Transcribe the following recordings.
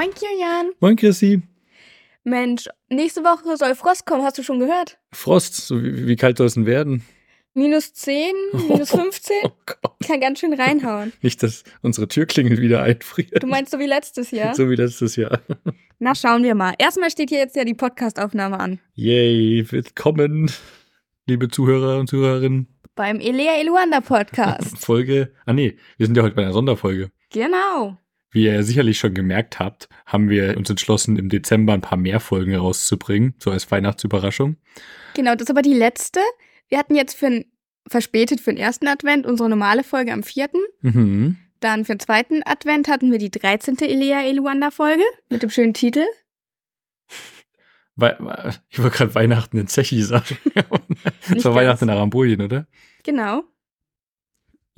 Moin Kilian. Moin Chrissy. Mensch, nächste Woche soll Frost kommen, hast du schon gehört? Frost, so wie, wie kalt soll es denn werden? Minus 10, minus 15? Oh Gott. Kann ganz schön reinhauen. Nicht, dass unsere Türklingel wieder einfriert. Du meinst so wie letztes Jahr? So wie letztes Jahr. Na, schauen wir mal. Erstmal steht hier jetzt ja die Podcastaufnahme an. Yay, willkommen, liebe Zuhörer und Zuhörerinnen. Beim Elea Eluanda Podcast. Folge, ah nee, wir sind ja heute bei einer Sonderfolge. genau. Wie ihr sicherlich schon gemerkt habt, haben wir uns entschlossen, im Dezember ein paar mehr Folgen rauszubringen, so als Weihnachtsüberraschung. Genau, das ist aber die letzte. Wir hatten jetzt für ein, verspätet für den ersten Advent unsere normale Folge am vierten. Mhm. Dann für den zweiten Advent hatten wir die 13. Elea Eluanda Folge mit dem schönen Titel. Ich wollte gerade Weihnachten in Zechi sagen. das war. Weihnachten in Arambulien, oder? Genau.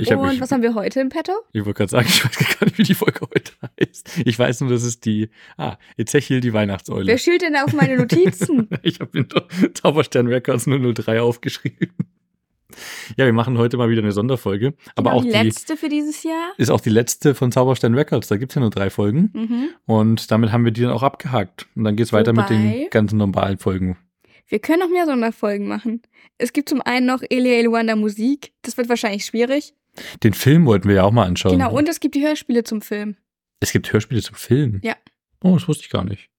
Hab Und mich, was haben wir heute im Petto? Ich wollte gerade sagen, ich weiß gar nicht, wie die Folge heute heißt. Ich weiß nur, das ist die, ah, Ezechiel, die Weihnachtseule. Wer schielt denn auf meine Notizen? ich habe in Zauberstern Records 003 aufgeschrieben. Ja, wir machen heute mal wieder eine Sonderfolge. Aber genau, auch die die, letzte für dieses Jahr. ist auch die letzte von Zauberstern Records. Da gibt's ja nur drei Folgen. Mhm. Und damit haben wir die dann auch abgehakt. Und dann geht's weiter mit den ganzen normalen Folgen. Wir können noch mehr Sonderfolgen machen. Es gibt zum einen noch Elia Eluanda Musik. Das wird wahrscheinlich schwierig. Den Film wollten wir ja auch mal anschauen. Genau, und es gibt die Hörspiele zum Film. Es gibt Hörspiele zum Film. Ja. Oh, das wusste ich gar nicht.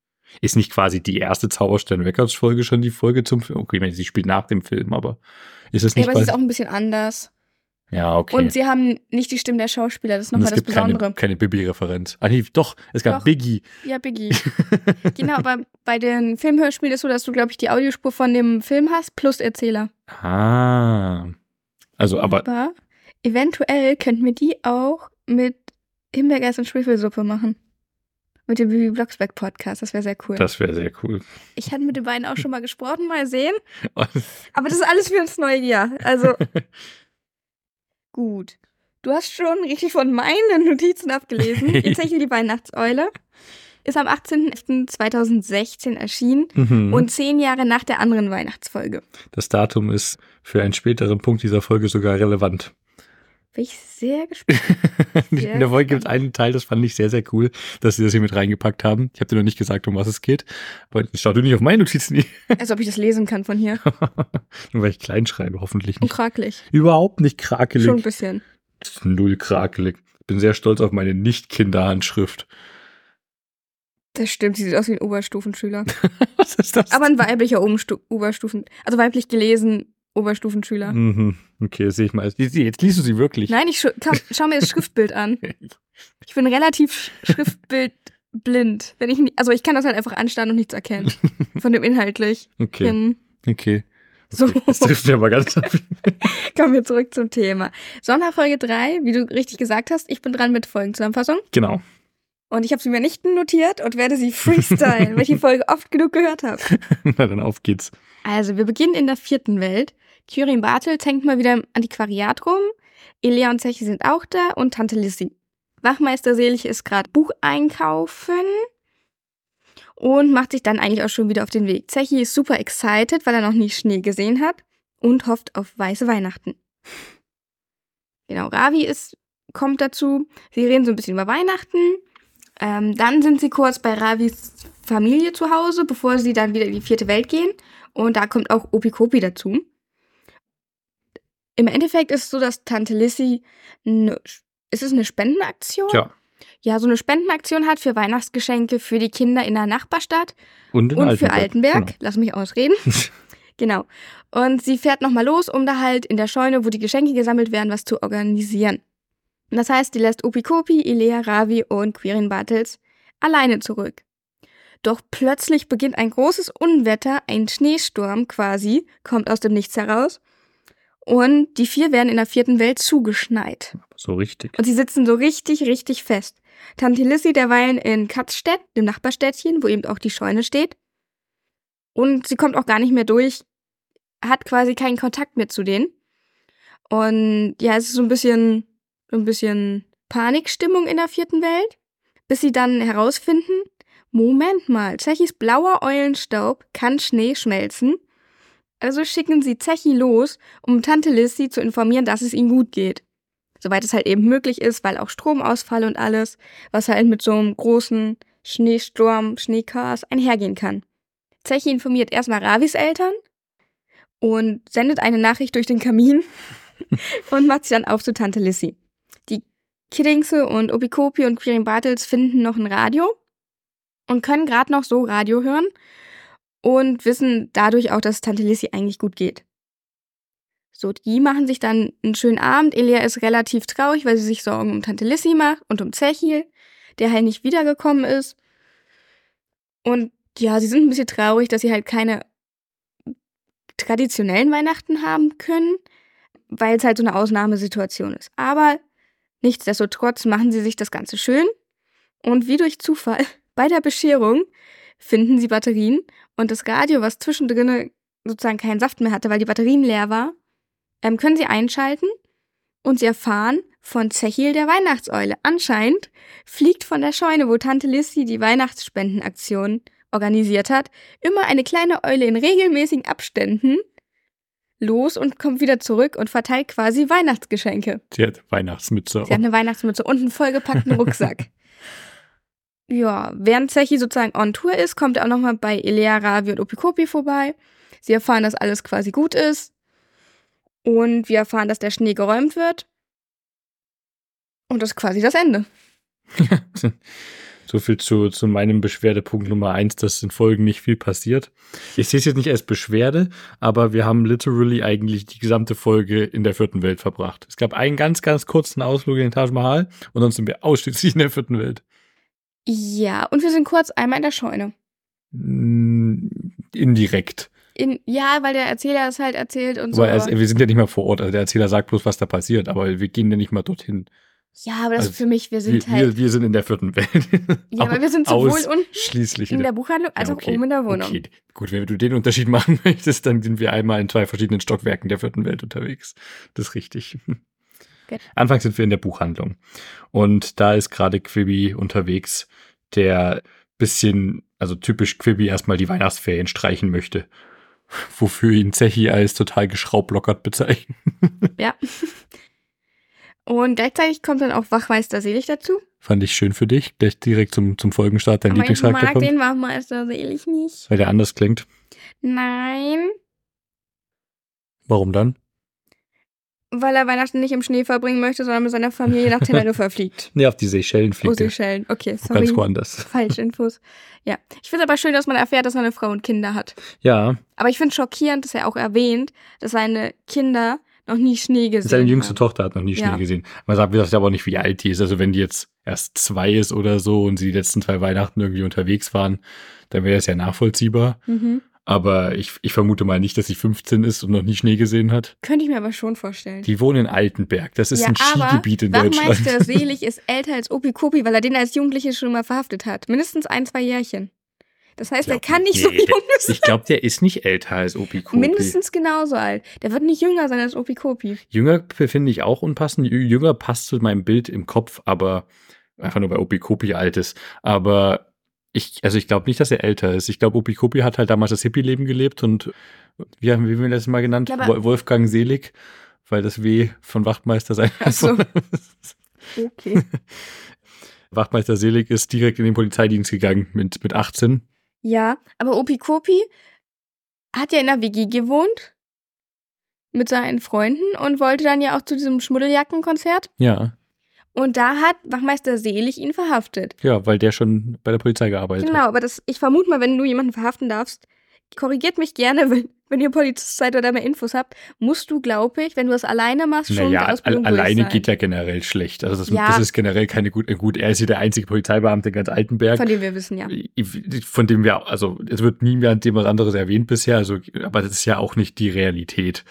Ist nicht quasi die erste Zauberstern Records Folge schon die Folge zum Film? Okay, ich meine, sie spielt nach dem Film, aber ist es Ja, nicht aber es ist auch ein bisschen anders. ja, okay. Und sie haben nicht die Stimme der Schauspieler. Das ist nochmal das gibt keine, Besondere. keine Bibi-Referenz. Ah, nee, doch, es gab Doch. Biggie. Ja, Biggie. genau, aber bei den Filmhörspielen ist so, dass du, glaube ich, die Audiospur von dem Film hast plus Erzähler. Ah. Also, aber aber eventuell könnten wir die auch mit Himbeergeist und Schwefelsuppe machen. Mit dem Bibi Blocksberg Podcast. Das wäre sehr cool. das wäre sehr cool. Ich hatte mit den beiden auch schon mal gesprochen, mal sehen. Aber das ist alles für das neue Jahr. Also gut. Du hast schon richtig von meinen Notizen abgelesen. Ezechiel die Weihnachtseule ist am 18.11.2016 erschienen Mhm. und zehn Jahre nach der anderen Weihnachtsfolge. das Datum ist für einen späteren Punkt dieser Folge sogar relevant. Bin ich sehr gespannt. In der Folge gibt es einen Teil, das fand ich sehr, sehr cool, dass sie das hier mit reingepackt haben. Ich habe dir noch nicht gesagt, um was es geht. Aber schau du nicht auf meine Notizen. Als ob ich das lesen kann von hier. Nur weil ich klein schreibe, hoffentlich Und nicht. krakelig. Überhaupt nicht Schon ein krakelig. bisschen. Null krakelig. Bin sehr stolz auf meine Nicht-Kinderhandschrift. Das stimmt, sie sieht aus wie ein Oberstufenschüler. Was ist das? Aber ein weiblicher Obenstu Oberstufen, also weiblich gelesen Oberstufenschüler. Mhm. Okay, sehe ich mal. Jetzt liest du sie wirklich. Nein, ich komm, schau mir das Schriftbild an. Ich bin relativ sch- schriftbildblind. Wenn ich nicht, also ich kann das halt einfach anstarren und nichts erkennen. Von dem inhaltlich. Okay, Hm. okay. So, Das trifft mir aber ganz ab. kommen wir zurück zum Thema. Sonderfolge 3, wie du richtig gesagt hast, ich bin dran mit Folgenzusammenfassung. Genau. Und ich habe sie mir nicht notiert und werde sie freestylen, weil ich die Folge oft genug gehört habe. Na, dann auf geht's. Also, wir beginnen in der vierten Welt. Kyrin Bartels hängt mal wieder im Antiquariat rum. Elia und Zechi sind auch da und Tante Lissy. Wachmeister Selig ist gerade Buch einkaufen und macht sich dann eigentlich auch schon wieder auf den Weg. Zechi ist super excited, weil er noch nie Schnee gesehen hat und hofft auf weiße Weihnachten. Genau, Ravi ist, kommt dazu. Sie reden so ein bisschen über Weihnachten. Ähm, dann sind sie kurz bei Ravis Familie zu Hause, bevor sie dann wieder in die vierte Welt gehen. Und da kommt auch Opikopi dazu. Im Endeffekt ist es so, dass Tante Lissy eine, ist es eine Spendenaktion? Ja. Ja, so eine Spendenaktion hat für Weihnachtsgeschenke für die Kinder in der Nachbarstadt Und, und für Altenberg. Altenberg. Lass mich ausreden. genau. Und sie fährt nochmal los, um da halt in der Scheune, wo die Geschenke gesammelt werden, was zu organisieren. Das heißt, die lässt Opikopi, Ilea, Ravi und Quirin Bartels alleine zurück. Doch plötzlich beginnt ein großes Unwetter, ein Schneesturm quasi, kommt aus dem Nichts heraus. Und die vier werden in der vierten Welt zugeschneit. So richtig. Und sie sitzen so richtig, richtig fest. Tante Lissy derweilen in Katzstedt, dem Nachbarstädtchen, wo eben auch die Scheune steht. Und sie kommt auch gar nicht mehr durch, hat quasi keinen Kontakt mehr zu denen. Und ja, es ist so ein bisschen, so ein bisschen Panikstimmung in der vierten Welt, bis sie dann herausfinden, Moment mal, Zechis blauer Eulenstaub kann Schnee schmelzen. Also schicken sie Zechi los, um Tante Lissy zu informieren, dass es ihnen gut geht soweit es halt eben möglich ist, weil auch Stromausfall und alles, was halt mit so einem großen Schneesturm, Schneechaos einhergehen kann. Zechi informiert erstmal Ravis Eltern und sendet eine Nachricht durch den Kamin und macht sich dann auf zu Tante Lissy. Die Kiddingse und Obikopi und Quirin Bartels finden noch ein Radio und können gerade noch so Radio hören und wissen dadurch auch, dass Tante Lissy eigentlich gut geht. So, die machen sich dann einen schönen Abend. Elia ist relativ traurig, weil sie sich Sorgen um Tante Lissy macht und um Zechil, der halt nicht wiedergekommen ist. Und ja, sie sind ein bisschen traurig, dass sie halt keine traditionellen Weihnachten haben können, weil es halt so eine Ausnahmesituation ist. Aber nichtsdestotrotz machen sie sich das Ganze schön. Und wie durch Zufall, bei der Bescherung finden sie Batterien und das Radio, was zwischendrin sozusagen keinen Saft mehr hatte, weil die Batterien leer war, ähm, können sie einschalten und sie erfahren von Zechil der Weihnachtseule. Anscheinend fliegt von der Scheune, wo Tante Lissy die Weihnachtsspendenaktion organisiert hat, immer eine kleine Eule in regelmäßigen Abständen los und kommt wieder zurück und verteilt quasi Weihnachtsgeschenke. Sie hat Weihnachtsmütze. Sie hat eine Weihnachtsmütze und einen vollgepackten Rucksack. Ja, während Zechi sozusagen on Tour ist, kommt er auch nochmal bei Elea, Ravi und Opikopi vorbei. Sie erfahren, dass alles quasi gut ist. Und wir erfahren, dass der Schnee geräumt wird. Und das ist quasi das Ende. so viel zu, zu meinem Beschwerdepunkt Nummer eins, dass in Folgen nicht viel passiert. Ich sehe es jetzt nicht als Beschwerde, aber wir haben literally eigentlich die gesamte Folge in der vierten Welt verbracht. Es gab einen ganz, ganz kurzen Ausflug in den Taj Mahal und dann sind wir ausschließlich in der vierten Welt. Ja, und wir sind kurz einmal in der Scheune. Mm, indirekt. In, ja, weil der Erzähler es halt erzählt und aber so. wir sind ja nicht mal vor Ort. Also der Erzähler sagt bloß, was da passiert, aber wir gehen ja nicht mal dorthin. Ja, aber das also, für mich, wir sind wir, halt. Wir, wir, sind in der vierten Welt. Ja, aber wir sind sowohl unten schließlich in der Buchhandlung als ja, okay. auch oben in der Wohnung. Okay. Gut, wenn du den Unterschied machen möchtest, dann sind wir einmal in zwei verschiedenen Stockwerken der vierten Welt unterwegs. Das ist richtig. Anfangs sind wir in der Buchhandlung. Und da ist gerade Quibi unterwegs, der bisschen, also typisch Quibi erstmal die Weihnachtsferien streichen möchte wofür ihn Zechi als total geschraublockert bezeichnet. Ja. Und gleichzeitig kommt dann auch Wachmeister Selig dazu. Fand ich schön für dich, gleich direkt zum, zum Folgenstart dein Lieblingscharakter kommt. Ich mag den Wachmeister Selig nicht. Weil der anders klingt? Nein. Warum dann? Weil er Weihnachten nicht im Schnee verbringen möchte, sondern mit seiner Familie nach Teneriffa fliegt. Nee, auf die Seychellen fliegt oh, Seychellen, okay, sorry. Ganz woanders. Falsch Infos. Ja. Ich finde aber schön, dass man erfährt, dass er eine Frau und Kinder hat. Ja. Aber ich finde schockierend, dass er auch erwähnt, dass seine Kinder noch nie Schnee gesehen haben. Seine jüngste Tochter hat noch nie Schnee ja. gesehen. Man sagt, wir aber auch nicht, wie alt die ist. Also wenn die jetzt erst zwei ist oder so und sie die letzten zwei Weihnachten irgendwie unterwegs waren, dann wäre das ja nachvollziehbar. Mhm. Aber ich, ich vermute mal nicht, dass sie 15 ist und noch nie Schnee gesehen hat. Könnte ich mir aber schon vorstellen. Die wohnen in Altenberg. Das ist ja, ein Skigebiet in Deutschland. Wachmeister Selig ist älter als Opi Kopi, weil er den als Jugendliche schon mal verhaftet hat. Mindestens ein, zwei Jährchen. Das heißt, er kann nicht nee, so jung sein. Ich glaube, der ist nicht älter als Opi Kopi. Mindestens genauso alt. Der wird nicht jünger sein als Opi Kopi. Jünger finde ich auch unpassend. Jünger passt zu meinem Bild im Kopf, aber einfach nur bei Opi Kopi alt ist. Aber ich, also ich glaube nicht, dass er älter ist. Ich glaube, Opi Kopi hat halt damals das Hippie-Leben gelebt und wie haben, wir das mal genannt? Ja, Wolfgang Selig, weil das W von Wachtmeister sein Ach so. okay. Wachtmeister Selig ist direkt in den Polizeidienst gegangen mit, mit 18. Ja, aber Opi Kopi hat ja in der WG gewohnt mit seinen Freunden und wollte dann ja auch zu diesem Schmuddeljackenkonzert. Ja. Und da hat Wachmeister Selig ihn verhaftet. Ja, weil der schon bei der Polizei gearbeitet genau, hat. Genau, aber das, ich vermute mal, wenn du jemanden verhaften darfst, korrigiert mich gerne, wenn, wenn ihr Polizist seid oder mehr Infos habt, musst du, glaube ich, wenn du das alleine machst, schon naja, die Ausbildung alleine sein. geht ja generell schlecht. Also das, ja. das ist generell keine gut, gut. Er ist hier der einzige Polizeibeamte in ganz Altenberg. Von dem wir wissen, ja. Von dem wir, also es wird nie mehr an dem was anderes erwähnt bisher, also, aber das ist ja auch nicht die Realität.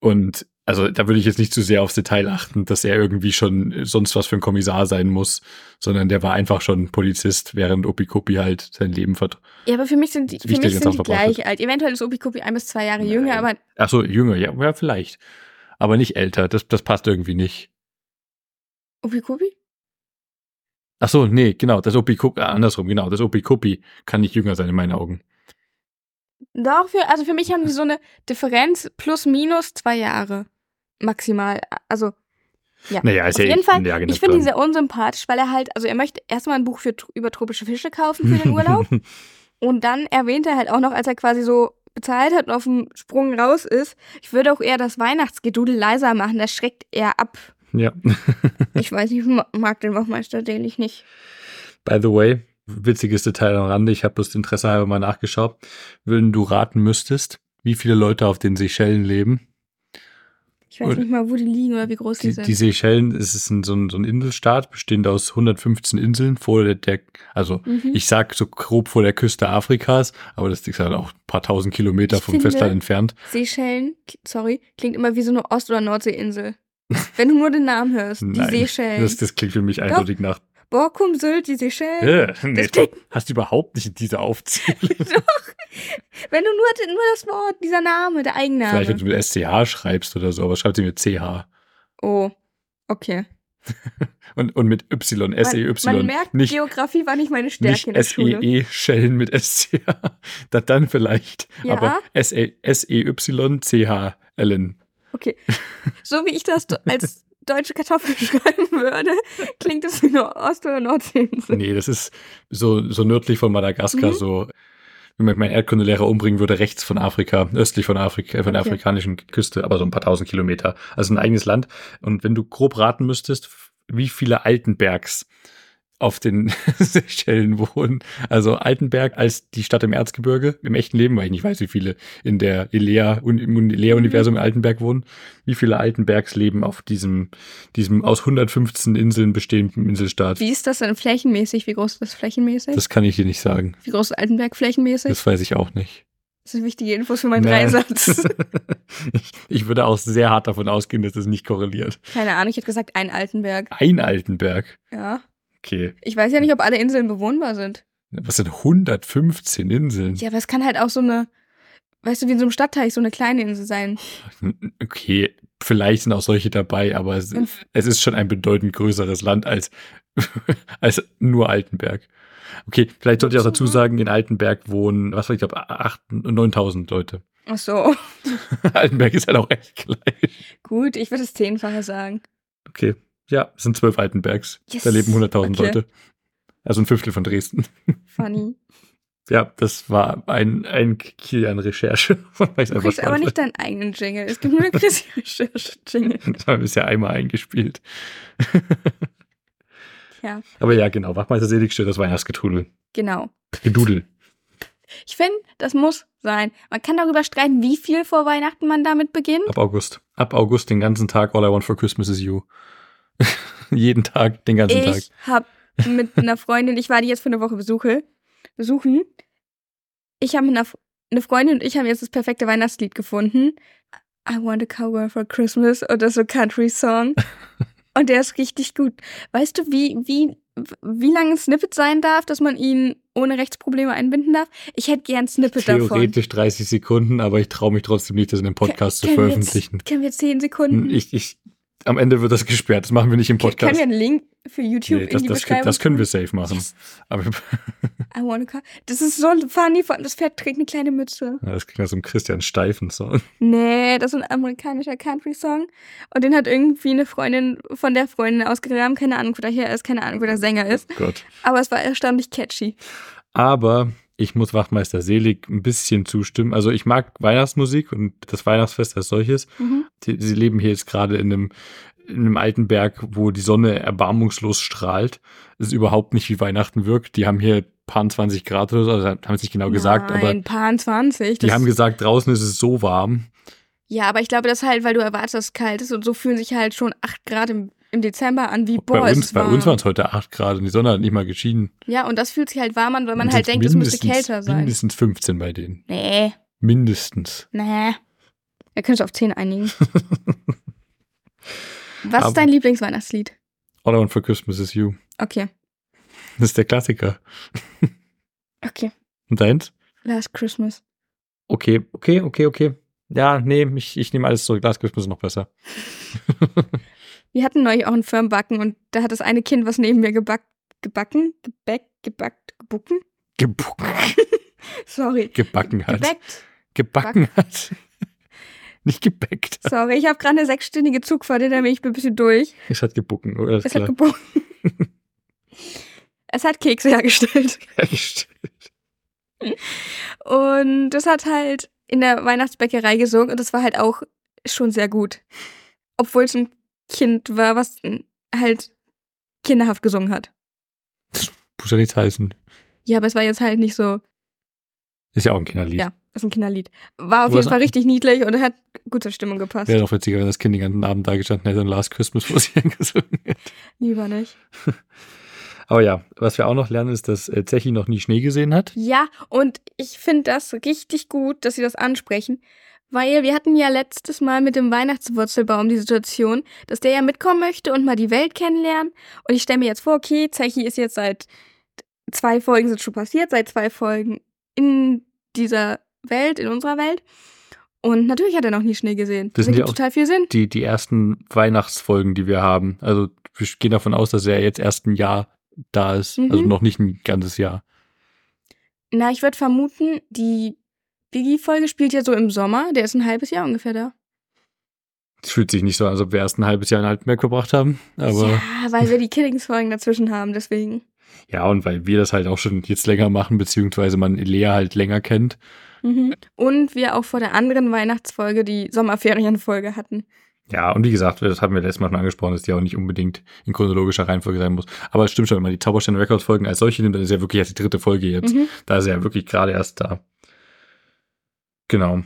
Und also da würde ich jetzt nicht zu sehr aufs Detail achten, dass er irgendwie schon sonst was für ein Kommissar sein muss, sondern der war einfach schon Polizist, während Opikopi halt sein Leben vert. Ja, aber für mich sind die, für mich sind die gleich alt. Eventuell ist Opikopi ein bis zwei Jahre Nein. jünger, aber. Ach so, jünger, ja, ja, vielleicht. Aber nicht älter. Das, das passt irgendwie nicht. Opikopi? Ach so, nee, genau, das Opikopi, äh, andersrum, genau, das Opikopi kann nicht jünger sein in meinen Augen. Doch, für, also für mich haben die so eine Differenz plus minus zwei Jahre maximal. Also. Ja. Naja, ist Auf ja jeden Fall, ich finde ihn sehr unsympathisch, weil er halt, also er möchte erstmal ein Buch für, über tropische Fische kaufen für den Urlaub. und dann erwähnt er halt auch noch, als er quasi so bezahlt hat und auf dem Sprung raus ist, ich würde auch eher das Weihnachtsgedudel leiser machen, das schreckt eher ab. ja. Ich weiß nicht, ich ma- mag den Wachmeister Delig nicht. By the way, witziges Detail am Rande, ich habe bloß Interesse halber mal nachgeschaut. Wenn du raten müsstest, wie viele Leute auf den Seychellen leben? Ich weiß nicht mal, wo die liegen oder wie groß die, Die, sind. die Seychellen, es ist ein, so, ein, so ein Inselstaat, bestehend aus 115 Inseln vor der, der also Mhm. ich sag so grob vor der Küste Afrikas, aber das ist halt auch ein paar tausend Kilometer Ich vom finde- Festland entfernt. Seychellen, sorry, klingt immer wie so eine Ost- oder Nordseeinsel. Wenn du nur den Namen hörst, die Nein, Seychellen. Das, das klingt für mich eindeutig nach. Borkum, Sylt, die Seychellen. Äh, nee, Das hast du überhaupt nicht in dieser Aufzählung. Wenn du nur, nur das Wort, dieser Name, der Eigenname. Vielleicht, wenn du mit SCH schreibst oder so, aber schreib sie mit CH. Oh, okay. Und, und mit Y, Man, S-E-Y. man merkt, nicht Geografie war nicht meine Stärke nicht in der Schule. S-E-E-Schellen mit SCH. Das dann vielleicht. Ja. Aber E S-E-Y-C-H-L-N. Okay. So wie ich das als deutsche Kartoffel schreiben würde, klingt das wie eine Ost- oder Nordseeinsel. Nee, das ist so, so nördlich von Madagaskar, Mhm. so, wenn man meinen Erdkundelehrer umbringen würde, rechts von Afrika, östlich von Afrika, äh, von der Okay. afrikanischen Küste, aber so ein paar tausend Kilometer. Also ein eigenes Land. Und wenn du grob raten müsstest, wie viele Altenbergs auf den Seychellen wohnen. Also Altenberg als die Stadt im Erzgebirge, im echten Leben, weil ich nicht weiß, wie viele in der Elea, im Elea-Universum in Altenberg wohnen. Wie viele Altenbergs leben auf diesem, diesem aus 115 Inseln bestehenden Inselstaat? Wie ist das denn flächenmäßig? Wie groß ist das flächenmäßig? Das kann ich dir nicht sagen. wie groß ist Altenberg flächenmäßig? Das weiß ich auch nicht. Das sind wichtige Infos für meinen Nee. Dreisatz. ich, ich würde auch sehr hart davon ausgehen, dass das nicht korreliert. Keine Ahnung, ich hätte gesagt ein Altenberg. Ein Altenberg. Ja. Okay. Ich weiß ja nicht, ob alle Inseln bewohnbar sind. Was sind 115 Inseln? Ja, aber es kann halt auch so eine, weißt du, wie in so einem Stadtteich so eine kleine Insel sein. Okay, vielleicht sind auch solche dabei, aber es, es ist schon ein bedeutend größeres Land als, als nur Altenberg. Okay, vielleicht sollte ich auch dazu sagen, in Altenberg wohnen, was war ich glaube, 9000 Leute. Ach so. Altenberg ist halt auch echt klein. Gut, ich würde das Zehnfache sagen. Okay, ja, es sind zwölf Altenbergs. Yes. Da leben 100.000 Okay. Leute. Also ein Fünftel von Dresden. Funny. Ja, das war ein, ein Kilian-Recherche. Weil ich's Du kriegst aber nicht deinen eigenen Jingle. Es gibt nur eine Chrissy-Recherche-Jingle. fand. Das haben wir bisher einmal eingespielt. Ja, Aber ja, genau. Wachmeister Selig stört das Weihnachtsgetrudel. genau. Gedudel. Ich finde, das muss sein. Man kann darüber streiten, wie viel vor Weihnachten man damit beginnt. Ab August. Ab August den ganzen Tag All I Want for Christmas is You. Jeden Tag, den ganzen Tag. Ich habe mit einer Freundin, ich war die jetzt für eine Woche besuche, besuchen. Ich habe mit einer eine Freundin und ich haben jetzt das perfekte Weihnachtslied gefunden. I want a cowgirl for Christmas oder so Country Song. und der ist richtig gut. Weißt du, wie, wie, wie lange ein Snippet sein darf, dass man ihn ohne Rechtsprobleme einbinden darf? Ich hätte gern Snippet davon. Theoretisch 30 Sekunden, aber ich traue mich trotzdem nicht, das in einem Podcast zu Können wir veröffentlichen. Jetzt, können wir 10 Sekunden? Ich, ich, am Ende wird das gesperrt. Das machen wir nicht im Können Podcast. wir einen Link für YouTube Nee, in das, die das, Beschreibung das können wir safe machen. Yes. Aber I wanna car. Das ist so funny. Das Pferd trägt eine kleine Mütze. das klingt nach so einem Christian Steifen Song. Nee, das ist ein amerikanischer Country-Song. Und den hat irgendwie eine Freundin von der Freundin ausgegraben. Keine Ahnung, wo der her ist. Keine Ahnung, wo der Sänger ist. Gott. Aber es war erstaunlich catchy. Aber ich muss Wachtmeister Selig ein bisschen zustimmen. Also ich mag Weihnachtsmusik und das Weihnachtsfest als solches. Mhm. Die, sie leben hier jetzt gerade in einem, in einem alten Berg, wo die Sonne erbarmungslos strahlt. Es ist überhaupt nicht wie Weihnachten wirkt. Die haben hier paar 20 Grad oder so, also haben es nicht genau gesagt, Nein, paar 20. die haben gesagt, draußen ist es so warm. ja, aber ich glaube, das halt, weil du erwartest, dass es kalt ist. Und so fühlen sich halt schon 8 Grad im, im Dezember an, wie boah, bei es uns, ist bei uns waren es heute 8 Grad und die Sonne hat nicht mal geschienen. Ja, und das fühlt sich halt warm an, weil man Und halt denkt, es müsste kälter sein. Mindestens 15 bei denen. Nee, Mindestens. nee. Können uns auf 10 einigen. Was Aber- ist dein Lieblingsweihnachtslied? All I Want for Christmas is You. Okay, Das ist der Klassiker. okay. Und deins? Last Christmas. Okay, okay, okay, okay. Ja, nee, ich, ich nehme alles zurück. Last Christmas ist noch besser. Wir hatten neulich auch einen Firmenbacken und da hat das eine Kind was neben mir geback, gebacken, gebäckt, gebackt, gebucken. Gebucken, Sorry. gebacken hat. Gebäckt. Gebacken hat. nicht gebackt. Sorry, ich habe gerade eine sechsstündige Zugfahrt, da bin ich ein bisschen durch. Es hat gebucken, oder? Es klar. hat gebucken. es hat Kekse hergestellt. Hergestellt. Und es hat halt in der Weihnachtsbäckerei gesungen und das war halt auch schon sehr gut. Obwohl es ein Kind war, was halt kinderhaft gesungen hat. muss ja nichts heißen. Ja, aber es war jetzt halt nicht so. Ist ja auch ein Kinderlied. Ja, ist ein Kinderlied. War auf jeden Fall richtig niedlich und hat gut zur Stimmung gepasst. Wäre doch witziger, wenn das Kind den ganzen Abend da gestanden hätte und Last Christmas vor sich gesungen hätte. Lieber nicht. Aber ja, was wir auch noch lernen, ist, dass äh, Zechi noch nie Schnee gesehen hat. Ja, und ich finde das richtig gut, dass sie das ansprechen, weil wir hatten ja letztes Mal mit dem Weihnachtswurzelbaum die Situation, dass der ja mitkommen möchte und mal die Welt kennenlernen. Und ich stelle mir jetzt vor, okay, Zechi ist jetzt seit zwei Folgen sind schon passiert, seit zwei Folgen in dieser Welt, in unserer Welt. Und natürlich hat er noch nie Schnee gesehen. Das, das sind ja total viel Sinn. Die, die ersten Weihnachtsfolgen, die wir haben. Also wir gehen davon aus, dass er jetzt erst ein Jahr da ist. Also mhm. Also noch nicht ein ganzes Jahr. Na, ich würde vermuten, die Biggie-Folge spielt ja so im Sommer. Der ist ein halbes Jahr ungefähr da. Es fühlt sich nicht so an, als ob wir erst ein halbes Jahr in Altenberg gebracht haben. Aber ja, weil wir die Killings-Folgen dazwischen haben, deswegen. Ja, und weil wir das halt auch schon jetzt länger machen, beziehungsweise man Lea halt länger kennt. Mhm. Und wir auch vor der anderen Weihnachtsfolge die Sommerferienfolge hatten. Ja, und wie gesagt, das hatten wir letztes Mal schon angesprochen, dass die auch nicht unbedingt in chronologischer Reihenfolge sein muss. Aber es stimmt schon, wenn man die Zauberstein Records Folgen als solche nimmt, dann ist ja wirklich erst die dritte Folge jetzt. Mhm. Da ist er ja wirklich gerade erst da. Genau.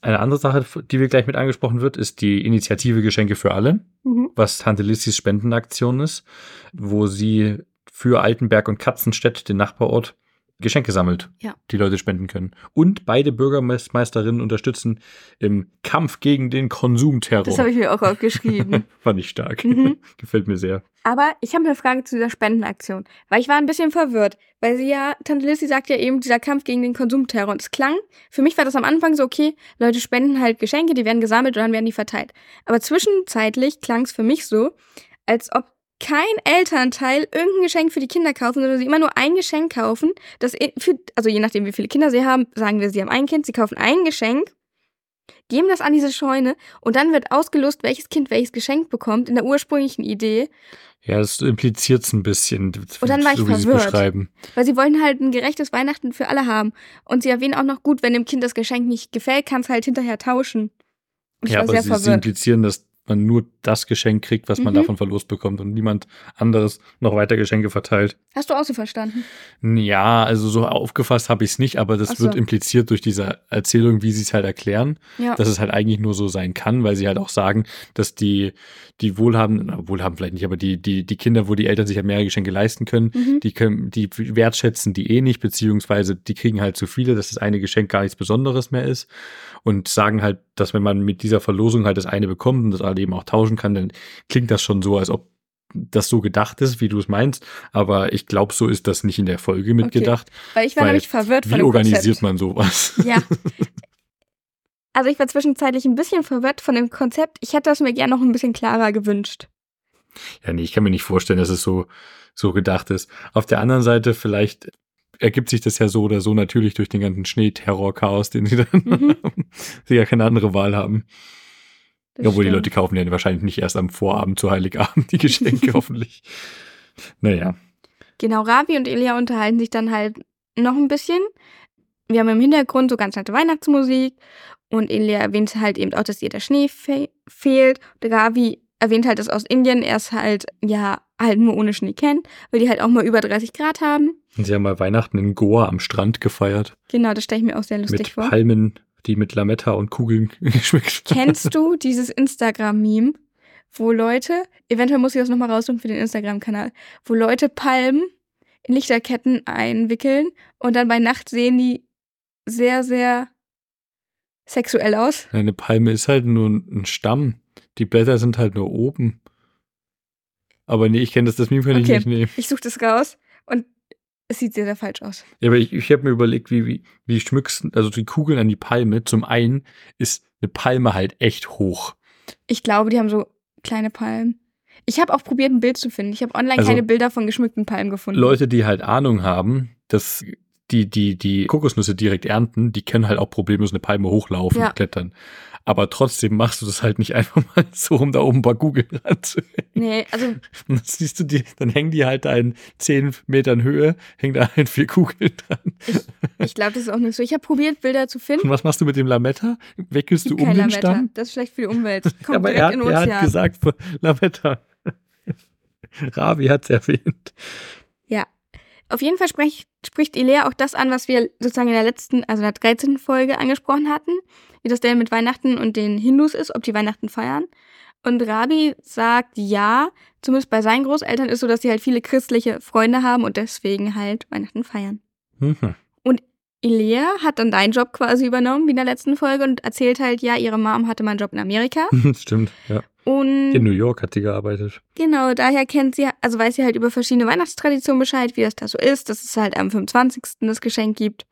Eine andere Sache, die wir gleich mit angesprochen wird, ist die Initiative Geschenke für alle, mhm. was Tante Lissys Spendenaktion ist, wo sie für Altenberg und Katzenstedt, den Nachbarort, Geschenke sammelt, ja. die Leute spenden können. Und beide Bürgermeisterinnen unterstützen im Kampf gegen den Konsumterror. Das habe ich mir auch aufgeschrieben. Fand ich stark. Mhm. Gefällt mir sehr. Aber ich habe eine Frage zu dieser Spendenaktion, weil ich war ein bisschen verwirrt, weil sie ja, Tante Lissy sagt ja eben, dieser Kampf gegen den Konsumterror. Und es klang, für mich war das am Anfang so, okay, Leute spenden halt Geschenke, die werden gesammelt und dann werden die verteilt. Aber zwischenzeitlich klang es für mich so, als ob kein Elternteil irgendein Geschenk für die Kinder kaufen, sondern sie immer nur ein Geschenk kaufen. Das für, also je nachdem, wie viele Kinder sie haben, sagen wir, sie haben ein Kind, sie kaufen ein Geschenk, geben das an diese Scheune und dann wird ausgelost, welches Kind welches Geschenk bekommt in der ursprünglichen Idee. Ja, das impliziert es ein bisschen. Und dann war ich so verwirrt. Weil sie wollen halt ein gerechtes Weihnachten für alle haben. Und sie erwähnen auch noch gut, wenn dem Kind das Geschenk nicht gefällt, kann es halt hinterher tauschen. Und ja, aber sie, sie implizieren, dass man nur das Geschenk kriegt, was man mhm. davon verlost bekommt und niemand anderes noch weiter Geschenke verteilt. Hast du auch so verstanden? Ja, also so aufgefasst habe ich es nicht, aber das so. wird impliziert durch diese Erzählung, wie sie es halt erklären, ja. dass es halt eigentlich nur so sein kann, weil sie halt auch sagen, dass die die wohlhabenden, wohlhabend vielleicht nicht, aber die die die Kinder, wo die Eltern sich halt mehrere Geschenke leisten können, mhm. die können die wertschätzen die eh nicht, beziehungsweise die kriegen halt zu viele, dass das eine Geschenk gar nichts Besonderes mehr ist und sagen halt, dass wenn man mit dieser Verlosung halt das eine bekommt und das halt eben auch tauschen kann, dann klingt das schon so, als ob das so gedacht ist, wie du es meinst. Aber ich glaube, so ist das nicht in der Folge mitgedacht. Okay. Weil ich war weil, nämlich verwirrt von Wie organisiert Konzept. man sowas? Ja. Also ich war zwischenzeitlich ein bisschen verwirrt von dem Konzept. Ich hätte das mir gerne noch ein bisschen klarer gewünscht. Ja, nee, ich kann mir nicht vorstellen, dass es so, so gedacht ist. Auf der anderen Seite, vielleicht ergibt sich das ja so oder so natürlich durch den ganzen Schneeterror-Chaos, den sie dann mhm. sie ja keine andere Wahl haben. Das Obwohl stimmt. die Leute kaufen ja wahrscheinlich nicht erst am Vorabend zu Heiligabend die Geschenke, hoffentlich. Naja. Genau, Ravi und Ilya unterhalten sich dann halt noch ein bisschen. Wir haben im Hintergrund so ganz nette Weihnachtsmusik und Ilya erwähnt halt eben auch, dass ihr der Schnee fe fehlt. Und Ravi erwähnt halt, dass aus Indien er es halt, ja, halt nur ohne Schnee kennt, weil die halt auch mal über 30 Grad haben. Und sie haben mal Weihnachten in Goa am Strand gefeiert. Genau, das stelle ich mir auch sehr lustig mit vor. Mit Palmen, die mit Lametta und Kugeln geschmückt Kennst du dieses Instagram-Meme, wo Leute, eventuell muss ich das nochmal raussuchen für den Instagram-Kanal, wo Leute Palmen in Lichterketten einwickeln und dann bei Nacht sehen die sehr, sehr sexuell aus? Eine Palme ist halt nur ein Stamm. Die Blätter sind halt nur oben. Aber nee, ich kenne das, das Meme kann okay. ich nicht nehmen. Ich suche das raus und es sieht sehr, sehr falsch aus. Ja, aber ich, ich habe mir überlegt, wie, wie, wie schmückst also die Kugeln an die Palme. Zum einen ist eine Palme halt echt hoch. Ich glaube, die haben so kleine Palmen. Ich habe auch probiert, ein Bild zu finden. Ich habe online also, keine Bilder von geschmückten Palmen gefunden. Leute, die halt Ahnung haben, dass die, die, die Kokosnüsse direkt ernten, die können halt auch problemlos eine Palme hochlaufen Ja. und klettern. Aber trotzdem machst du das halt nicht einfach mal so, um da oben ein paar Kugeln ranzuhängen. Nee, also Und dann siehst du die, dann hängen die halt da in zehn Metern Höhe, hängen da halt vier Kugeln dran. ich glaube, das ist auch nicht so. Ich habe probiert, Bilder zu finden. Und was machst du mit dem Lametta? Wickelst du um den Lametta. Stamm? Das ist schlecht für die Umwelt. Kommt aber direkt er hat, in den er hat Ozean. gesagt, Lametta. Ravi hat's erwähnt. Auf jeden Fall sprech, spricht Elea auch das an, was wir sozusagen in der letzten, also in der 13. Folge angesprochen hatten, wie das denn mit Weihnachten und den Hindus ist, ob die Weihnachten feiern. Und Rabi sagt ja, zumindest bei seinen Großeltern ist so, dass sie halt viele christliche Freunde haben und deswegen halt Weihnachten feiern. Mhm. Elea hat dann deinen Job quasi übernommen, wie in der letzten Folge, und erzählt halt, ja, ihre Mom hatte mal einen Job in Amerika. Stimmt, ja. Und In New York hat sie gearbeitet. Genau, daher kennt sie, also weiß sie halt über verschiedene Weihnachtstraditionen Bescheid, wie das da so ist, dass es halt am 25. das Geschenk gibt.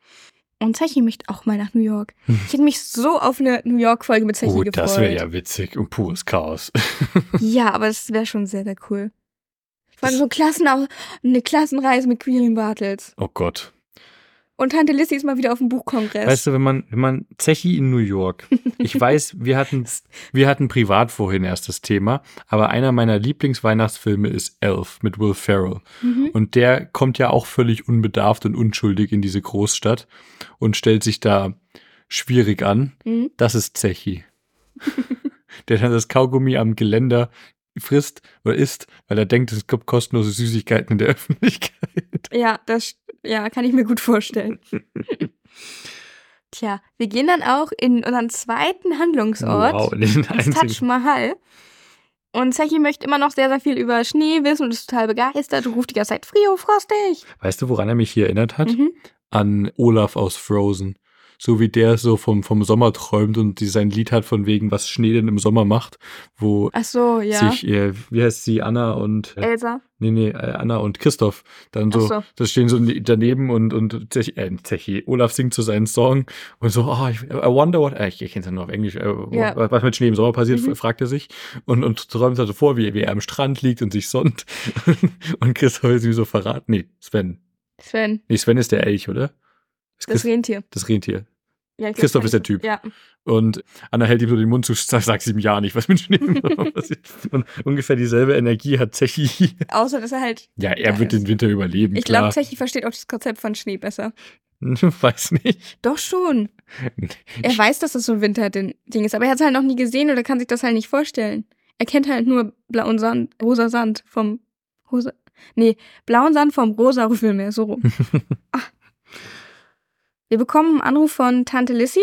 Und Zechi möchte auch mal nach New York. Ich hätte mich so auf eine New York-Folge mit Zechi Oh, gefreut. das wäre ja witzig und pures Chaos. Ja, aber das wäre schon sehr, sehr cool. Vor allem so Klassen, eine Klassenreise mit Quirin Bartels. Oh Gott. Und Tante Lissy ist mal wieder auf dem Buchkongress. Weißt du, wenn man, wenn man Zechi in New York, ich weiß, wir hatten, wir hatten privat vorhin erst das Thema, aber einer meiner Lieblingsweihnachtsfilme ist Elf mit Will Ferrell. mhm. Und der kommt ja auch völlig unbedarft und unschuldig in diese Großstadt und stellt sich da schwierig an. Mhm. Das ist Zechi. der dann das Kaugummi am Geländer frisst oder isst, weil er denkt, es gibt kostenlose Süßigkeiten in der Öffentlichkeit. Ja, das ja, kann ich mir gut vorstellen. Tja, wir gehen dann auch in unseren zweiten Handlungsort. Wow, den das. Taj Mahal. Und Zechi möchte immer noch sehr, sehr viel über Schnee wissen und ist total begeistert und ruft die ganze Zeit, Frio, frostig. Weißt du, woran er mich hier erinnert hat? Mhm. An Olaf aus Frozen. So wie der so vom, vom Sommer träumt und die sein Lied hat von wegen, was Schnee denn im Sommer macht, wo Ach so, ja. sich, äh, wie heißt sie, Anna und, äh, Elsa. nee, nee, äh, Anna und Christoph dann so, so. das stehen so daneben und, und Zechi, äh, Zechi, Olaf singt so seinen Song und so, oh, ich, I wonder what, äh, ich, ich kenne es ja nur auf Englisch, äh, Ja. was mit Schnee im Sommer passiert, Mhm. fragt er sich und, und träumt also vor, wie, wie er am Strand liegt und sich sonnt und Christoph ist ihm so verraten, nee, Sven, Sven, nee, Sven ist der Elch, oder? Das Rentier. das Rentier. Ja, glaub, Christoph ist der Typ. Ja. Und Anna hält ihm so den Mund zu, sagt, ihm ja nicht, was mit passiert. Und ungefähr dieselbe Energie hat Zechi. Außer, dass er halt. Ja, er wird ist- den Winter überleben, Ich glaube. Zechi versteht auch das Konzept von Schnee besser. Weiß nicht. Doch schon. Er weiß, dass das so ein Winterding ist, aber er hat es halt noch nie gesehen oder kann sich das halt nicht vorstellen. Er kennt halt nur blauen Sand, rosa Sand vom rosa. Nee, blauen Sand vom rosa Rüffelmeer, so rum. ah. Wir bekommen einen Anruf von Tante Lissy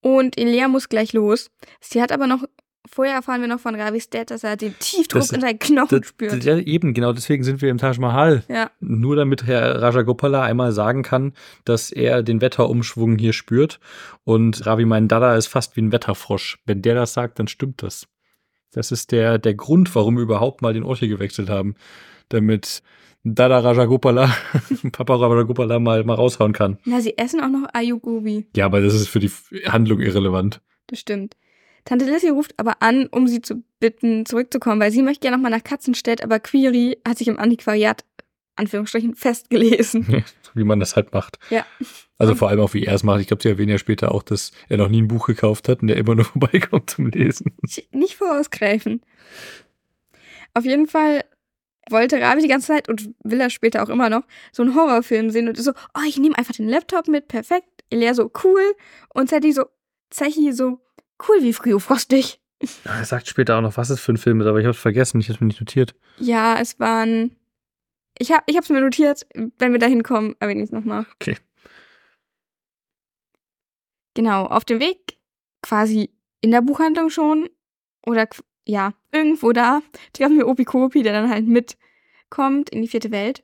und Elea muss gleich los. Sie hat aber noch, vorher erfahren wir noch von Ravis Dad, dass er den Tiefdruck Das- in seinen Knochen Das, spürt. ja, eben, genau deswegen sind wir im Taj Mahal. ja, Nur damit Herr Rajagopala einmal sagen kann, dass er den Wetterumschwung hier spürt. Und Ravi mein Dada ist fast wie ein Wetterfrosch. Wenn der das sagt, dann stimmt das. Das ist der, der Grund, warum wir überhaupt mal den Ort hier gewechselt haben. Damit Dada Rajagopala, Papa Rajagopala mal, mal raushauen kann. na, sie essen auch noch Ayugobi. Ja, aber das ist für die Handlung irrelevant. Das stimmt. Tante Lissy ruft aber an, um sie zu bitten, zurückzukommen, weil sie möchte ja nochmal nach Katzenstedt, aber Query hat sich im Antiquariat, Anführungsstrichen, festgelesen. wie man das halt macht. Ja. Also vor allem auch, wie er es macht. Ich glaube, sie erwähnen ja später auch, dass er noch nie ein Buch gekauft hat und der immer nur vorbeikommt zum Lesen. Nicht vorausgreifen. Auf jeden Fall wollte Ravi die ganze Zeit und will er später auch immer noch so einen Horrorfilm sehen und ist so, oh, ich nehme einfach den Laptop mit, perfekt. Elea so, cool. Und Zechi so, Zechi so, cool wie Frio frostig. Er sagt später auch noch, was es für ein Film ist, aber ich habe es vergessen, ich habe es mir nicht notiert. Ja, es waren. Ich hab, ich hab's mir notiert, wenn wir da hinkommen, erwähne ich es nochmal. Okay. Genau, auf dem Weg quasi in der Buchhandlung schon oder ja, irgendwo da treffen wir Opi Kopi, der dann halt mitkommt in die vierte Welt.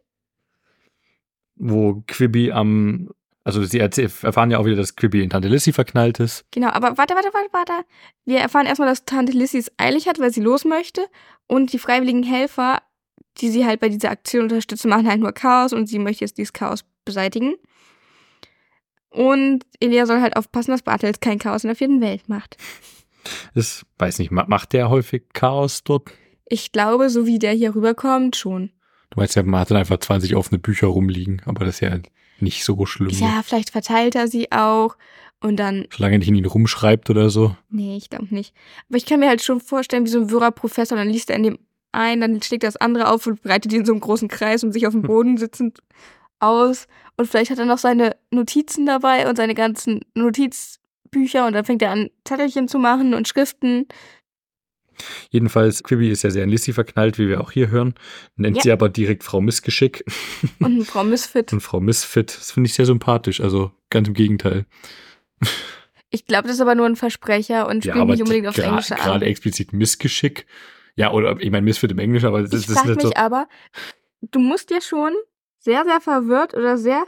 Wo Quibi am, also sie erfahren ja auch wieder, dass Quibi in Tante Lissy verknallt ist. Genau, aber warte, warte, warte, warte. Wir erfahren erstmal, dass Tante Lissy es eilig hat, weil sie los möchte und die freiwilligen Helfer, die sie halt bei dieser Aktion unterstützen, machen halt nur Chaos und sie möchte jetzt dieses Chaos beseitigen. Und Elia soll halt aufpassen, dass Bartels kein Chaos in der vierten Welt macht. Das, weiß nicht, ma- macht der häufig Chaos dort? Ich glaube, so wie der hier rüberkommt, schon. Du meinst ja, man hat dann einfach 20 offene Bücher rumliegen, aber das ist ja nicht so schlimm. Ja, vielleicht verteilt er sie auch und dann. Solange er nicht in ihn rumschreibt oder so. Nee, ich glaube nicht. Aber ich kann mir halt schon vorstellen, wie so ein Wirrer-Professor, dann liest er in dem ein, dann schlägt er das andere auf und breitet die in so einem großen Kreis und sich auf dem Boden sitzend aus. Und vielleicht hat er noch seine Notizen dabei und seine ganzen Notizbücher und dann fängt er an, Zettelchen zu machen und Schriften. Jedenfalls, Quibi ist ja sehr an Lissy verknallt, wie wir auch hier hören. Nennt ja. sie aber direkt Frau Missgeschick. Und Frau Missfit. Und Frau Missfit. Das finde ich sehr sympathisch. Also ganz im Gegenteil. Ich glaube, das ist aber nur ein Versprecher und spielt ja, nicht unbedingt aufs Englische an. Gerade explizit Missgeschick. Ja, oder ich meine Missfit im Englischen, aber das, ich das ist nicht mich so. aber, du musst ja schon sehr, sehr verwirrt oder sehr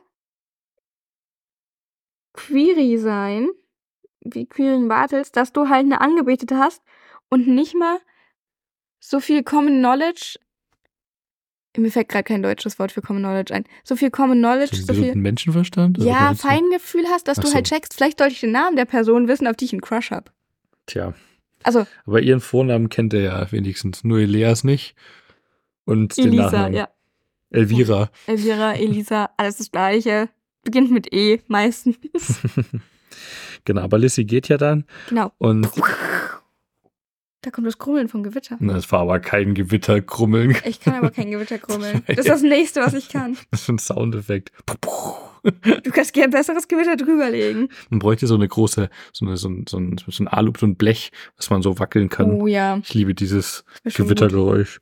query sein, wie Queering Bartels, dass du halt eine Angebetete hast und nicht mal so viel Common Knowledge. Mir fällt gerade kein deutsches Wort für Common Knowledge ein. So viel Common Knowledge, so, so viel Menschenverstand. Ja, Feingefühl hast, dass Ach du halt checkst. Vielleicht sollte ich den Namen der Person wissen, auf die ich einen Crush habe. Tja. Also. Aber ihren Vornamen kennt er ja wenigstens. Nur Elias nicht. Und Elisa, den Nachnamen. ja. Elvira. Elvira, Elisa, alles das Gleiche. Beginnt mit E meistens. genau, aber Lissy geht ja dann. Genau. Und da kommt das Krummeln vom Gewitter. Das war aber kein Gewitterkrummeln. Ich kann aber kein Gewitterkrummeln. Das ist das nächste, was ich kann. Das ist ein Soundeffekt. Du kannst gerne besseres Gewitter drüberlegen. Man bräuchte so eine große, so, eine, so, ein, so, ein, so ein Alu, so ein Blech, was man so wackeln kann. Oh ja. Ich liebe dieses Gewittergeräusch.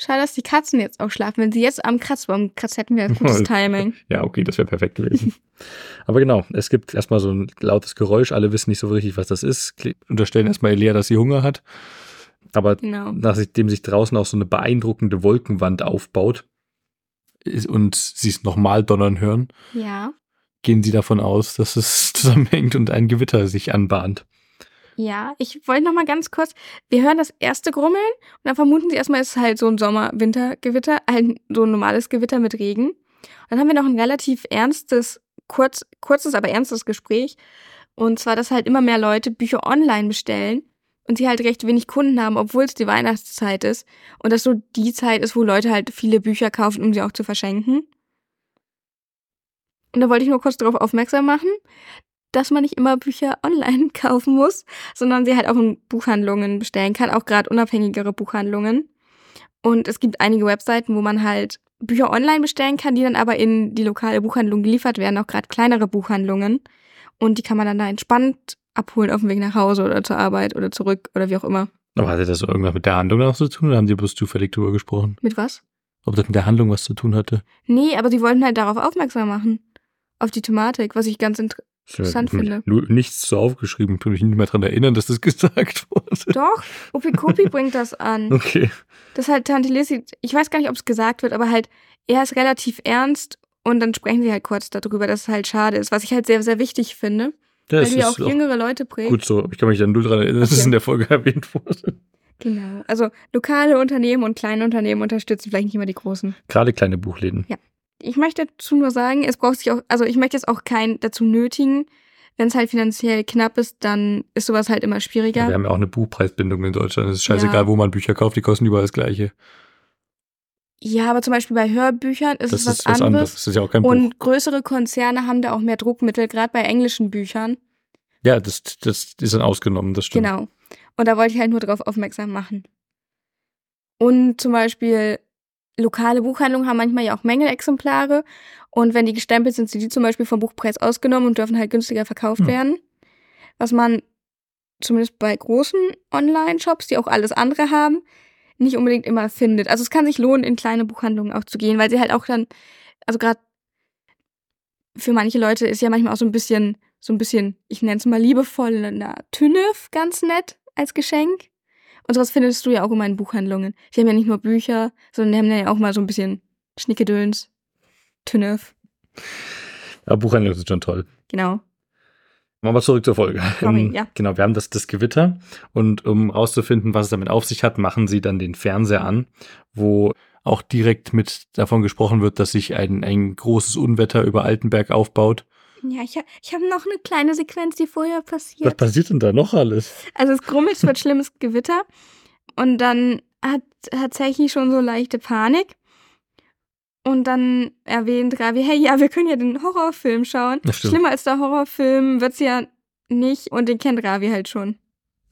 Schade, dass die Katzen jetzt auch schlafen. Wenn sie jetzt am Kratzbaum kratzt, hätten wir ein gutes Timing. Ja, okay, das wäre perfekt gewesen. Aber genau, es gibt erstmal so ein lautes Geräusch. Alle wissen nicht so richtig, was das ist. Unterstellen erstmal Elia, dass sie Hunger hat. Aber genau. nachdem sich draußen auch so eine beeindruckende Wolkenwand aufbaut und sie es nochmal donnern hören, ja. gehen sie davon aus, dass es zusammenhängt und ein Gewitter sich anbahnt. Ja, ich wollte noch mal ganz kurz, wir hören das erste Grummeln und dann vermuten sie erstmal, es ist halt so ein Sommer-Winter-Gewitter, ein so ein normales Gewitter mit Regen. Und dann haben wir noch ein relativ ernstes, kurz, kurzes, aber ernstes Gespräch. Und zwar, dass halt immer mehr Leute Bücher online bestellen und sie halt recht wenig Kunden haben, obwohl es die Weihnachtszeit ist. Und das so die Zeit ist, wo Leute halt viele Bücher kaufen, um sie auch zu verschenken. Und da wollte ich nur kurz darauf aufmerksam machen, dass man nicht immer Bücher online kaufen muss, sondern sie halt auch in Buchhandlungen bestellen kann, auch gerade unabhängigere Buchhandlungen. Und es gibt einige Webseiten, wo man halt Bücher online bestellen kann, die dann aber in die lokale Buchhandlung geliefert werden, auch gerade kleinere Buchhandlungen. Und die kann man dann da entspannt abholen auf dem Weg nach Hause oder zur Arbeit oder zurück oder wie auch immer. Aber hatte das irgendwas mit der Handlung noch zu tun oder haben die bloß zufällig drüber gesprochen? Mit was? Ob das mit der Handlung was zu tun hatte? Nee, aber sie wollten halt darauf aufmerksam machen. Auf die Thematik, was ich ganz interessant finde. Nichts so aufgeschrieben. Ich kann mich nicht mehr daran erinnern, dass das gesagt wurde. Doch, Opikopi bringt das an. Okay. Das halt Tante Lizzie, ich weiß gar nicht, ob es gesagt wird, aber halt, er ist relativ ernst und dann sprechen sie halt kurz darüber, dass es halt schade ist, was ich halt sehr, sehr wichtig finde. Ja, weil du ja auch jüngere Leute prägst. Gut so, ich kann mich dann null daran erinnern, dass es in der Folge erwähnt wurde. Genau. Also lokale Unternehmen und kleine Unternehmen unterstützen vielleicht nicht immer die großen. Gerade kleine Buchläden. Ja ich möchte dazu nur sagen, es braucht sich auch, also ich möchte jetzt auch keinen dazu nötigen. Wenn es halt finanziell knapp ist, dann ist sowas halt immer schwieriger. Ja, wir haben ja auch eine Buchpreisbindung in Deutschland. Es ist scheißegal, ja. wo man Bücher kauft, die kosten überall das Gleiche. Ja, aber zum Beispiel bei Hörbüchern ist das es was, ist was anderes. anderes. Das ist ja auch kein Buch. Und größere Konzerne haben da auch mehr Druckmittel, gerade bei englischen Büchern. Ja, das, das ist dann ausgenommen, das stimmt. Genau. Und da wollte ich halt nur darauf aufmerksam machen. Und zum Beispiel lokale Buchhandlungen haben manchmal ja auch Mängelexemplare und wenn die gestempelt sind, sind die zum Beispiel vom Buchpreis ausgenommen und dürfen halt günstiger verkauft hm. werden. Was man zumindest bei großen Online-Shops, die auch alles andere haben, nicht unbedingt immer findet. Also es kann sich lohnen, in kleine Buchhandlungen auch zu gehen, weil sie halt auch dann, also gerade für manche Leute ist ja manchmal auch so ein bisschen, so ein bisschen, ich nenne es mal liebevoll, eine Tünnef ganz nett als Geschenk. Und sowas findest du ja auch immer in Buchhandlungen. Die haben ja nicht nur Bücher, sondern die haben ja auch mal so ein bisschen Schnickedöns, Tünnef. Ja, Buchhandlungen sind schon toll. Genau. Machen wir zurück zur Folge. Sorry, ähm, ja. Genau, wir haben das, das Gewitter und um rauszufinden, was es damit auf sich hat, machen sie dann den Fernseher an, wo auch direkt mit davon gesprochen wird, dass sich ein, ein großes Unwetter über Altenberg aufbaut. Ja, ich, ich habe noch eine kleine Sequenz, die vorher passiert. Was passiert denn da noch alles? Also es grummelt, es wird schlimmes Gewitter. Und dann hat, hat Zechi schon so leichte Panik. Und dann erwähnt Ravi, hey, ja, wir können ja den Horrorfilm schauen. Schlimmer als der Horrorfilm wird's ja nicht und den kennt Ravi halt schon.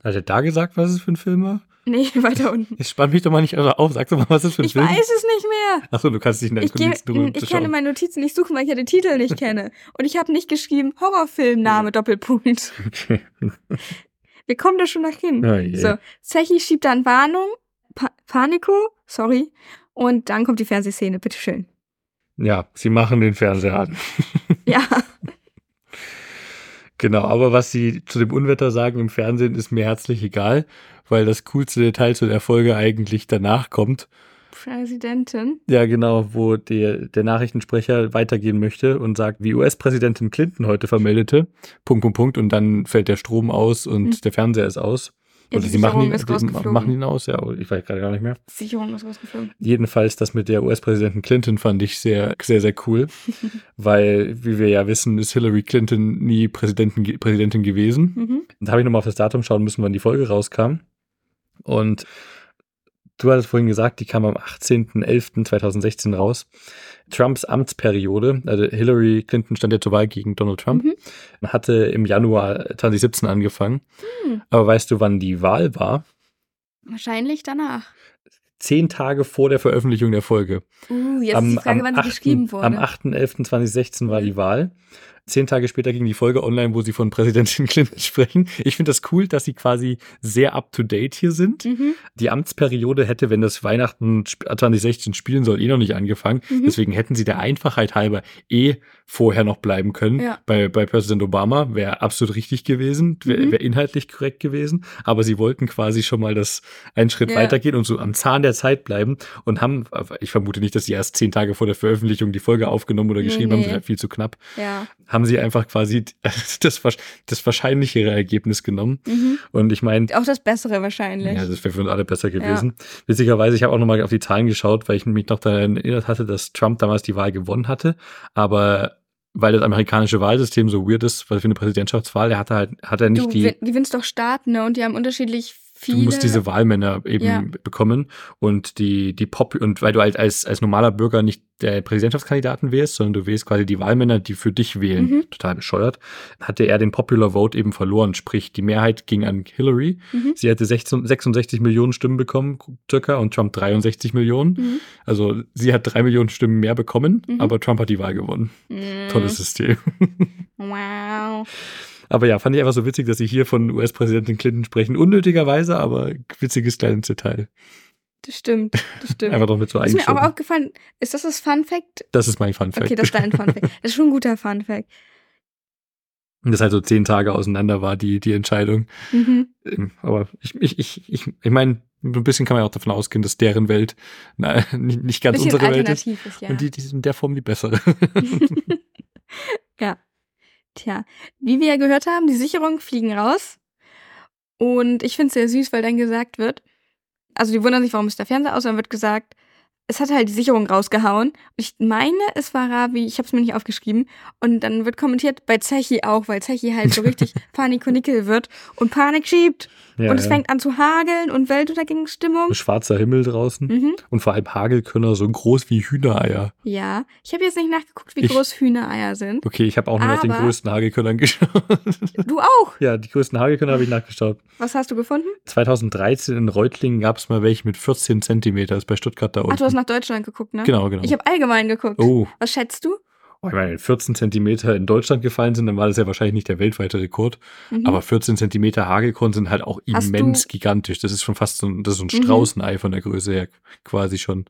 Hat er da gesagt, was es für ein Film war? Nee, weiter unten. Ich spann mich doch mal nicht auf. Sag doch mal, was ist für ein ich Film? Ich weiß es nicht mehr. Achso, du kannst dich in deinen Notizen Ich kann in meinen Notizen nicht suchen, weil ich ja den Titel nicht kenne. Und ich habe nicht geschrieben Horrorfilmname Doppelpunkt. Okay. Wir kommen da schon nach hin. Oh yeah. So, Zechi schiebt dann Warnung, pa Paniko, sorry. Und dann kommt die Fernsehszene, bitteschön. Ja, sie machen den Fernseher an. ja. Genau, aber was sie zu dem Unwetter sagen im Fernsehen, ist mir herzlich egal, weil das coolste Detail zu der Folge eigentlich danach kommt. Präsidentin? Ja, genau, wo der, der Nachrichtensprecher weitergehen möchte und sagt, wie US-Präsidentin Clinton heute vermeldete, Punkt, Punkt, Punkt, und dann fällt der Strom aus und mhm. der Fernseher ist aus. Ja, Oder sie machen ihn, die, machen ihn aus, ja, ich weiß gerade gar nicht mehr. Sicherung ist rausgeflogen. Jedenfalls das mit der US-Präsidentin Clinton fand ich sehr, sehr, sehr cool, weil, wie wir ja wissen, ist Hillary Clinton nie Präsidentin, Präsidentin gewesen. Mhm. Da habe ich nochmal auf das Datum schauen müssen, wann die Folge rauskam. Und Du hattest vorhin gesagt, die kam am 18.11.2016 raus. Trumps Amtsperiode, also Hillary Clinton stand ja zur Wahl gegen Donald Trump, mhm. hatte im Januar 2017 angefangen. Mhm. Aber weißt du, wann die Wahl war? Wahrscheinlich danach. Zehn Tage vor der Veröffentlichung der Folge. Uh, jetzt am, ist die Frage, wann 8, sie geschrieben wurde. Am 8.11.2016 war die Wahl. Zehn Tage später ging die Folge online, wo sie von Präsidentin Clinton sprechen. Ich finde das cool, dass sie quasi sehr up-to-date hier sind. Mhm. Die Amtsperiode hätte, wenn das Weihnachten 2016 spielen soll, eh noch nicht angefangen. Mhm. Deswegen hätten sie der Einfachheit halber eh vorher noch bleiben können. Ja. Bei, bei Präsident Obama wäre absolut richtig gewesen, wäre mhm. wär inhaltlich korrekt gewesen. Aber sie wollten quasi schon mal das einen Schritt ja. weitergehen und so am Zahn der Zeit bleiben und haben, ich vermute nicht, dass sie erst zehn Tage vor der Veröffentlichung die Folge aufgenommen oder geschrieben nee, nee. haben, das wäre viel zu knapp. Ja. Haben sie einfach quasi das, das wahrscheinlichere Ergebnis genommen. Mhm. Und ich meine. Auch das Bessere wahrscheinlich. Ja, das wäre für uns alle besser gewesen. Ja. Witzigerweise, ich habe auch nochmal auf die Zahlen geschaut, weil ich mich noch daran erinnert hatte, dass Trump damals die Wahl gewonnen hatte. Aber weil das amerikanische Wahlsystem so weird ist, weil für eine Präsidentschaftswahl, er hatte halt, hat er nicht du, die. gewinnst doch Staaten, ne? Und die haben unterschiedlich viele. Du musst diese Wahlmänner eben ja. bekommen und die, die Pop, und weil du halt als, als normaler Bürger nicht der Präsidentschaftskandidaten wählst, sondern du wählst quasi die Wahlmänner, die für dich wählen. Mhm. Total bescheuert. Hatte er den Popular Vote eben verloren, sprich, die Mehrheit ging an Hillary. Mhm. Sie hätte 16, 66 Millionen Stimmen bekommen, circa, und Trump 63 Millionen. Mhm. Also sie hat drei Millionen Stimmen mehr bekommen, mhm. aber Trump hat die Wahl gewonnen. Mhm. Tolles System. wow. Aber ja, fand ich einfach so witzig, dass sie hier von US-Präsidentin Clinton sprechen. Unnötigerweise, aber witziges kleines Detail. Das stimmt, das stimmt. Einfach doch mit so Ist mir auch aufgefallen, ist das das Fun Fact? Das ist mein Fun Fact. Okay, das ist dein Fun Fact. Das ist schon ein guter Fun Fact. Und das halt so zehn Tage auseinander war, die, die Entscheidung. Mhm. Ähm, aber ich, ich, ich, ich, ich meine, ein bisschen kann man ja auch davon ausgehen, dass deren Welt na, nicht, nicht ganz unsere Welt ist. ist ja. Und die, die ist in der Form die bessere. ja. Tja, wie wir ja gehört haben, die Sicherungen fliegen raus. Und ich finde es sehr süß, weil dann gesagt wird, also die wundern sich, warum ist der Fernseher aus, und dann wird gesagt, es hat halt die Sicherung rausgehauen. Ich meine, es war Ravi, ich habe es mir nicht aufgeschrieben. Und dann wird kommentiert bei Zechi auch, weil Zechi halt so richtig Panikonikel wird und Panik schiebt. Ja, und es ja. fängt an zu hageln und Weltuntergangsstimmung. Schwarzer Himmel draußen. Mhm. Und vor allem Hagelkörner so groß wie Hühnereier. Ja, ich habe jetzt nicht nachgeguckt, wie ich, groß Hühnereier sind. Okay, ich habe auch nur nach den größten Hagelkörnern geschaut. Du auch? Ja, die größten Hagelkörner habe ich nachgeschaut. Was hast du gefunden? 2013 in Reutlingen gab es mal welche mit 14 Zentimeter, das ist bei Stuttgart da unten. Ach, du hast nach Deutschland geguckt, ne? Genau, genau. Ich habe allgemein geguckt. Oh. Was schätzt du? Ich meine, 14 Zentimeter in Deutschland gefallen sind, dann war das ja wahrscheinlich nicht der weltweite Rekord. Mhm. Aber 14 Zentimeter Hagelkorn sind halt auch immens gigantisch. Das ist schon fast so ein, das ist so ein mhm. Straußenei von der Größe her quasi schon.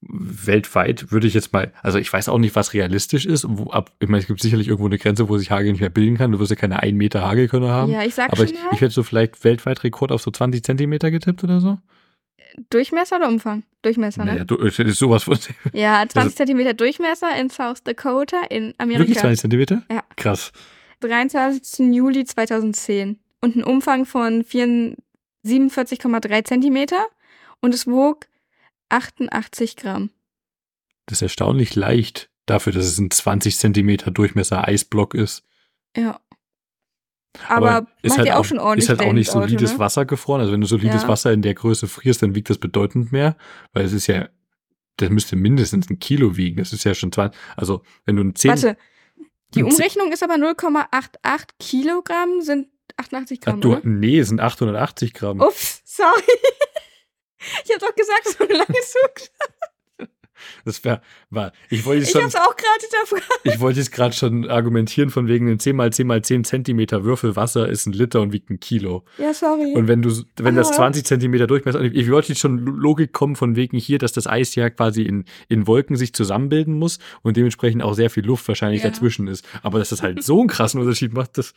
Weltweit würde ich jetzt mal, also ich weiß auch nicht, was realistisch ist. Wo, ab, ich meine, es gibt sicherlich irgendwo eine Grenze, wo sich Hagel nicht mehr bilden kann. Du wirst ja keine 1 Meter Hagelkörner haben. Ja, ich sag aber schon ich, ich hätte so vielleicht weltweit Rekord auf so 20 Zentimeter getippt oder so. Durchmesser oder Umfang? Durchmesser, ne? Naja, du, ist sowas von. Ja, 20 also, Zentimeter Durchmesser in South Dakota in Amerika. Wirklich 20 Zentimeter? Ja. Krass. 23. Juli 2010. Und ein Umfang von 47,3 Zentimeter. Und es wog 88 Gramm. Das ist erstaunlich leicht dafür, dass es ein 20 Zentimeter Durchmesser Eisblock ist. Ja. Aber, aber ist macht halt ja auch, schon ordentlich. Ist halt auch nicht solides ne? Wasser gefroren. Also wenn du solides ja. Wasser in der Größe frierst, dann wiegt das bedeutend mehr, weil es ist ja das müsste mindestens ein Kilo wiegen. Das ist ja schon 20, also wenn du ein 10. Warte, die Umrechnung ist aber 0,88 Kilogramm, sind 88 Gramm. Ach, du, nee, sind 880 Gramm. Ups, sorry. Ich habe doch gesagt, so lange Zug. Das wär, war, ich wollte es schon. Ich auch gerade. Ich wollte es gerade schon argumentieren von wegen ein 10 mal 10 mal 10 Zentimeter Würfel Wasser ist ein Liter und wiegt ein Kilo. Ja, sorry. Und wenn du, wenn das 20 Zentimeter Durchmesser, ich, ich wollte jetzt schon Logik kommen von wegen hier, dass das Eis ja quasi in, in Wolken sich zusammenbilden muss und dementsprechend auch sehr viel Luft wahrscheinlich ja. dazwischen ist. Aber dass das halt so einen krassen Unterschied macht, das,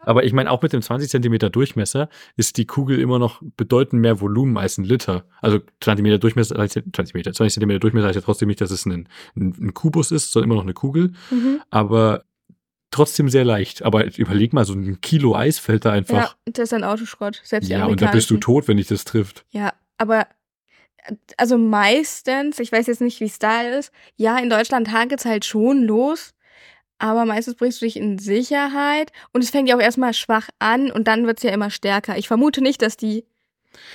aber ich meine, auch mit dem 20 Zentimeter Durchmesser ist die Kugel immer noch bedeutend mehr Volumen als ein Liter. Also 20 Meter Durchmesser, 20 Meter, 20 Zentimeter Durchmesser heißt ja trotzdem nicht, dass es ein, ein, ein Kubus ist, sondern immer noch eine Kugel. Mhm. Aber trotzdem sehr leicht. Aber überleg mal, so ein Kilo Eis fällt da einfach. Ja, das ist ein Autoschrott. Selbst ja, und da bist du tot, wenn dich das trifft. Ja, aber also meistens, ich weiß jetzt nicht, wie es da ist, ja, in Deutschland hakt es halt schon los, aber meistens bringst du dich in Sicherheit und es fängt ja auch erstmal schwach an und dann wird es ja immer stärker. Ich vermute nicht, dass die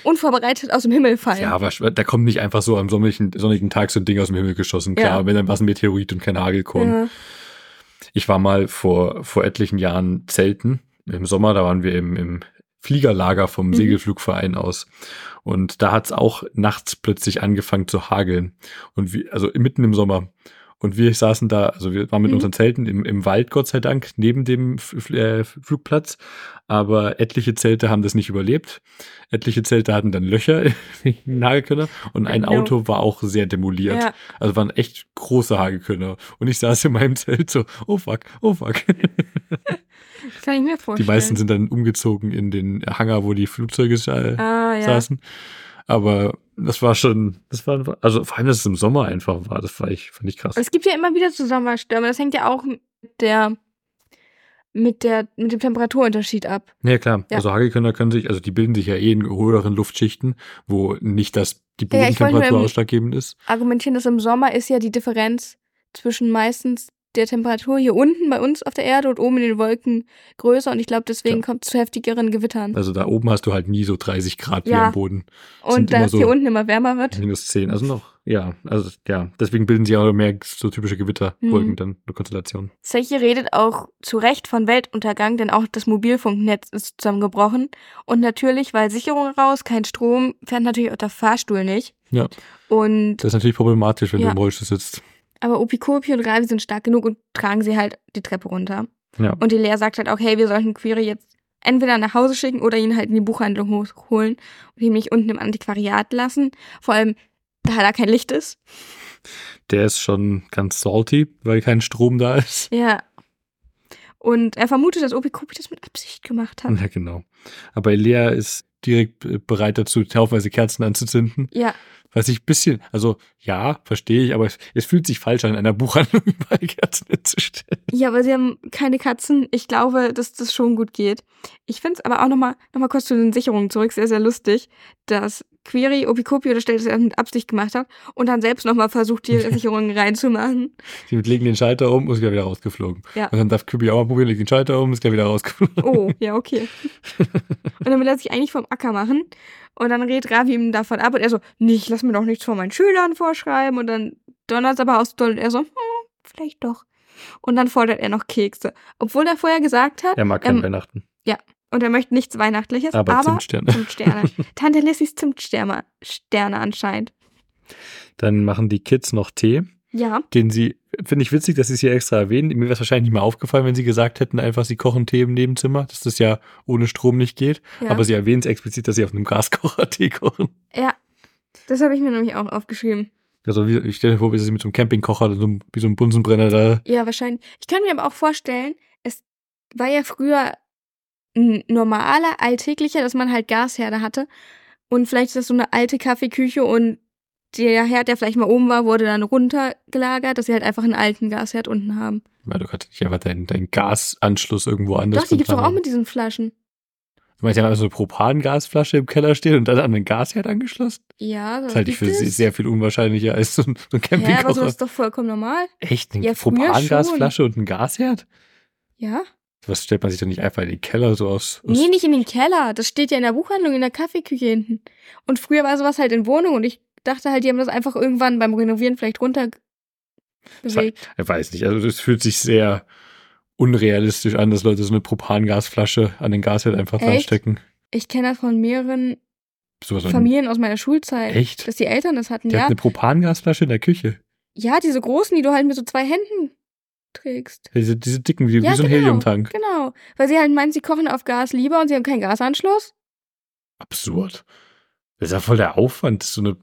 unvorbereitet aus dem Himmel fallen. Ja, aber da kommt nicht einfach so am sonnigen, sonnigen Tag so ein Ding aus dem Himmel geschossen. Klar, ja. wenn dann war es ein Meteorit und kein Hagelkorn. Ja. Ich war mal vor, vor etlichen Jahren zelten. Im Sommer, da waren wir im, im Fliegerlager vom mhm. Segelflugverein aus. Und da hat es auch nachts plötzlich angefangen zu hageln. Und wie, also mitten im Sommer. Und wir saßen da, also wir waren mit mhm. unseren Zelten im, im Wald, Gott sei Dank, neben dem F äh, Flugplatz. Aber etliche Zelte haben das nicht überlebt. Etliche Zelte hatten dann Löcher im Hagelkönner und ein genau. Auto war auch sehr demoliert. Ja. Also waren echt große Hagelkönner. Und ich saß in meinem Zelt so, oh fuck, oh fuck. Kann ich mir vorstellen. Die meisten sind dann umgezogen in den Hangar, wo die Flugzeuge ah, ja. Aber das war schon, das war, also vor allem, dass es im Sommer einfach war, das war ich, fand ich krass. Es gibt ja immer wieder so Sommerstürme, das hängt ja auch mit der, mit der, mit dem Temperaturunterschied ab. Ja, klar. Ja. Also Hagelkörner können sich, also die bilden sich ja eh in höheren Luftschichten, wo nicht das, die Bodentemperatur ja, ausschlaggebend ist. Argumentieren, dass im Sommer ist ja die Differenz zwischen meistens der Temperatur hier unten bei uns auf der Erde und oben in den Wolken größer und ich glaube, deswegen ja. kommt es zu heftigeren Gewittern. Also da oben hast du halt nie so 30 Grad ja. wie am Boden. und da es so hier unten immer wärmer wird. Minus 10, also noch, ja, also ja, deswegen bilden sie auch mehr so typische Gewitterwolken mhm. dann, eine Konstellation. Seche redet auch zu Recht von Weltuntergang, denn auch das Mobilfunknetz ist zusammengebrochen und natürlich, weil Sicherung raus, kein Strom, fährt natürlich auch der Fahrstuhl nicht. Ja. Und das ist natürlich problematisch, wenn ja. du im Rollstuhl sitzt. Aber Opikopi und Ravi sind stark genug und tragen sie halt die Treppe runter. Ja. Und die Lea sagt halt auch, hey, wir sollten Query jetzt entweder nach Hause schicken oder ihn halt in die Buchhandlung holen und ihn nicht unten im Antiquariat lassen. Vor allem, da da kein Licht ist. Der ist schon ganz salty, weil kein Strom da ist. Ja. Und er vermutet, dass Opikopi das mit Absicht gemacht hat. Ja, genau. Aber Lea ist direkt äh, bereit dazu, taufweise Kerzen anzuzünden. Ja. Was ich ein bisschen, also ja, verstehe ich, aber es, es, fühlt sich falsch an, in einer Buchhandlung überall Kerzen hinzustellen. Ja, aber sie haben keine Katzen. Ich glaube, dass das schon gut geht. Ich finde es aber auch nochmal noch mal kurz zu den Sicherungen zurück, sehr, sehr lustig, dass Query Opikopi unterstellt, dass er mit Absicht gemacht hat und dann selbst nochmal versucht, die Sicherungen reinzumachen. Sie legen den Schalter um, ist gleich wieder rausgeflogen. Ja. Und dann darf Query auch mal probieren, legt den Schalter um, ist gleich wieder rausgeflogen. Oh, ja, okay. und dann will er sich eigentlich vom Acker machen und dann redet Ravi ihm davon ab und er so, nicht, lass mir doch nichts von meinen Schülern vorschreiben. Und dann donnert es aber aus und er so, hm, vielleicht doch. Und dann fordert er noch Kekse. Obwohl er vorher gesagt hat. Er mag kein ähm, Weihnachten. Ja. Und er möchte nichts Weihnachtliches, aber, aber Zimtsterne. Zimtsterne. Tante Lissys Zimtsterne Sterne anscheinend. Dann machen die Kids noch Tee. Ja. Den sie, finde ich witzig, dass sie es hier extra erwähnen. Mir wäre es wahrscheinlich nicht mehr aufgefallen, wenn sie gesagt hätten, einfach sie kochen Tee im Nebenzimmer, dass das ja ohne Strom nicht geht. Ja. Aber sie erwähnen es explizit, dass sie auf einem Gaskocher Tee kochen. Ja. Das habe ich mir nämlich auch aufgeschrieben. Also wie, ich stelle mir vor, wie sie mit so einem Campingkocher, so wie so einem Bunsenbrenner da. Ja, wahrscheinlich. Ich kann mir aber auch vorstellen, es war ja früher ein normaler, alltäglicher, dass man halt Gasherde hatte. Und vielleicht ist das so eine alte Kaffeeküche und der Herd, der vielleicht mal oben war, wurde dann runtergelagert, dass sie halt einfach einen alten Gasherd unten haben. Weil du kannst nicht einfach deinen, deinen Gasanschluss irgendwo anders Doch, die gibt's doch auch mit diesen Flaschen. Du meinst, die haben also eine Propangasflasche im Keller stehen und dann an den Gasherd angeschlossen? Ja, das halte ich für es? sehr viel unwahrscheinlicher als so ein, so ein Campingkocher. Ja, aber so ist doch vollkommen normal. Echt? Eine ja, Propangasflasche und ein Gasherd? Ja. Was stellt man sich doch nicht einfach in den Keller so aus, aus? Nee, nicht in den Keller. Das steht ja in der Buchhandlung in der Kaffeeküche hinten. Und früher war sowas halt in Wohnungen und ich dachte halt, die haben das einfach irgendwann beim Renovieren vielleicht runter bewegt. Ich weiß nicht, also das fühlt sich sehr unrealistisch an, dass Leute so eine Propangasflasche an den Gasherd einfach Echt? dranstecken. Ich kenne das von mehreren an- Familien aus meiner Schulzeit. Echt? Dass die Eltern das hatten, Der ja. hat eine Propangasflasche in der Küche. Ja, diese großen, die du halt mit so zwei Händen trägst. Diese, diese dicken, wie, Ja, wie so ein genau, Heliumtank. Genau. Weil sie halt meinen, sie kochen auf Gas lieber und sie haben keinen Gasanschluss. Absurd. Das ist ja voll der Aufwand, das ist so eine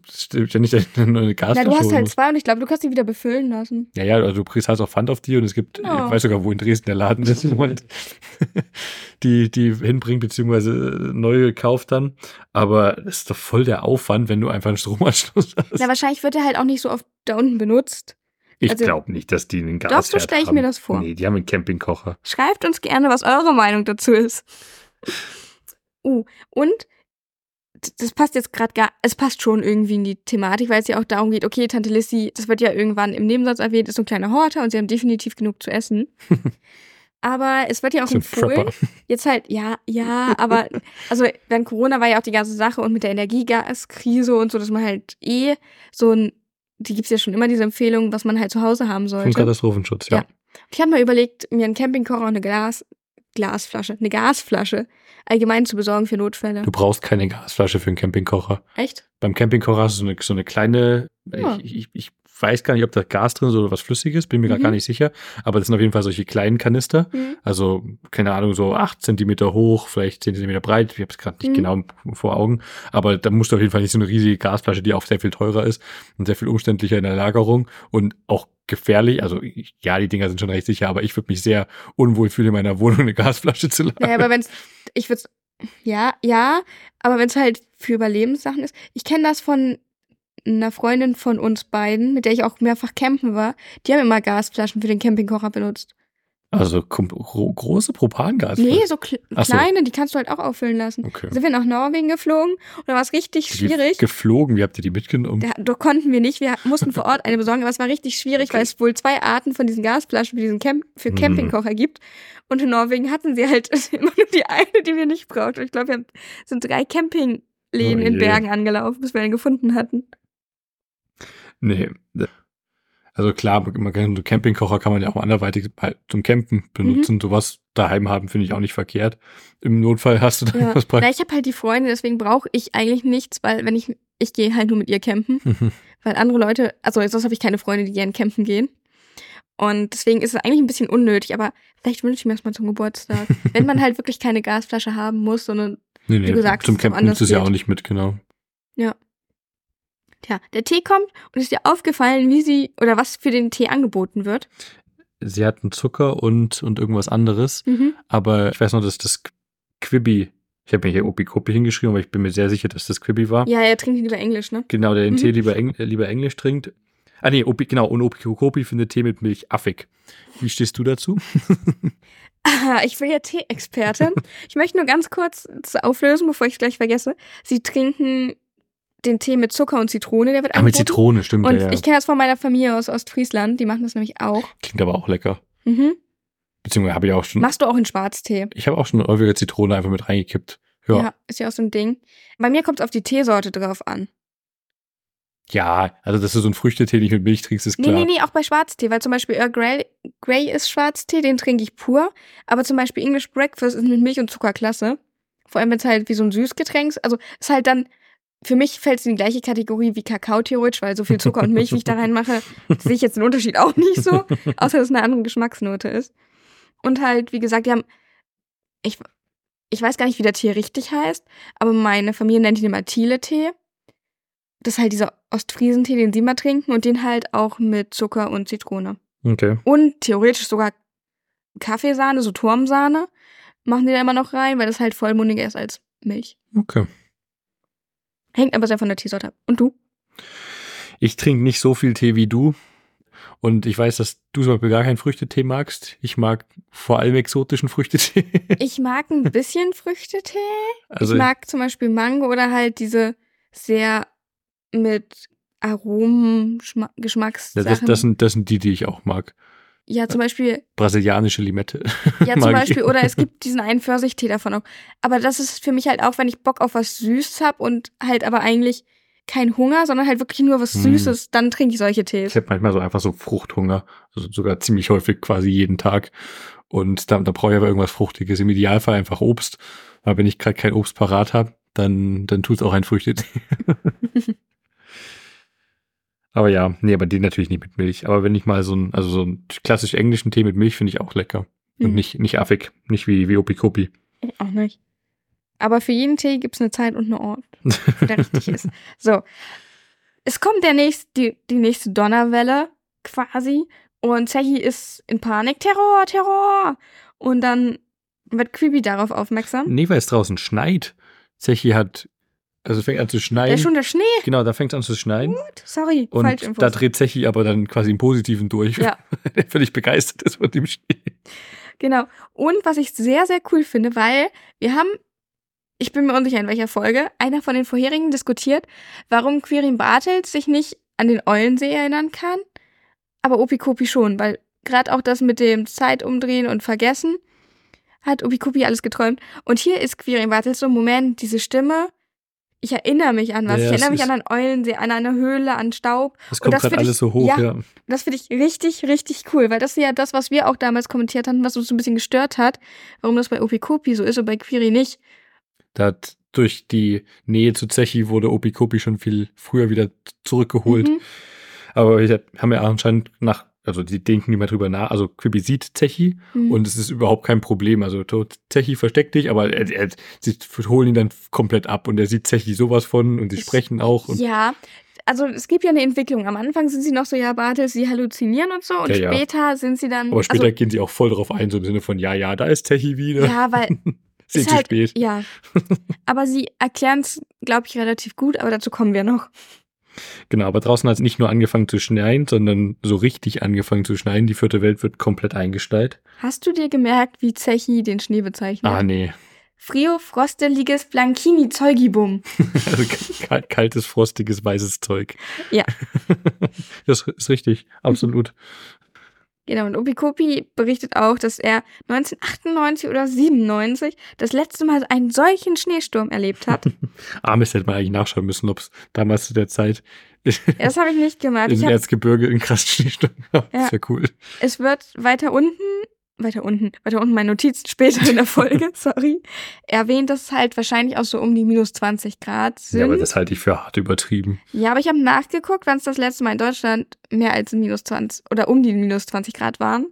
ständig eine, eine Na, Gasflasche. du hast halt zwei und ich glaube, du kannst die wieder befüllen lassen. Ja, ja, also du kriegst halt auch Pfand auf die und es gibt, Genau. ich weiß sogar, wo in Dresden der Laden ist, die, die hinbringt, beziehungsweise neu gekauft dann. Aber das ist doch voll der Aufwand, wenn du einfach einen Stromanschluss hast. Na, wahrscheinlich wird der halt auch nicht so oft da unten benutzt. Ich also- glaube nicht, dass die einen Doch, Gasherd so stell ich haben. mir das vor. Nee, die haben einen Campingkocher. Schreibt uns gerne, was eure Meinung dazu ist. Uh, und das passt jetzt gerade gar, es passt schon irgendwie in die Thematik, weil es ja auch darum geht, okay, Tante Lissy, das wird ja irgendwann im Nebensatz erwähnt, ist so ein kleiner Horter und sie haben definitiv genug zu essen. Aber es wird ja auch So empfohlen, jetzt halt, ja, ja, aber, also während Corona war ja auch die ganze Sache und mit der Energiegaskrise und so, dass man halt eh so ein, die gibt's ja schon immer diese Empfehlung, was man halt zu Hause haben Vom sollte. Katastrophenschutz, ja. Ja. Ich habe mal überlegt, mir einen Campingkocher und eine Glas, Glasflasche, eine Gasflasche allgemein zu besorgen für Notfälle. Du brauchst keine Gasflasche für einen Campingkocher. Echt? Beim Campingkocher hast du so eine, so eine kleine, Ja. ich, ich, ich weiß gar nicht, ob da Gas drin ist oder was Flüssiges, bin mir Mhm. gar nicht sicher. Aber das sind auf jeden Fall solche kleinen Kanister. Mhm. Also, keine Ahnung, so acht Zentimeter hoch, vielleicht zehn Zentimeter breit. Ich habe es gerade nicht Mhm. genau vor Augen. Aber da musst du auf jeden Fall nicht so eine riesige Gasflasche, die auch sehr viel teurer ist und sehr viel umständlicher in der Lagerung und auch gefährlich. Also, ja, die Dinger sind schon recht sicher, aber ich würde mich sehr unwohl fühlen, in meiner Wohnung eine Gasflasche zu lagern. Naja, aber wenn's, ich würde ja, ja, aber wenn es halt für Überlebenssachen ist. Ich kenne das von einer Freundin von uns beiden, mit der ich auch mehrfach campen war. Die haben immer Gasflaschen für den Campingkocher benutzt. Also, große Propangasflaschen. Nee, so, kle so. kleine, die kannst du halt auch auffüllen lassen. Okay. Sind wir nach Norwegen geflogen und da war es richtig schwierig. Geflogen, wie habt ihr die mitgenommen? Da, da konnten wir nicht, wir mussten vor Ort eine besorgen, aber es war richtig schwierig, Okay. weil es wohl zwei Arten von diesen Gasflaschen für diesen Camp für Mhm. Campingkocher gibt. Und in Norwegen hatten sie halt immer nur die eine, die wir nicht brauchten. Ich glaube, wir haben- sind drei Campingläden Oh in. Bergen angelaufen, bis wir einen gefunden hatten. Nee. Also klar, man kann, so Campingkocher kann man ja auch anderweitig halt zum Campen Mhm. benutzen. Sowas daheim haben, finde ich auch nicht verkehrt. Im Notfall hast du dann Ja. was Na, praktisch. ich habe halt die Freunde, deswegen brauche ich eigentlich nichts, weil wenn ich, ich gehe halt nur mit ihr campen, weil andere Leute, also sonst habe ich keine Freunde, die gern campen gehen. Und deswegen ist es eigentlich ein bisschen unnötig, aber vielleicht wünsche ich mir das mal zum Geburtstag. wenn man halt wirklich keine Gasflasche haben muss, sondern nee, nee, wie gesagt, zum ist Campen du es ja auch nicht mit, genau. Tja, der Tee kommt und ist dir aufgefallen, wie sie oder was für den Tee angeboten wird? Sie hatten Zucker und, und irgendwas anderes. Mhm. Aber ich weiß noch, dass das Quibi, ich habe mir hier Opi-Kopi hingeschrieben, aber ich bin mir sehr sicher, dass das Quibi war. Ja, er trinkt lieber Englisch, ne? Genau, der den Mhm. Tee lieber, Eng äh, lieber Englisch trinkt. Ah nee, Opi, genau, und Opi-Kopi findet Tee mit Milch affig. Wie stehst du dazu? Ah, ich will ja Tee-Expertin. ich möchte nur ganz kurz auflösen, bevor ich es gleich vergesse. Sie trinken den Tee mit Zucker und Zitrone, der wird Ah, mit angeboten. Zitrone, stimmt Und ja, ja. ich kenne das von meiner Familie aus Ostfriesland, die machen das nämlich auch. Klingt aber auch lecker. Mhm. Beziehungsweise habe ich auch schon, Machst du auch in Schwarztee? ich habe auch schon häufiger Zitrone einfach mit reingekippt. Ja. Ja. ja. ist ja auch so ein Ding. Bei mir kommt es auf die Teesorte drauf an. also dass du so einen Früchtetee nicht mit Milch trinkst, ist Nee, klar. nee, nee, auch bei Schwarztee, weil zum Beispiel Earl Grey, Grey ist Schwarztee, den trinke ich pur. Aber zum Beispiel English Breakfast ist mit Milch und Zucker klasse. Vor allem, wenn es halt wie so ein Süßgetränk ist. Also ist halt dann, für mich fällt es in die gleiche Kategorie wie Kakao theoretisch, weil so viel Zucker und Milch, wie ich da reinmache, sehe ich jetzt den Unterschied auch nicht so. Außer, dass es eine andere Geschmacksnote ist. Und halt, wie gesagt, die haben, ich, ich weiß gar nicht, wie der Tee richtig heißt, aber meine Familie nennt ihn immer Thiele-Tee. Das ist halt dieser Ostfriesentee, den sie mal trinken und den halt auch mit Zucker und Zitrone. Okay. Und theoretisch sogar Kaffeesahne, so Turmsahne, machen die da immer noch rein, weil das halt vollmundiger ist als Milch. Okay. Hängt aber sehr von der Teesorte ab. Und du? Ich trinke nicht so viel Tee wie du. Und ich weiß, dass du zum Beispiel gar keinen Früchtetee magst. Ich mag vor allem exotischen Früchtetee. Ich mag ein bisschen Früchtetee. Also ich mag zum Beispiel Mango oder halt diese sehr mit Aromen, Geschmackssachen. das, das, sind, das sind die, die ich auch mag. Ja, zum Beispiel, Brasilianische Limette. ja, zum. Beispiel, oder es gibt diesen einen Pfirsichtee davon auch. Aber das ist für mich halt auch, wenn ich Bock auf was Süßes hab und halt aber eigentlich keinen Hunger, sondern halt wirklich nur was Hm. Süßes, dann trinke ich solche Tees. Ich habe manchmal so einfach so Fruchthunger, also sogar ziemlich häufig quasi jeden Tag. Und da, da brauche ich aber irgendwas Fruchtiges. Im Idealfall einfach Obst. Aber wenn ich gerade kein Obst parat habe, dann, dann tut's auch ein Früchtetee. aber ja, nee, aber den natürlich nicht mit Milch. Aber wenn ich mal so ein, also so einen klassisch englischen Tee mit Milch finde ich auch lecker. Und Mhm. nicht, nicht affig. Nicht wie, wie Opikopi. Ich auch nicht. Aber für jeden Tee gibt es eine Zeit und einen Ort, der richtig ist. So. Es kommt der nächste, die, die nächste Donnerwelle quasi. Und Zechi ist in Panik. Terror, Terror. Und dann wird Creepy darauf aufmerksam. Nee, weil es draußen schneit. Zechi hat, also fängt an zu schneien. ist schon der Schnee. Genau, da fängt es an zu schneien. Sorry, Und falsch da dreht Zechi aber dann quasi im Positiven durch. Ja. der völlig begeistert ist von dem Schnee. Genau. Und was ich sehr, sehr cool finde, weil wir haben, ich bin mir unsicher in welcher Folge, einer von den vorherigen diskutiert, warum Quirin Bartels sich nicht an den Eulensee erinnern kann, aber Opikopi schon, weil gerade auch das mit dem Zeitumdrehen und Vergessen hat Opikopi alles geträumt. Und hier ist Quirin Bartels so, Moment, diese Stimme, ich erinnere mich an was. Ja, ich erinnere mich an einen Eulensee, an eine Höhle, an Staub. Das kommt gerade ich- alles so hoch, ja. ja. Das finde ich richtig, richtig cool, weil das ist ja das, was wir auch damals kommentiert hatten, was uns ein bisschen gestört hat, warum das bei Opikopi so ist und bei Quiri nicht. Da durch die Nähe zu Zechi wurde Opikopi schon viel früher wieder zurückgeholt. Mhm. Aber wir haben ja anscheinend nach, also die denken nicht mehr drüber nach. Also Quibi sieht Zechi Mhm. und es ist überhaupt kein Problem. Also Zechi versteckt dich, aber er, er, sie holen ihn dann komplett ab und er sieht Zechi sowas von und sie Ich- sprechen auch. Und ja, also es gibt ja eine Entwicklung. Am Anfang sind sie noch so, ja, Bartels, sie halluzinieren und so. Und Ja, ja. später sind sie dann. aber später also, gehen sie auch voll darauf ein, so im Sinne von, ja, ja, da ist Zechi wieder. ja, weil. Sind ist zu halt, spät. Ja. Aber sie erklären es, glaube ich, relativ gut, aber dazu kommen wir noch. Genau, aber draußen hat es nicht nur angefangen zu schneien, sondern so richtig angefangen zu schneien. Die vierte Welt wird komplett eingestellt. Hast du dir gemerkt, wie Zechi den Schnee bezeichnet? Ah, nee. Frio frosteliges Blankini Zeugibum. Also kal- kaltes, frostiges, weißes Zeug. Ja. Das ist richtig, absolut. Genau, und Opikopi berichtet auch, dass er 1998 oder 97 das letzte Mal einen solchen Schneesturm erlebt hat. Armes hätte man eigentlich nachschauen müssen, ob es damals zu der Zeit das habe ich nicht gemacht. im Erzgebirge in krassen Schneesturm. Ja. Das wäre cool. es wird weiter unten, weiter unten, weiter unten meine Notizen später in der Folge, sorry, erwähnt, dass es halt wahrscheinlich auch so um die minus 20 Grad sind. Ja, aber das halte ich für hart übertrieben. Ja, aber ich habe nachgeguckt, wann es das letzte Mal in Deutschland mehr als minus 20 oder um die minus 20 Grad waren.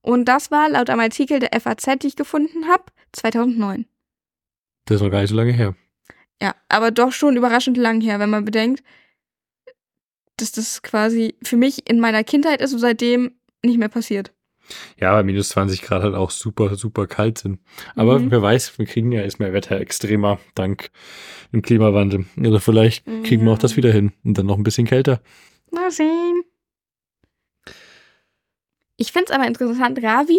Und das war laut einem Artikel der FAZ, die ich gefunden habe, 2009. Das ist noch gar nicht so lange her. Ja, aber doch schon überraschend lang her, wenn man bedenkt, dass das quasi für mich in meiner Kindheit ist und seitdem nicht mehr passiert. Ja, aber minus 20 Grad halt auch super, super kalt sind. Aber Mhm. wer weiß, wir kriegen ja erst mehr Wetter extremer dank dem Klimawandel. Oder vielleicht kriegen wir auch das Ja. wieder hin und dann noch ein bisschen kälter. Mal sehen. Ich find's aber interessant, Ravi,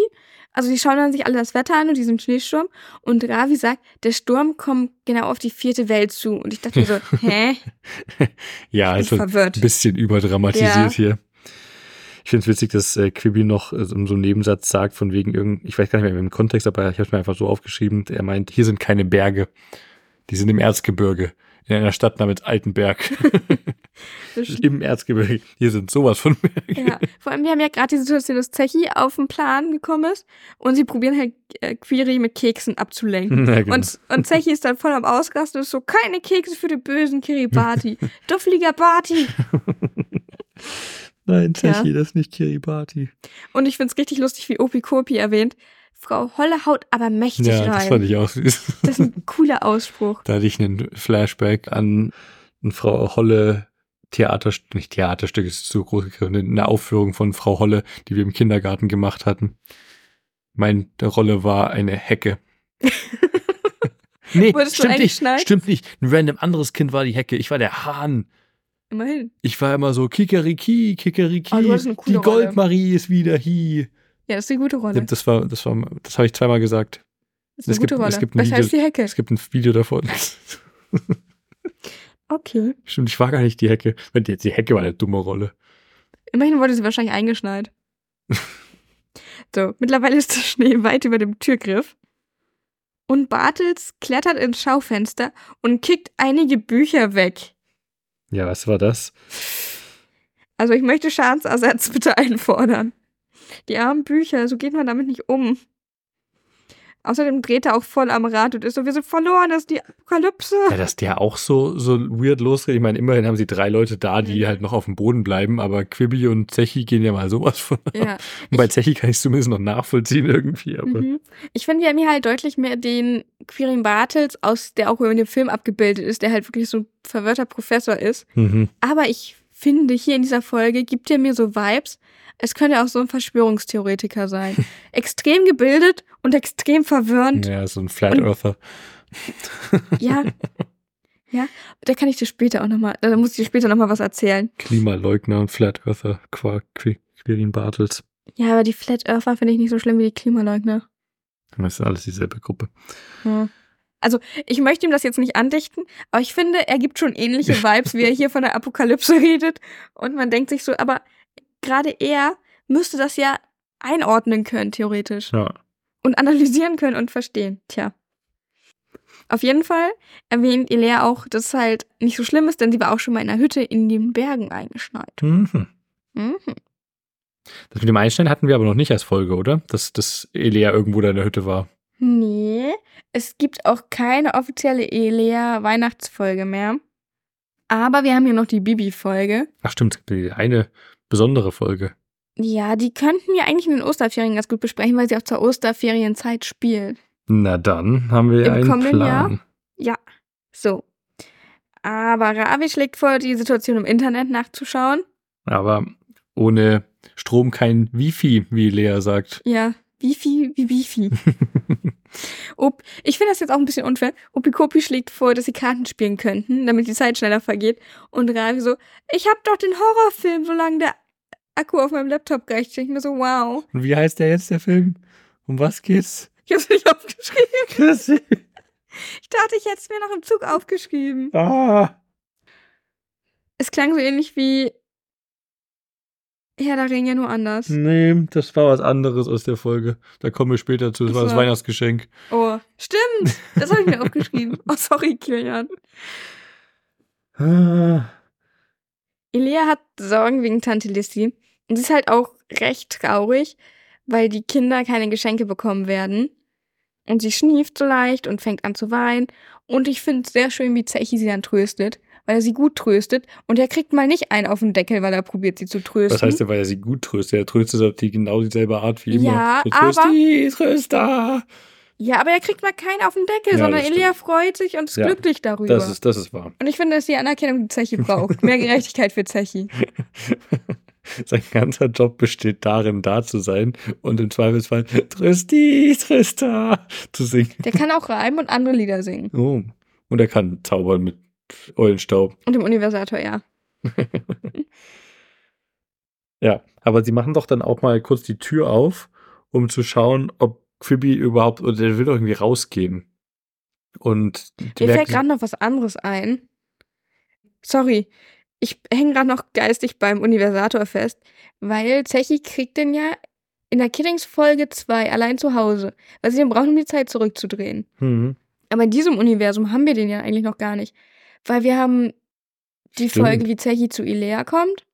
also die schauen dann sich alle das Wetter an und diesen Schneesturm und Ravi sagt, der Sturm kommt genau auf die vierte Welt zu. Und ich dachte mir so, hä? Ja, also verwirrt. ein bisschen überdramatisiert Ja. hier. Ich finde es witzig, dass äh, Quibi noch äh, so einen Nebensatz sagt, von wegen irgend, ich weiß gar nicht mehr im Kontext, aber ich habe es mir einfach so aufgeschrieben. Er meint, hier sind keine Berge. Die sind im Erzgebirge. In einer Stadt namens Altenberg. Im Erzgebirge. Hier sind sowas von Berge. Ja, vor allem, wir haben ja gerade die Situation, dass Zechi auf den Plan gekommen ist und sie probieren halt äh, Quiri mit Keksen abzulenken. Ja, genau. Und, und Zechi ist dann voll am Ausrasten und ist so, keine Kekse für den bösen Kiribati. Duffeliger Barty. Nein, Tja. Techi, das ist nicht Kiribati. Und ich find's richtig lustig, wie Opi Kopi erwähnt. Frau Holle haut aber mächtig Ja, das fand rein. ich auch süß. Das ist ein cooler Ausspruch. Da hatte ich einen Flashback an ein Frau Holle Theaterstück, nicht Theaterstück, ist zu groß gegriffen, eine Aufführung von Frau Holle, die wir im Kindergarten gemacht hatten. Meine Rolle war eine Hecke. nee, Wurdest stimmt nicht, stimmt nicht. Ein random anderes Kind war die Hecke. Ich war der Hahn. Immerhin. Ich war immer so Kikeriki, Kikeriki. Oh, die. Goldmarie ist wieder hier. Ja, das ist eine gute Rolle. Das war, das war, das habe ich zweimal gesagt. Das ist eine es gibt- gute Rolle. es gibt ein Besser Video- die Hecke. Es gibt ein Video davon. Okay. Stimmt, ich war gar nicht die Hecke. Die Hecke war eine dumme Rolle. Immerhin wurde sie wahrscheinlich eingeschneit. so, mittlerweile ist der Schnee weit über dem Türgriff. Und Bartels klettert ins Schaufenster und kickt einige Bücher weg. Ja, was war das? Also ich möchte Schadensersatz bitte einfordern. Die armen Bücher, so geht man damit nicht um. Außerdem dreht er auch voll am Rad und ist so, wir sind verloren, das ist die Apokalypse. Ja, dass der auch so, so weird losgeht. Ich meine, immerhin haben sie drei Leute da, die mhm. halt noch auf dem Boden bleiben, aber Quibby und Zechi gehen ja mal sowas von. Ja. Und bei Zechi kann ich es zumindest noch nachvollziehen irgendwie. Mhm. Ich finde, wir haben hier halt deutlich mehr den Quirin Bartels, aus, der auch in dem Film abgebildet ist, der halt wirklich so ein verwirrter Professor ist. Mhm. Aber ich finde, hier in dieser Folge gibt er mir so Vibes, es könnte auch so ein Verschwörungstheoretiker sein. extrem gebildet und extrem verwirrend. Ja, so ein Flat Earther. ja. Ja, da kann ich dir später auch nochmal, da muss ich dir später nochmal was erzählen. Klimaleugner und Flat Earther, Quark, Quirin Bartels. Ja, aber die Flat Earther finde ich nicht so schlimm wie die Klimaleugner. Das ist alles dieselbe Gruppe. Ja. Also, ich möchte ihm das jetzt nicht andichten, aber ich finde, er gibt schon ähnliche Vibes, wie er hier von der Apokalypse redet. Und man denkt sich so, aber gerade er müsste das ja einordnen können, theoretisch. Ja. Und analysieren können und verstehen. Tja. Auf jeden Fall erwähnt Ilea auch, dass es halt nicht so schlimm ist, denn sie war auch schon mal in einer Hütte in den Bergen eingeschneit. Mhm. Mhm. Das mit dem Einschneiden hatten wir aber noch nicht als Folge, oder? Dass, dass Elea irgendwo da in der Hütte war. Nee, es gibt auch keine offizielle Elea-Weihnachtsfolge mehr. Aber wir haben hier noch die Bibi-Folge. Ach stimmt, eine besondere Folge. Ja, die könnten wir eigentlich in den Osterferien ganz gut besprechen, weil sie auch zur Osterferienzeit spielt. Na dann haben wir Im einen kommenden Plan. Jahr? Ja, so. Aber Ravi schlägt vor, die Situation im Internet nachzuschauen. Aber ohne Strom kein Wifi, wie Lea sagt. Ja, Wifi wie Wifi. Ob, ich finde das jetzt auch ein bisschen unfair. Opikopi schlägt vor, dass sie Karten spielen könnten, damit die Zeit schneller vergeht. Und Ravi so, ich hab doch den Horrorfilm, solange der Akku auf meinem Laptop reicht. Ich mir so, wow. Und wie heißt der jetzt, der Film? Um was geht's? Ich hab's nicht aufgeschrieben. Ich dachte, ich hätte es mir noch im Zug aufgeschrieben. Ah. Es klang so ähnlich wie Herr der Ringe nur anders. Nee, das war was anderes aus der Folge. Da kommen wir später zu. Das war das Weihnachtsgeschenk. Oh, stimmt. Das habe ich mir aufgeschrieben. Oh, sorry, Kilian. Ah. Elia hat Sorgen wegen Tante Lissy. Und sie ist halt auch recht traurig, weil die Kinder keine Geschenke bekommen werden. Und sie schnieft so leicht und fängt an zu weinen. Und ich finde es sehr schön, wie Zechi sie dann tröstet weil er sie gut tröstet. Und er kriegt mal nicht einen auf den Deckel, weil er probiert, sie zu trösten. Was heißt denn, weil er sie gut tröstet? Er tröstet auf die genau dieselbe Art wie immer. Ja, so, aber... Die Tröster! Ja, aber er kriegt mal keinen auf den Deckel, ja, sondern Elia freut sich und ist ja, glücklich darüber. Das ist, das ist wahr. Und ich finde, dass die Anerkennung, die Zechi braucht. Mehr Gerechtigkeit für Zechi. Sein ganzer Job besteht darin, da zu sein und im Zweifelsfall Trösti, Tröster zu singen. Der kann auch reimen und andere Lieder singen. Oh. Und er kann zaubern mit Eulenstaub. Und dem Universator, ja. ja, aber sie machen doch dann auch mal kurz die Tür auf, um zu schauen, ob Phoebe überhaupt, oder der will doch irgendwie rausgehen. Und mir fällt gerade noch was anderes ein. Sorry, ich hänge gerade noch geistig beim Universator fest, weil Zechi kriegt den ja in der Kiddings-Folge 2 allein zu Hause, weil sie den brauchen, um die Zeit zurückzudrehen. Mhm. Aber in diesem Universum haben wir den ja eigentlich noch gar nicht. Weil wir haben die Stimmt. Folge, wie Zechi zu Ilea kommt.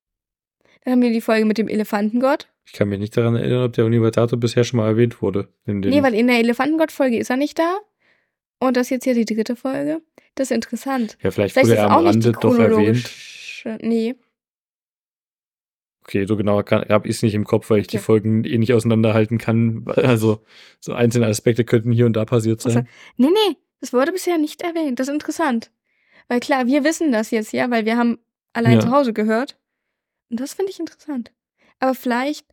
Dann haben wir die Folge mit dem Elefantengott. Ich kann mich nicht daran erinnern, ob der Universator bisher schon mal erwähnt wurde. In nee, weil in der Elefantengott-Folge ist er nicht da. Und das ist jetzt hier die dritte Folge. Das ist interessant. Ja, vielleicht, vielleicht wurde er am Rande doch erwähnt. Nee. Okay, so genau habe ich es nicht im Kopf, weil ich okay. die Folgen eh nicht auseinanderhalten kann. Also so einzelne Aspekte könnten hier und da passiert sein. Also, nee, nee, das wurde bisher nicht erwähnt. Das ist interessant. Weil klar, wir wissen das jetzt ja, weil wir haben allein ja. zu Hause gehört. Und das finde ich interessant. Aber vielleicht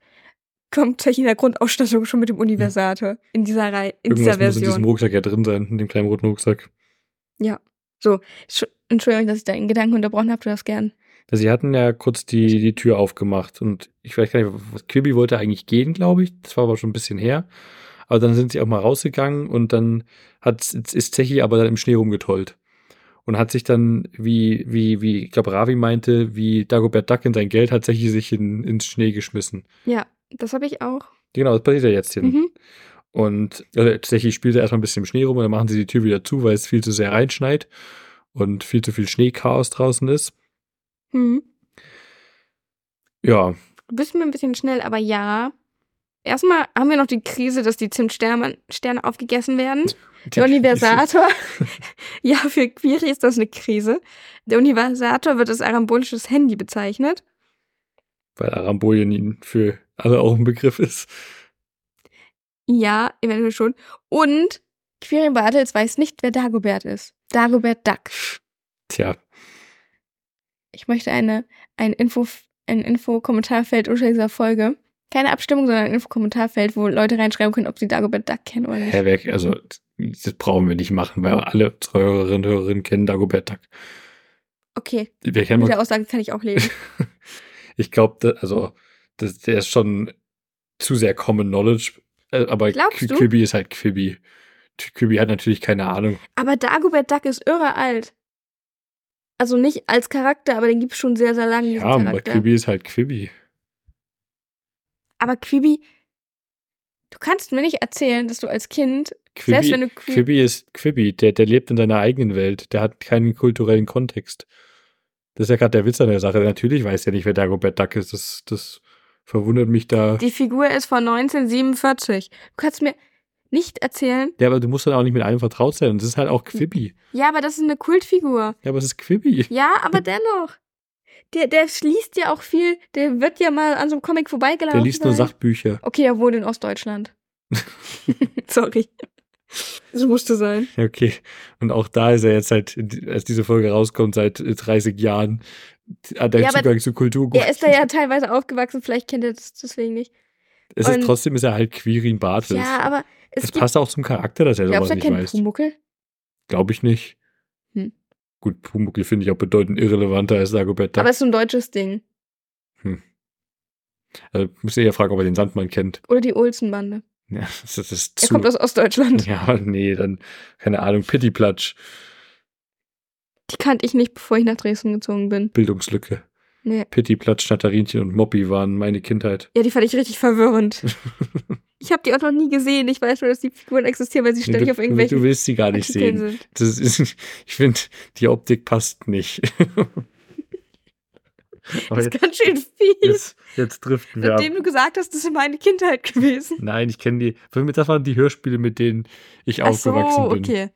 kommt in der Grundausstattung schon mit dem Universator in dieser Reihe, in Irgendwas dieser Version. muss in diesem Rucksack ja drin sein, in dem kleinen roten Rucksack. Ja. So, Entschuldigung, dass ich da in Gedanken unterbrochen habe, du das gern. Sie hatten ja kurz die, die Tür aufgemacht und ich weiß gar nicht, Quibi wollte eigentlich gehen, glaube ich. Das war aber schon ein bisschen her. Aber dann sind sie auch mal rausgegangen und dann hat, ist Zechi aber dann im Schnee rumgetollt und hat sich dann, wie, wie, wie, ich glaube, Ravi meinte, wie Dagobert Duck in sein Geld tatsächlich sich in, ins Schnee geschmissen. Ja, das habe ich auch. Genau, das passiert ja jetzt hin. Mhm. Und also tatsächlich spielt er erstmal ein bisschen im Schnee rum und dann machen sie die Tür wieder zu, weil es viel zu sehr reinschneit und viel zu viel Schneechaos draußen ist. Hm. Ja. Bist mir ein bisschen schnell, aber ja. Erstmal haben wir noch die Krise, dass die Zimtsterne Sterne aufgegessen werden. Der Universator, ja, für Query ist das eine Krise. Der Universator wird als arambolisches Handy bezeichnet. Weil Arambolien für alle auch ein Begriff ist. Ja, eventuell schon. Und Quirin Bartels weiß nicht, wer Dagobert ist. Dagobert Duck. Tja. Ich möchte eine, ein Info, ein Info-Kommentarfeld unter dieser Folge. Keine Abstimmung, sondern ein Info-Kommentarfeld, wo Leute reinschreiben können, ob sie Dagobert Duck kennen oder nicht. Herr Werk, also das brauchen wir nicht machen, weil alle Hörerinnen und Hörerinnen kennen Dagobert Duck. Okay. Wir kennen Mit der Aussage kann ich auch leben. ich glaube, also das, der ist schon zu sehr Common Knowledge. äh, Aber du? Quibi ist halt Quibi. Quibi hat natürlich keine Ahnung. Aber Dagobert Duck ist irre alt. Also nicht als Charakter, aber den gibt es schon sehr, sehr lange, Ja, aber. Quibi ist halt Quibi. Aber Quibi, du kannst mir nicht erzählen, dass du als Kind, Quibi, selbst wenn du Qui- Quibi ist Quibi, der, der lebt in seiner eigenen Welt. Der hat keinen kulturellen Kontext. Das ist ja gerade der Witz an der Sache. Natürlich weiß er nicht, wer Dagobert Duck ist. Das, das verwundert mich da. die Figur ist von 1947. Du kannst mir nicht erzählen, Ja, aber du musst dann auch nicht mit allem vertraut sein. Und das ist halt auch Quibi. ja, aber das ist eine Kultfigur. Ja, aber es ist Quibi. Ja, aber dennoch. Der, der schließt ja auch viel, der wird ja mal an so einem Comic vorbeigelaufen. Der liest nur sein. Sachbücher. Okay, er wohnt in Ostdeutschland. Sorry. Das musste sein. Okay. Und auch da ist er jetzt halt, als diese Folge rauskommt, seit 30 Jahren, hat er Ja, Zugang zu Kultur. Er ist da ja teilweise aufgewachsen, vielleicht kennt er das deswegen nicht. es ist trotzdem ist er halt Quirin Bartels. Ja, aber es das passt auch zum Charakter, dass er Glaubst sowas du, er nicht kennt weiß. Pumuckel? Glaube ich nicht. Hm. Gut, Pumuckl finde ich auch bedeutend irrelevanter als Dagobert Duck. Aber es ist so ein deutsches Ding. Also, müsst ihr ja fragen, ob er den Sandmann kennt. Oder die Olsen-Bande. Ja, das ist, das ist Er zu. kommt aus Ostdeutschland. ja, nee, dann, keine Ahnung, Pittiplatsch, Die kannte ich nicht, bevor ich nach Dresden gezogen bin. Bildungslücke. Nee. Pittiplatsch, Schnatterinchen und Moppi waren meine Kindheit. Ja, die fand ich richtig verwirrend. ich habe die auch noch nie gesehen. Ich weiß nur, dass die Figuren existieren, weil sie ständig du, auf irgendwelchen du willst sie gar nicht Artikeln sehen. ist, ich finde, die Optik passt nicht. Das ist jetzt, ganz schön fies. jetzt, jetzt driften wir ab. Nachdem du gesagt hast, das ist meine Kindheit gewesen. Nein, ich kenne die. Das waren die Hörspiele, mit denen ich Ach so, aufgewachsen bin. okay.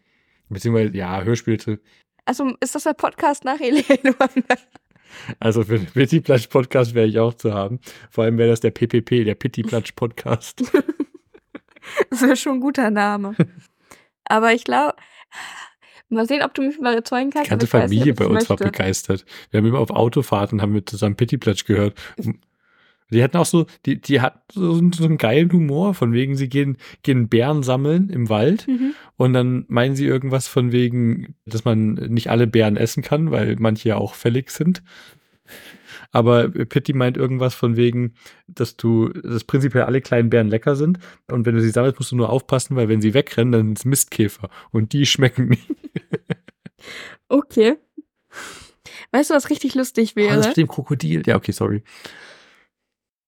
Beziehungsweise, ja, Hörspiele. Also ist das der Podcast nach Wander? Also für den Pittiplatsch Podcast wäre ich auch zu haben. Vor allem wäre das der PPP, der Pittiplatsch Podcast. Das wäre schon ein guter Name. Aber ich glaube, mal sehen, ob du mich mal überzeugen Die kannst. ganze ich weiß Familie nicht, bei uns war möchte. begeistert. Wir haben immer auf Autofahrten haben wir zusammen Pittiplatsch gehört. Die hatten auch so, die, die hatten so, so einen geilen Humor, von wegen, sie gehen, gehen Bären sammeln im Wald Mhm. und dann meinen sie irgendwas von wegen, dass man nicht alle Bären essen kann, weil manche ja auch fällig sind. Aber Pitti meint irgendwas von wegen, dass du, dass prinzipiell alle kleinen Bären lecker sind. Und wenn du sie sammelst, musst du nur aufpassen, weil wenn sie wegrennen, dann sind es Mistkäfer. Und die schmecken nicht. Okay. Weißt du, was richtig lustig Oh, das wäre? mit dem Krokodil. Ja, okay, sorry.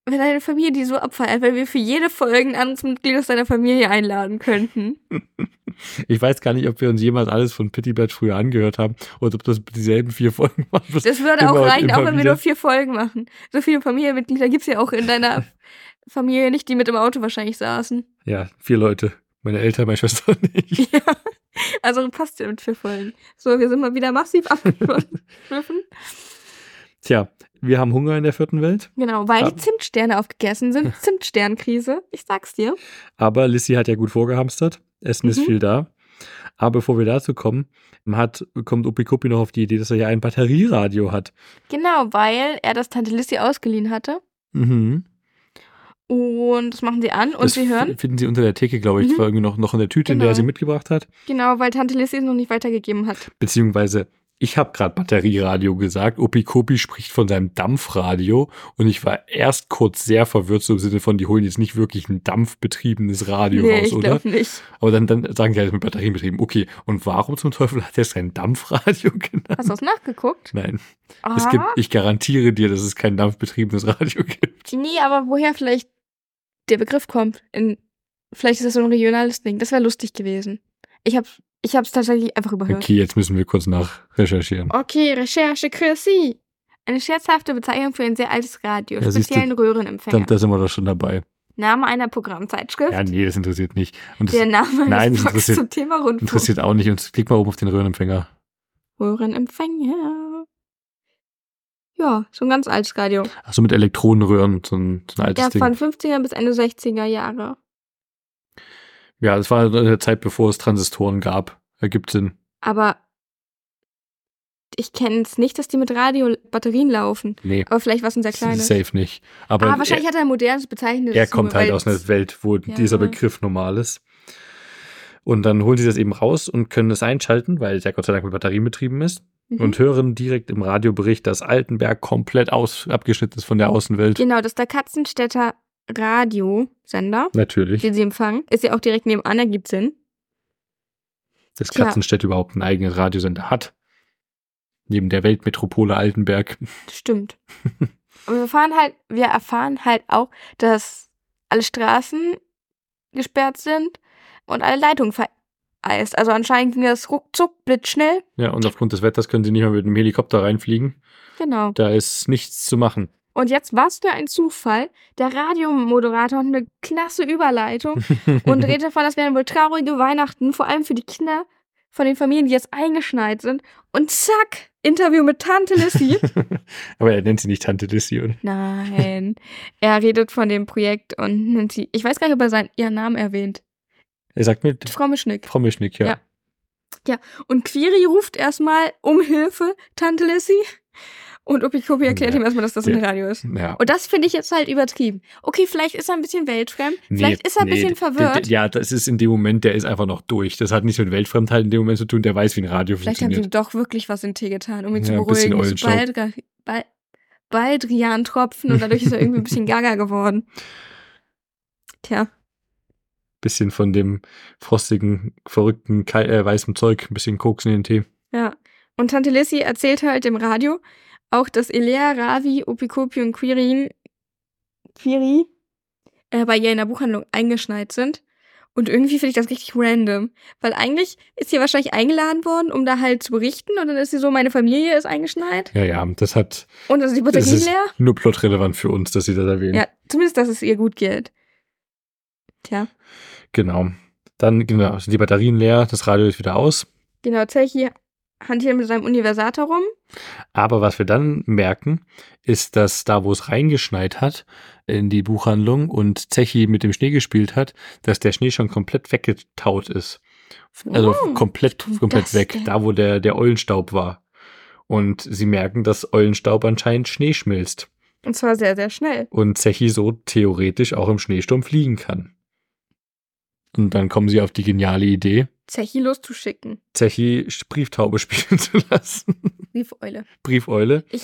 Wenn deine Familie die so abfeiert, weil wir für jede Folge ein anderes Mitglied aus deiner Familie einladen könnten. Ich weiß gar nicht, ob wir uns jemals alles von Pittibert früher angehört haben oder ob das dieselben vier Folgen waren. Das würde Immer auch reichen, auch wenn wir wieder. nur vier Folgen machen. So viele Familienmitglieder gibt's ja auch in deiner Familie nicht, die mit im Auto wahrscheinlich saßen. Ja, vier Leute. Meine Eltern, meine Schwester und ich. Ja. Also passt ja mit vier Folgen. So, wir sind mal wieder massiv abgeschliffen. Tja, wir haben Hunger in der vierten Welt, Genau, weil Ah. die Zimtsterne aufgegessen sind. Zimtsternkrise. Ich sag's dir. aber Lissy hat ja gut vorgehamstert. Essen ist Mhm. viel da. Aber bevor wir dazu kommen, hat, kommt Opikopi noch auf die Idee, dass er ja ein Batterieradio hat. Genau, weil er das Tante Lissy ausgeliehen hatte. Mhm. Und das machen sie an und das sie hören. finden sie unter der Theke, glaube ich. Mhm. Das war irgendwie noch, noch in der Tüte, in der er Genau. sie mitgebracht hat. Genau, weil Tante Lissy es noch nicht weitergegeben hat. Beziehungsweise, ich habe gerade Batterieradio gesagt. Opikopi spricht von seinem Dampfradio. Und ich war erst kurz sehr verwirrt, so im Sinne von, die holen jetzt nicht wirklich ein dampfbetriebenes Radio nee, raus, ich oder? nicht. Aber dann, dann sagen die halt mit Batterien betrieben. Okay, und warum zum Teufel hat er sein Dampfradio genannt? Hast du das nachgeguckt? Nein, es gibt, ich garantiere dir, dass es kein dampfbetriebenes Radio gibt. nee, aber woher vielleicht der Begriff kommt? In, vielleicht ist das so ein regionales Ding. Das wäre lustig gewesen. Ich habe ich hab's tatsächlich einfach überhört. Okay, jetzt müssen wir kurz nach recherchieren. Okay, Recherche Chrissy. Eine scherzhafte Bezeichnung für ein sehr altes Radio, Ja, siehst du, speziellen Röhrenempfänger. Dann, da sind wir doch schon dabei. Name einer Programmzeitschrift. Ja, nee, das interessiert nicht. Und das der Name Nein, das Blogs zum Thema Rundfunk. interessiert auch nicht. Und klick mal oben auf den Röhrenempfänger. Röhrenempfänger. Ja, so ein ganz altes Radio. Ach so, mit Elektronenröhren, so ein, so ein altes Ja, Ding. von 50er bis Ende 60er Jahre. Ja, das war in der Zeit, bevor es Transistoren gab. Ergibt Sinn. Aber ich kenne es nicht, dass die mit Radiobatterien laufen. Nee, Aber vielleicht was ein sehr kleines. safe nicht. Aber ah, wahrscheinlich hat er ein modernes Bezeichnis. er, er kommt halt aus einer Welt, wo Ja. dieser Begriff normal ist. Und dann holen sie das eben raus und können es einschalten, weil der Gott sei Dank mit Batterien betrieben ist. Mhm. Und hören direkt im Radiobericht, dass Altenberg komplett aus, abgeschnitten ist von der Außenwelt. Genau, das ist der Katzenstädter Radiosender, Natürlich. den sie empfangen. Ist ja auch direkt nebenan, ergibt Sinn. dass Tja. Katzenstedt überhaupt einen eigenen Radiosender hat. Neben der Weltmetropole Altenberg. Stimmt. Aber wir fahren halt, wir erfahren halt auch, dass alle Straßen gesperrt sind und alle Leitungen vereist. Also anscheinend ging das ruckzuck, blitzschnell. Ja, und aufgrund des Wetters können sie nicht mehr mit dem Helikopter reinfliegen. Genau. Da ist nichts zu machen. Und jetzt was für ein Zufall. Der Radiomoderator hat eine klasse Überleitung und redet davon, das wären wohl traurige Weihnachten, vor allem für die Kinder von den Familien, die jetzt eingeschneit sind. Und zack, Interview mit Tante Lissy. Aber er nennt sie nicht Tante Lissy. Und Nein. Er redet von dem Projekt und nennt sie, ich weiß gar nicht, ob er seinen, ihren Namen erwähnt. er sagt mir, Frau Mischnick. Frau Mischnick, ja. Ja. Und Quiri ruft erstmal um Hilfe, Tante Lissy. Und Opikopi erklärt Ja. ihm erstmal, dass das Der- ein Radio ist. ja. Und das finde ich jetzt halt übertrieben. Okay, vielleicht ist er ein bisschen weltfremd, vielleicht ist er ein bisschen verwirrt. Ja, das ist in dem Moment, der ist einfach noch durch. Das hat nichts mit Weltfremdheit in dem Moment zu tun, der weiß, wie ein Radio Vielleicht haben sie funktioniert. ihm doch wirklich was in Tee getan, um ihn zu Ja, ein bisschen beruhigen. So Eulenstaub. Baldra- Bal Baldrian-Tropfen und dadurch ist er irgendwie ein bisschen gaga geworden. Tja, Bisschen von dem frostigen, verrückten, äh, weißen Zeug, ein bisschen Koks in den Tee. ja. Und Tante Lissy erzählt halt im Radio auch, dass Elea, Ravi, Opikopi und Quirin, Quiri äh, bei ihr in der Buchhandlung eingeschneit sind. Und irgendwie finde ich das richtig random. Weil eigentlich ist sie wahrscheinlich eingeladen worden, um da halt zu berichten. Und dann ist sie so, meine Familie ist eingeschneit. Ja, ja, das hat Und dann ist die das ist leer. nur plotrelevant für uns, dass sie das erwähnen. Ja, zumindest, dass es ihr gut geht. Tja, Genau. Dann genau, sind die Batterien leer, das Radio ist wieder aus. genau, Zechi hantiert mit seinem Universator rum. Aber was wir dann merken, ist, dass da, wo es reingeschneit hat in die Buchhandlung und Zechi mit dem Schnee gespielt hat, dass der Schnee schon komplett weggetaut ist. Also Oh, komplett, komplett weg, denn? da wo der, der Eulenstaub war. Und sie merken, dass Eulenstaub anscheinend Schnee schmilzt. Und zwar sehr, sehr schnell. Und Zechi so theoretisch auch im Schneesturm fliegen kann. Und dann kommen sie auf die geniale Idee, Zechi loszuschicken. Zechi Brieftaube spielen zu lassen. Briefeule. Briefeule. Ich,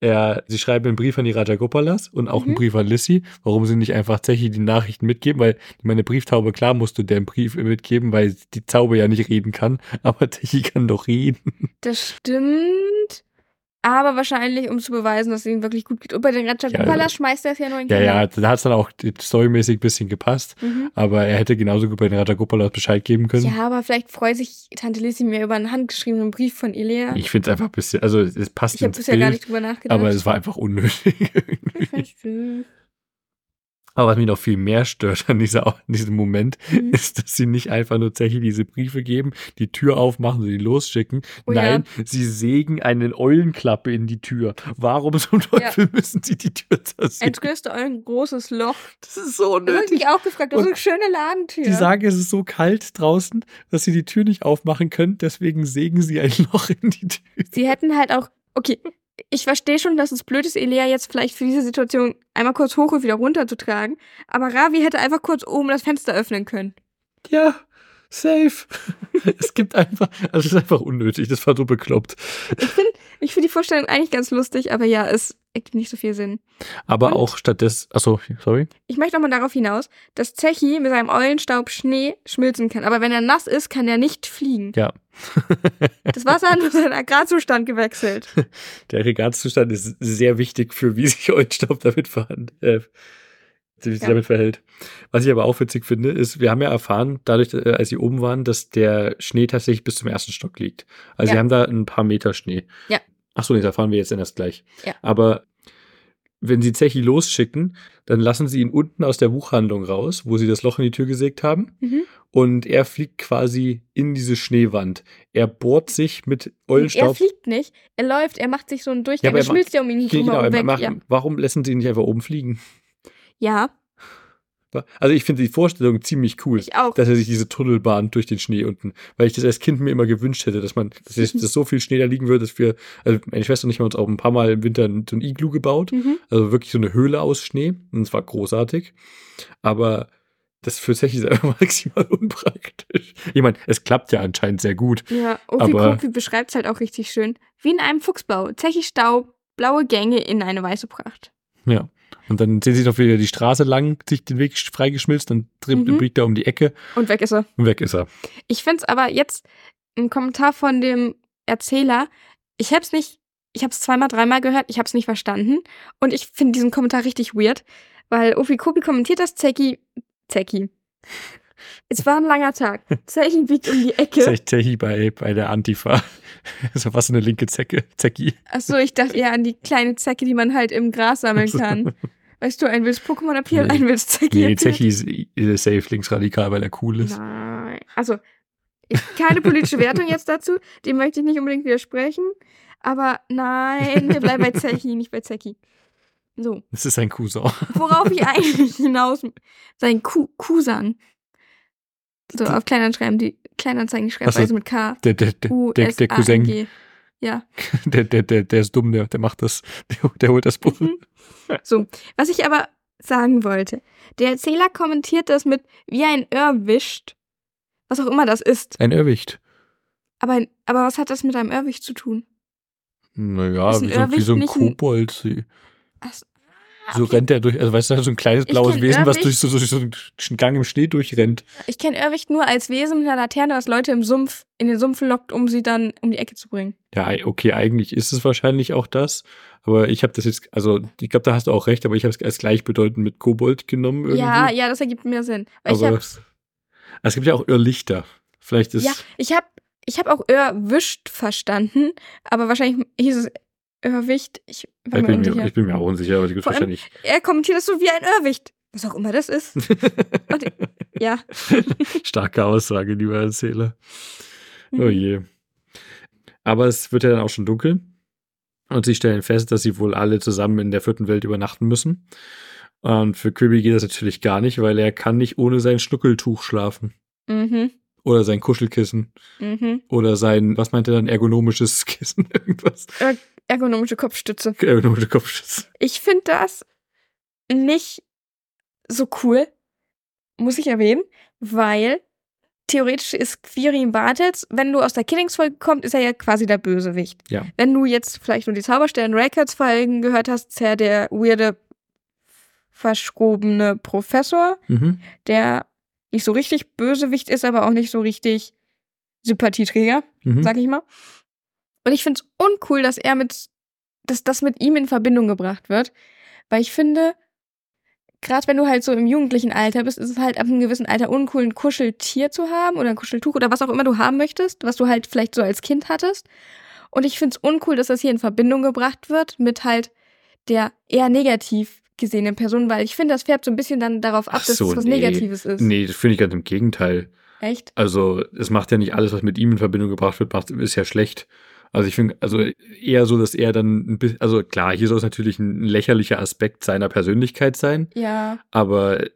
Er, sie schreiben einen Brief an die Rajagopalas und auch einen Mhm. Brief an Lissy, warum sie nicht einfach Zechi die Nachrichten mitgeben, weil meine Brieftaube, klar musst du den Brief mitgeben, weil die Taube ja nicht reden kann, aber Zechi kann doch reden. das stimmt. Aber wahrscheinlich, um zu beweisen, dass es ihnen wirklich gut geht. Und bei den Ratchagopalas Ja, schmeißt er es ja nur in Ja, den ja, Keller. da hat es dann auch storymäßig ein bisschen gepasst, Mhm. aber er hätte genauso gut bei den Rajagopalas Bescheid geben können. Ja, aber vielleicht freut sich Tante Lissy mehr über einen handgeschriebenen Brief von Ilea. Ich finde es einfach ein bisschen, also es passt Ich habe bisher gar Bild, nicht drüber nachgedacht. aber es war einfach unnötig. Ich süß. Aber was mich noch viel mehr stört an, dieser, an diesem Moment, Mhm. ist, dass sie nicht einfach nur Zechi diese Briefe geben, die Tür aufmachen und die losschicken. Oh ja. Nein, sie sägen eine Eulenklappe in die Tür. Warum zum Teufel müssen sie die Tür zersägen? größte ein großes Loch. Das ist so Das habe ich auch gefragt. Das ist eine schöne Ladentür. Die sagen, es ist so kalt draußen, dass sie die Tür nicht aufmachen können, deswegen sägen sie ein Loch in die Tür. Sie hätten halt auch. Okay, ich verstehe schon, dass es blöd ist, Elea jetzt vielleicht für diese Situation einmal kurz hoch und wieder runter zu tragen. Aber Ravi hätte einfach kurz oben das Fenster öffnen können. Ja, safe. es gibt einfach, also es ist einfach unnötig, das war so bekloppt. Ich finde ich find die Vorstellung eigentlich ganz lustig, aber ja, es ergibt nicht so viel Sinn. Aber Und? auch stattdessen, achso, sorry. Ich möchte auch mal darauf hinaus, dass Zechi mit seinem Eulenstaub Schnee schmilzen kann. Aber wenn er nass ist, kann er nicht fliegen. Ja. Das Wasser hat nur seinen Agrarzustand gewechselt. Der Regatszustand ist sehr wichtig für wie sich Eulenstaub damit verhand, äh, wie sich Ja. damit verhält. Was ich aber auch witzig finde, ist, wir haben ja erfahren, dadurch, äh, als sie oben waren, dass der Schnee tatsächlich bis zum ersten Stock liegt. Also Ja. sie haben da ein paar Meter Schnee. Ja. Ach so, nee, da fahren wir jetzt erst gleich. Ja. Aber wenn sie Zechi losschicken, dann lassen sie ihn unten aus der Buchhandlung raus, wo sie das Loch in die Tür gesägt haben. Mhm. Und er fliegt quasi in diese Schneewand. Er bohrt sich mit Er Eulenstaub. fliegt nicht. Er läuft, er macht sich so einen Durchgang. aber er er schmilzt ja um ihn Genau, er weg. macht, ja. warum lassen sie ihn nicht einfach oben fliegen? Ja, Also ich finde die Vorstellung ziemlich cool. dass er sich diese Tunnel bahnt durch den Schnee unten. Weil ich das als Kind mir immer gewünscht hätte, dass man, dass, dass so viel Schnee da liegen würde, dass wir, also meine Schwester und ich haben uns auch ein paar Mal im Winter so ein Iglu gebaut. Mhm. Also wirklich so eine Höhle aus Schnee. Und es war großartig. Aber das für Zechi ist einfach maximal unpraktisch. Ich meine, es klappt ja anscheinend sehr gut. Ja, Aber- Kofi beschreibt es halt auch richtig schön. Wie in einem Fuchsbau. Zechig Staub, blaue Gänge in eine weiße Pracht. Ja. Und dann sehen sie noch wieder die Straße lang, sich den Weg freigeschmilzt, dann drin- Mhm. biegt er um die Ecke Und weg ist er. und weg ist er. Ich finde es aber jetzt ein Kommentar von dem Erzähler. Ich habe es nicht, ich habe es zweimal, dreimal gehört, ich habe es nicht verstanden. Und ich finde diesen Kommentar richtig weird, weil Ofi Kopi kommentiert das Zeki. Zeki. Es war ein langer Tag. Zeki biegt um die Ecke. Zechi bei, bei der Antifa. Das ist fast so eine linke Zecke. Zecki. Achso, ich dachte eher an die kleine Zecke, die man halt im Gras sammeln kann. Weißt du, ein wildes Pokémon appeal, Nee. ein wildes Zecki Nee. Zechi ist, ist safe linksradikal, weil er cool ist. Nein. Also, keine politische Wertung jetzt dazu. Dem möchte ich nicht unbedingt widersprechen. Aber nein, wir bleiben bei Zechi, nicht bei Zecki. So, Das ist ein Cousin. worauf ich eigentlich hinaus. Sein Ku Kusan. So, auf Kleinanzeigen schreiben die Kleinanzeigen so. also mit K. Der, der, der, U der, der Cousin. Ja. der, der, der, der ist dumm, der, der macht das. Der, der holt das Buch. Mhm. So, was ich aber sagen wollte. Der Erzähler kommentiert das mit wie ein Irrwischt. Was auch immer das ist. Ein Irrwicht. Aber, aber was hat das mit einem Irrwicht zu tun? Naja, ein wie so, wie Irrwicht so ein ein- Kobold. Sie, Ach so, so rennt er durch, also weißt du, so ein kleines blaues Wesen, was durch Irrwicht. so, durch so einen Gang im Schnee durchrennt. Ich kenne Irrwicht nur als Wesen mit einer Laterne, was Leute im Sumpf, in den Sumpf lockt, um sie dann um die Ecke zu bringen. Ja, okay, eigentlich ist es wahrscheinlich auch das. Aber ich habe das jetzt, also ich glaube, da hast du auch recht, aber ich habe es als gleichbedeutend mit Kobold genommen irgendwie. Ja, ja, das ergibt mehr Sinn. Weil aber es gibt ja auch Irrlichter. Vielleicht ist ja, ich habe ich hab auch Irrwischt verstanden, aber wahrscheinlich hieß es Irrwicht. Ich ich bin, mir, ich bin mir auch unsicher, aber es gibt wahrscheinlich. er kommentiert das so wie ein Irrwicht. Was auch immer das ist. Und, ja. Starke Aussage, lieber Erzähler. Mhm. Oh je. Aber es wird ja dann auch schon dunkel. Und sie stellen fest, dass sie wohl alle zusammen in der vierten Welt übernachten müssen. Und für Kirby geht das natürlich gar nicht, weil er kann nicht ohne sein Schnuckeltuch schlafen. Mhm. Oder sein Kuschelkissen. Mhm. Oder sein, was meint er dann, ergonomisches Kissen? Irgendwas. Ergonomische Kopfstütze. Ergonomische Kopfschutz. Ich finde das nicht so cool, muss ich erwähnen, weil theoretisch ist Quirin Bartels, wenn du aus der Killings-Folge kommst, ist er ja quasi der Bösewicht. Ja. Wenn du jetzt vielleicht nur die Zauberstellen Records-Folgen gehört hast, ist er der weirde, verschrobene Professor, Mhm. der nicht so richtig Bösewicht ist, aber auch nicht so richtig Sympathieträger Mhm. sag ich mal. Und ich finde es uncool, dass er mit, dass das mit ihm in Verbindung gebracht wird. Weil ich finde, gerade wenn du halt so im jugendlichen Alter bist, ist es halt ab einem gewissen Alter uncool, ein Kuscheltier zu haben oder ein Kuscheltuch oder was auch immer du haben möchtest, was du halt vielleicht so als Kind hattest. Und ich finde es uncool, dass das hier in Verbindung gebracht wird mit halt der eher negativ gesehenen Person, weil ich finde, das färbt so ein bisschen dann darauf ab, Ach dass so, es was nee. Negatives ist. Nee, das finde ich ganz im Gegenteil. Echt? Also, es macht ja nicht alles, was mit ihm in Verbindung gebracht wird, macht, ist ja schlecht. Also ich finde, also eher so, dass er dann ein bisschen, also klar, hier soll es natürlich ein lächerlicher Aspekt seiner Persönlichkeit sein, Ja, aber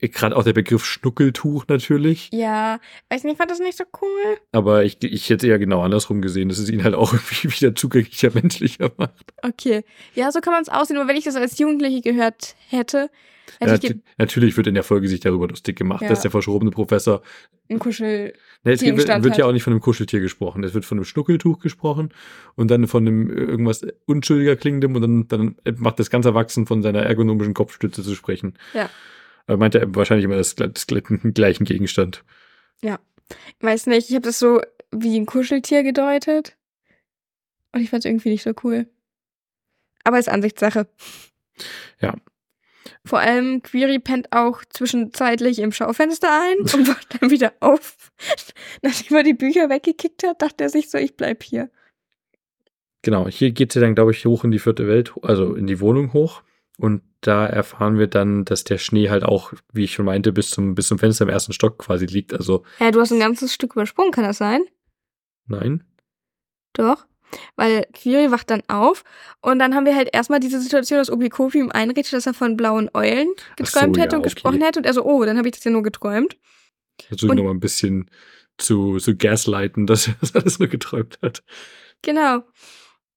gerade auch der Begriff Schnuckeltuch natürlich. ja. Weiß nicht, ich fand das nicht so cool. Aber ich, ich hätte eher genau andersrum gesehen, dass es ihn halt auch irgendwie wieder zugänglicher, menschlicher macht. Okay. Ja, so kann man es aussehen. Aber wenn ich das als Jugendliche gehört hätte, hätte Ja, ich ge- nat- natürlich wird in der Folge sich darüber lustig gemacht, Ja. dass der verschrobene Professor ein Kuschel. Ne, es wird, ja auch nicht von einem Kuscheltier gesprochen. Es wird von einem Schnuckeltuch gesprochen und dann von einem äh, irgendwas unschuldiger klingendem und dann, dann macht das ganz erwachsen von seiner ergonomischen Kopfstütze zu sprechen. Ja. Aber meint er wahrscheinlich immer das, das, den gleichen Gegenstand. Weiß nicht, ich habe das so wie ein Kuscheltier gedeutet. Und ich fand es irgendwie nicht so cool. Aber ist Ansichtssache. Ja. Vor allem Query pennt auch zwischenzeitlich im Schaufenster ein und wacht dann wieder auf. Nachdem er die Bücher weggekickt hat, dachte er sich so, ich bleib hier. Genau, hier geht sie dann, glaube ich, hoch in die vierte Welt, also in die Wohnung hoch. Und da erfahren wir dann, dass der Schnee halt auch, wie ich schon meinte, bis zum, bis zum Fenster im ersten Stock quasi liegt. Also. Ja, du hast ein ganzes Stück übersprungen, kann das sein? Nein. Doch. Weil Kiri wacht dann auf und dann haben wir halt erstmal diese Situation, dass Obikofi ihm einredet, dass er von blauen Eulen geträumt so, hätte ja, und okay. gesprochen hätte und er so, oh, dann habe ich das ja nur geträumt. Versuche nochmal ein bisschen zu, zu gaslighten, dass er das alles nur geträumt hat. Genau.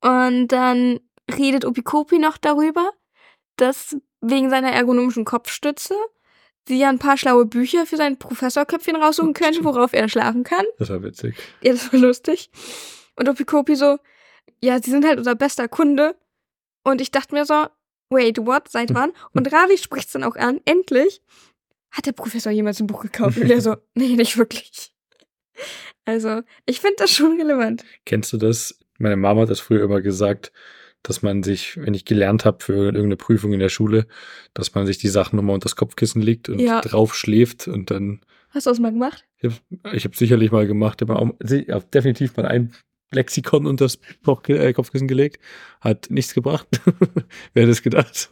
Und dann redet Opikopi noch darüber, dass wegen seiner ergonomischen Kopfstütze sie ja ein paar schlaue Bücher für sein Professorköpfchen raussuchen könnte, worauf er schlafen kann. Das war witzig. Ja, das war lustig. Und Opikopi so, ja, sie sind halt unser bester Kunde. Und ich dachte mir so, wait, what, seit wann? Und Ravi spricht es dann auch an, endlich. Hat der Professor jemals ein Buch gekauft? Und er so, nee, nicht wirklich. Also, ich finde das schon relevant. Kennst du das? Meine Mama hat das früher immer gesagt, dass man sich, wenn ich gelernt habe für irgendeine Prüfung in der Schule, dass man sich die Sachen nochmal unter das Kopfkissen legt und ja. drauf schläft und dann. Hast du das mal gemacht? Ich habe hab sicherlich mal gemacht. Ich habe definitiv mal ein Lexikon unter das äh, Kopfkissen gelegt. Hat nichts gebracht. Wer hätte es gedacht?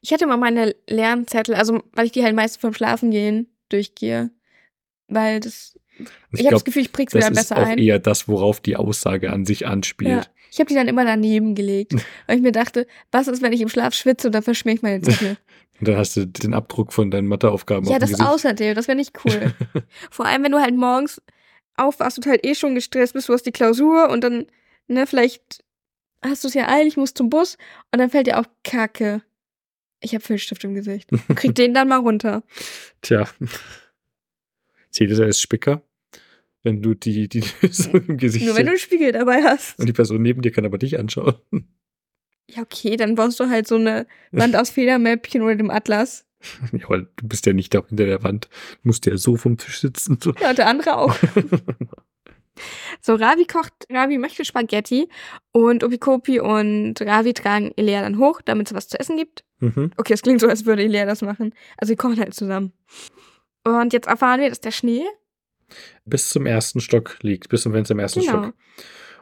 ich hatte mal meine Lernzettel, also weil ich die halt meistens vom Schlafen gehen durchgehe. Weil das ich, ich habe das Gefühl, ich präg's wieder besser ein. Das ist eher das, worauf die Aussage an sich anspielt. Ja. Ich habe die dann immer daneben gelegt, weil ich mir dachte, was ist, wenn ich im Schlaf schwitze und dann verschmier ich meine Zettel. Und dann hast du den Abdruck von deinen Matheaufgaben Ja, das außerdem, das wäre nicht cool. Vor allem, wenn du halt morgens aufwachst und halt eh schon gestresst bist, du hast die Klausur und dann, ne, vielleicht hast du es ja eilig, musst zum Bus und dann fällt dir auch Kacke. Ich habe Filzstift im Gesicht. Krieg den dann mal runter. Tja. Zählt es als Spicker? Wenn du die, die Lösung im Gesicht Nur wenn du einen Spiegel dabei hast. Und die Person neben dir kann aber dich anschauen. Ja, okay, dann baust du halt so eine Wand aus Federmäppchen oder dem Atlas. Ja, aber du bist ja nicht da hinter der Wand. Du musst ja so vom Tisch sitzen. So. Ja, der andere auch. so, Ravi kocht, Ravi möchte Spaghetti und Opikopi und Ravi tragen Elea dann hoch, damit es was zu essen gibt. Mhm. Okay, es klingt so, als würde Elea das machen. Also, sie kochen halt zusammen. Und jetzt erfahren wir, dass der Schnee bis zum ersten Stock liegt, bis zum Fenster im ersten genau. Stock.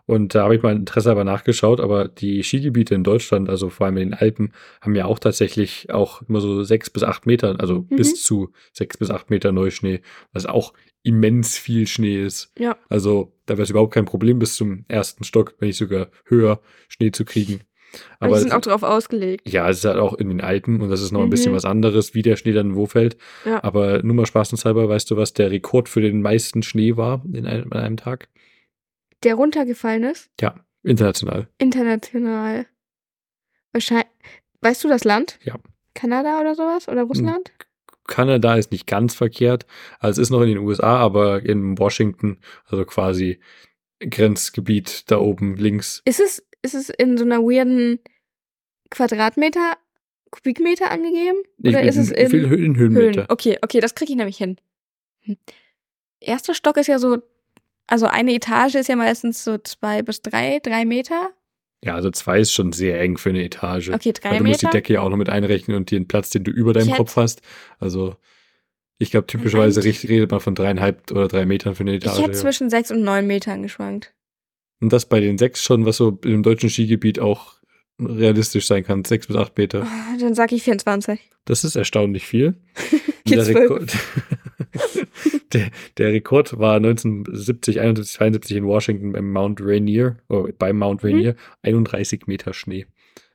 Und da habe ich mal Interesse aber nachgeschaut, aber die Skigebiete in Deutschland, also vor allem in den Alpen, haben ja auch tatsächlich auch immer so sechs bis acht Meter, also mhm. bis zu sechs bis acht Meter Neuschnee, was auch immens viel Schnee ist. Ja. Also da wäre es überhaupt kein Problem, bis zum ersten Stock, wenn nicht sogar höher, Schnee zu kriegen. Aber die sind auch darauf ausgelegt. Ja, es ist halt auch in den Alpen und das ist noch mhm. ein bisschen was anderes, wie der Schnee dann wo fällt. Ja. Aber nur mal spaßenshalber, weißt du, was der Rekord für den meisten Schnee war in einem, an einem Tag? Der runtergefallen ist? Ja, international. International. Wahrscheinlich. Weißt du das Land? Ja. Kanada oder sowas? Oder Russland? Kanada ist nicht ganz verkehrt. Also es ist noch in den USA, aber in Washington, also quasi Grenzgebiet da oben links. Ist es, ist es in so einer weirden Quadratmeter, Kubikmeter angegeben? Oder ich, ist es in, in, in Höhenmeter? Höhen. Okay, okay, das kriege ich nämlich hin. Hm. Erster Stock ist ja so, also eine Etage ist ja meistens so zwei bis drei, drei Meter. Ja, also zwei ist schon sehr eng für eine Etage. Okay, drei Weil du Meter. musst die Decke ja auch noch mit einrechnen und den Platz, den du über deinem Kopf hast. Also ich glaube, typischerweise redet man von dreieinhalb oder drei Metern für eine Etage. Ich hätte zwischen sechs und neun Metern geschwankt. Und das bei den sechs schon, was so im deutschen Skigebiet auch realistisch sein kann. Sechs bis acht Meter. Oh, dann sag ich 24. Das ist erstaunlich viel. der, Rekord, der, der, Rekord war 1970, 71, 72 in Washington beim Mount Rainier, oh, beim Mount Rainier, hm? 31 Meter Schnee.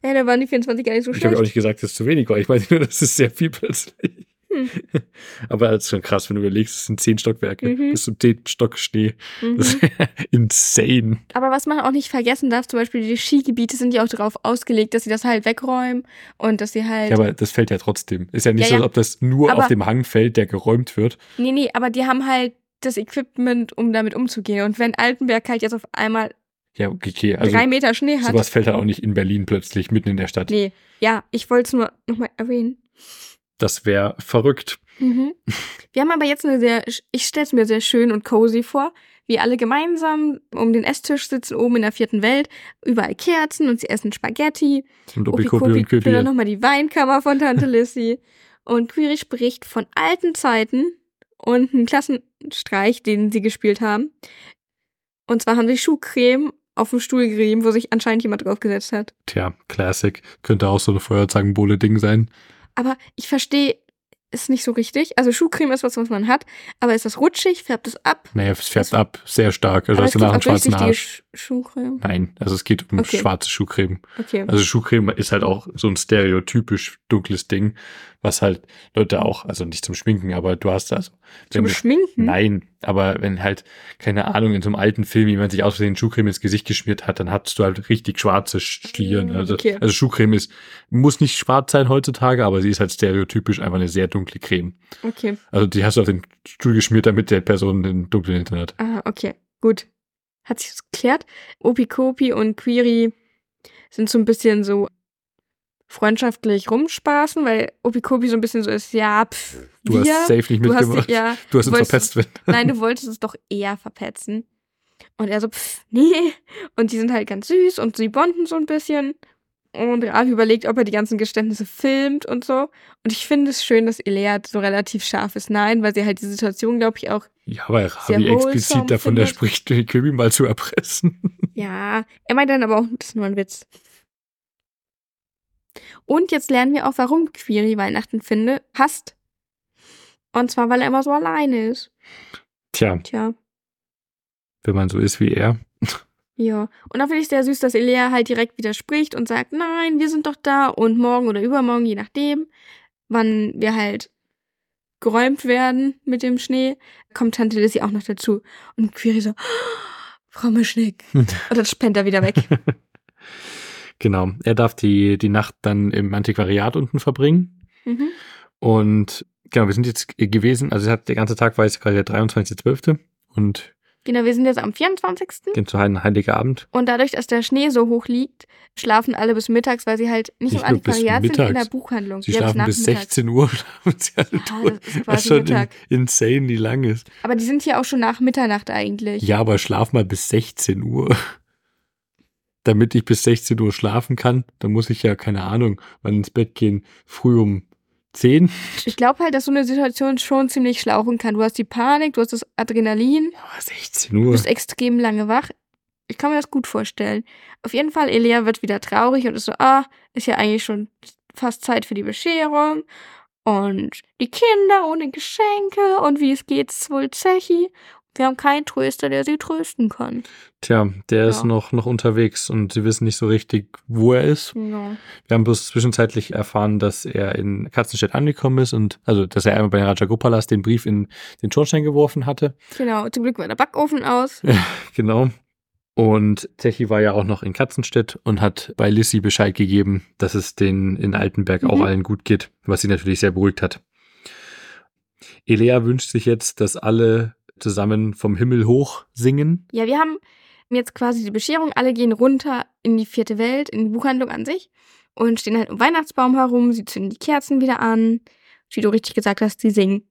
Ja, da waren die 24 gar nicht so schlecht. Ich habe auch nicht gesagt, dass es zu wenig war. Ich meine nur, das ist sehr viel plötzlich. Hm. Aber das ist schon krass, wenn du überlegst, es sind zehn Stockwerke. Mhm. Bis zum zehnten Stock Schnee. Mhm. Das ist insane. Aber was man auch nicht vergessen darf, zum Beispiel die Skigebiete sind ja auch darauf ausgelegt, dass sie das halt wegräumen und dass sie halt. Ja, aber das fällt ja trotzdem. Ist ja nicht ja, so, als ob das nur aber, auf dem Hang fällt, der geräumt wird. Nee, nee, aber die haben halt das Equipment, um damit umzugehen. Und wenn Altenberg halt jetzt auf einmal ja, okay. Also drei Meter Schnee hat. Sowas fällt halt auch nicht in Berlin plötzlich mitten in der Stadt. Nee, ja, ich wollte es nur nochmal erwähnen. Das wäre verrückt. Mhm. Wir haben aber jetzt eine sehr, ich stelle es mir sehr schön und cozy vor, wie alle gemeinsam um den Esstisch sitzen, oben in der vierten Welt, überall Kerzen und sie essen Spaghetti. Und Opikopi und Köpi. dann nochmal die Weinkammer von Tante Lissy. und Quiri spricht von alten Zeiten und einem Klassenstreich, den sie gespielt haben. Und zwar haben sie Schuhcreme auf dem Stuhl gerieben, wo sich anscheinend jemand draufgesetzt hat. Tja, Classic. Könnte auch so eine Feuerzangenbowle-Ding sein. Aber ich verstehe ist nicht so richtig. Also Schuhcreme ist was, was man hat, aber ist das rutschig? Färbt es ab? Naja, es färbt das ab, sehr stark. Also hast du nach einem schwarzen Arsch. Schuhcreme? Nein, also es geht um okay. schwarze Schuhcreme. Okay. Also Schuhcreme ist halt auch so ein stereotypisch dunkles Ding, was halt Leute auch, also nicht zum Schminken, aber du hast also. Zum Schminken? Nein, aber wenn halt, keine Ahnung, in so einem alten Film jemand sich aus Versehen Schuhcreme ins Gesicht geschmiert hat, dann hast du halt richtig schwarze Schlieren. Ah, also, okay. also Schuhcreme ist, muss nicht schwarz sein heutzutage, aber sie ist halt stereotypisch einfach eine sehr dunkle Creme. Okay. Also die hast du auf den Stuhl geschmiert, damit der Person den dunklen Hintergrund hat. Ah, okay. Gut. Hat sich das geklärt? Opikopi und Query sind so ein bisschen so freundschaftlich rumspaßen, weil Opikopi so ein bisschen so ist, ja, pff, Du wir, hast safe nicht mitgemacht. Du hast, ja, du hast ihn verpetzt. Wenn. Nein, du wolltest es doch eher verpetzen. Und er so, pff, nee. Und die sind halt ganz süß und sie bonden so ein bisschen. Und Ravi überlegt, ob er die ganzen Geständnisse filmt und so. Und ich finde es schön, dass Eleat so relativ scharf ist. Nein, weil sie halt die Situation, glaube ich, auch. Ja, weil Ravi explizit davon der spricht, Kirby mal zu erpressen. Ja, er meint dann aber auch, das ist nur ein Witz. Und jetzt lernen wir auch, warum Query Weihnachten finde, hasst. Und zwar, weil er immer so alleine ist. Tja. Tja. Wenn man so ist wie er. Ja. Und da finde ich sehr süß, dass Elea halt direkt widerspricht und sagt, nein, wir sind doch da und morgen oder übermorgen, je nachdem, wann wir halt geräumt werden mit dem Schnee, kommt Tante Lissy auch noch dazu. Und Query so, Frau Mischnick. und dann spennt er wieder weg. Genau. Er darf die, die Nacht dann im Antiquariat unten verbringen. Mhm. Und genau, wir sind jetzt gewesen, also der ganze Tag war jetzt gerade der 23.12. Und Genau, wir sind jetzt am 24. Gehen zu Heiligen Abend. Und dadurch, dass der Schnee so hoch liegt, schlafen alle bis mittags, weil sie halt nicht, nicht im Antiquariat sind, in der Buchhandlung. Sie schlafen bis 16 Uhr. sie halt ja, das ist quasi was schon Mittag. insane, wie lang ist. Aber die sind hier auch schon nach Mitternacht eigentlich. Ja, aber schlaf mal bis 16 Uhr damit ich bis 16 Uhr schlafen kann, dann muss ich ja, keine Ahnung, wann ins Bett gehen, früh um 10. Ich glaube halt, dass so eine Situation schon ziemlich schlauchen kann. Du hast die Panik, du hast das Adrenalin. Ja, 16 Uhr. Du bist extrem lange wach. Ich kann mir das gut vorstellen. Auf jeden Fall, Elia wird wieder traurig und ist so, ah, ist ja eigentlich schon fast Zeit für die Bescherung. Und die Kinder ohne Geschenke und wie es geht's wohl Zechi. Wir haben keinen Tröster, der sie trösten kann. Tja, der ja. ist noch, noch unterwegs und sie wissen nicht so richtig, wo er ist. Ja. Wir haben bloß zwischenzeitlich erfahren, dass er in Katzenstedt angekommen ist und also, dass er einmal bei Rajagopalas den Brief in den Schornstein geworfen hatte. Genau, zum Glück war der Backofen aus. Genau. Und Techi war ja auch noch in Katzenstedt und hat bei Lissy Bescheid gegeben, dass es den in Altenberg mhm. auch allen gut geht, was sie natürlich sehr beruhigt hat. Elea wünscht sich jetzt, dass alle zusammen vom Himmel hoch singen. Ja, wir haben jetzt quasi die Bescherung. Alle gehen runter in die vierte Welt, in die Buchhandlung an sich und stehen halt um Weihnachtsbaum herum. Sie zünden die Kerzen wieder an. Wie du richtig gesagt hast, sie singen.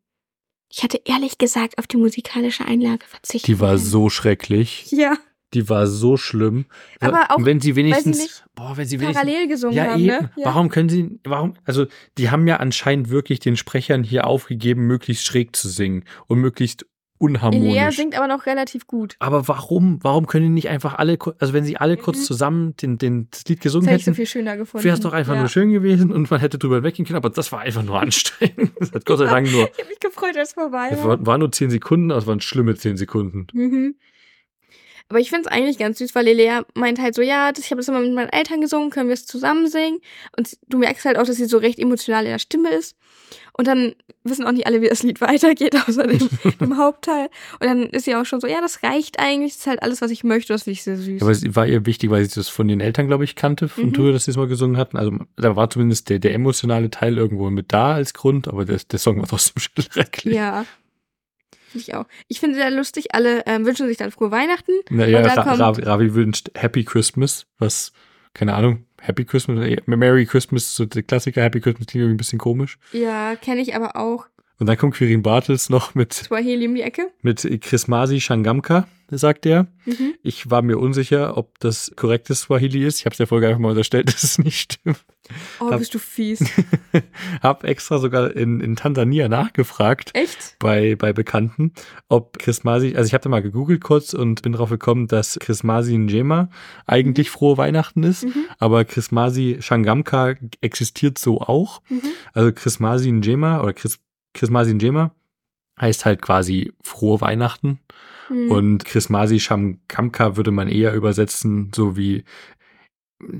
Ich hatte ehrlich gesagt auf die musikalische Einlage verzichtet. Die war so schrecklich. Ja. Die war so schlimm. Aber auch, wenn sie wenigstens, sie boah, wenn sie wenigstens parallel gesungen ja, haben, eben, ne? ja. Warum können sie, warum, also die haben ja anscheinend wirklich den Sprechern hier aufgegeben, möglichst schräg zu singen und möglichst unharmonisch. Elea singt aber noch relativ gut. Aber warum? Warum können die nicht einfach alle, also wenn sie alle kurz mhm. zusammen den, den, das Lied gesungen das hätte hätten, ich so viel schöner gefunden. wäre es doch einfach ja. nur schön gewesen und man hätte drüber weggehen können, aber das war einfach nur anstrengend. Das hat Gott sei Dank nur. ich habe mich gefreut, als es vorbei war. Es war, war nur zehn Sekunden, aber es waren schlimme zehn Sekunden. Mhm. Aber ich finde es eigentlich ganz süß, weil Lelea meint halt so, ja, das, ich habe das immer mit meinen Eltern gesungen, können wir es zusammen singen? Und du merkst halt auch, dass sie so recht emotional in der Stimme ist. Und dann wissen auch nicht alle, wie das Lied weitergeht, außer dem, dem Hauptteil. Und dann ist sie auch schon so, ja, das reicht eigentlich, das ist halt alles, was ich möchte, das finde ich sehr süß. Aber es war ihr wichtig, weil sie das von den Eltern, glaube ich, kannte, von mhm. Tour, dass sie es mal gesungen hatten. Also da war zumindest der, der emotionale Teil irgendwo mit da als Grund, aber der, der Song war trotzdem schrecklich. Ja. Ich auch. Ich finde sehr lustig, alle ähm, wünschen sich dann frohe Weihnachten. Naja, Ra Ravi, Ravi wünscht Happy Christmas, was, keine Ahnung, Happy Christmas, Merry Christmas, so der Klassiker Happy Christmas klingt irgendwie ein bisschen komisch. Ja, kenne ich aber auch. Und dann kommt Quirin Bartels noch mit Swahili um die Ecke. Mit Chrismasi Shangamka, sagt er. Mhm. Ich war mir unsicher, ob das korrektes Swahili ist. Ich habe es der Folge einfach mal unterstellt, dass es nicht stimmt. Oh, hab, bist du fies. hab extra sogar in, in Tansania nachgefragt. Echt? Bei, bei Bekannten, ob Chrismasi, also ich habe da mal gegoogelt kurz und bin drauf gekommen, dass Chrismasi Njema eigentlich mhm. frohe Weihnachten ist, mhm. aber Chrismasi Shangamka existiert so auch. Mhm. Also Chrismasi Njema oder Chris, Chrismasi Njema heißt halt quasi frohe Weihnachten. Mhm. Und Chrismasi Shamkamka würde man eher übersetzen, so wie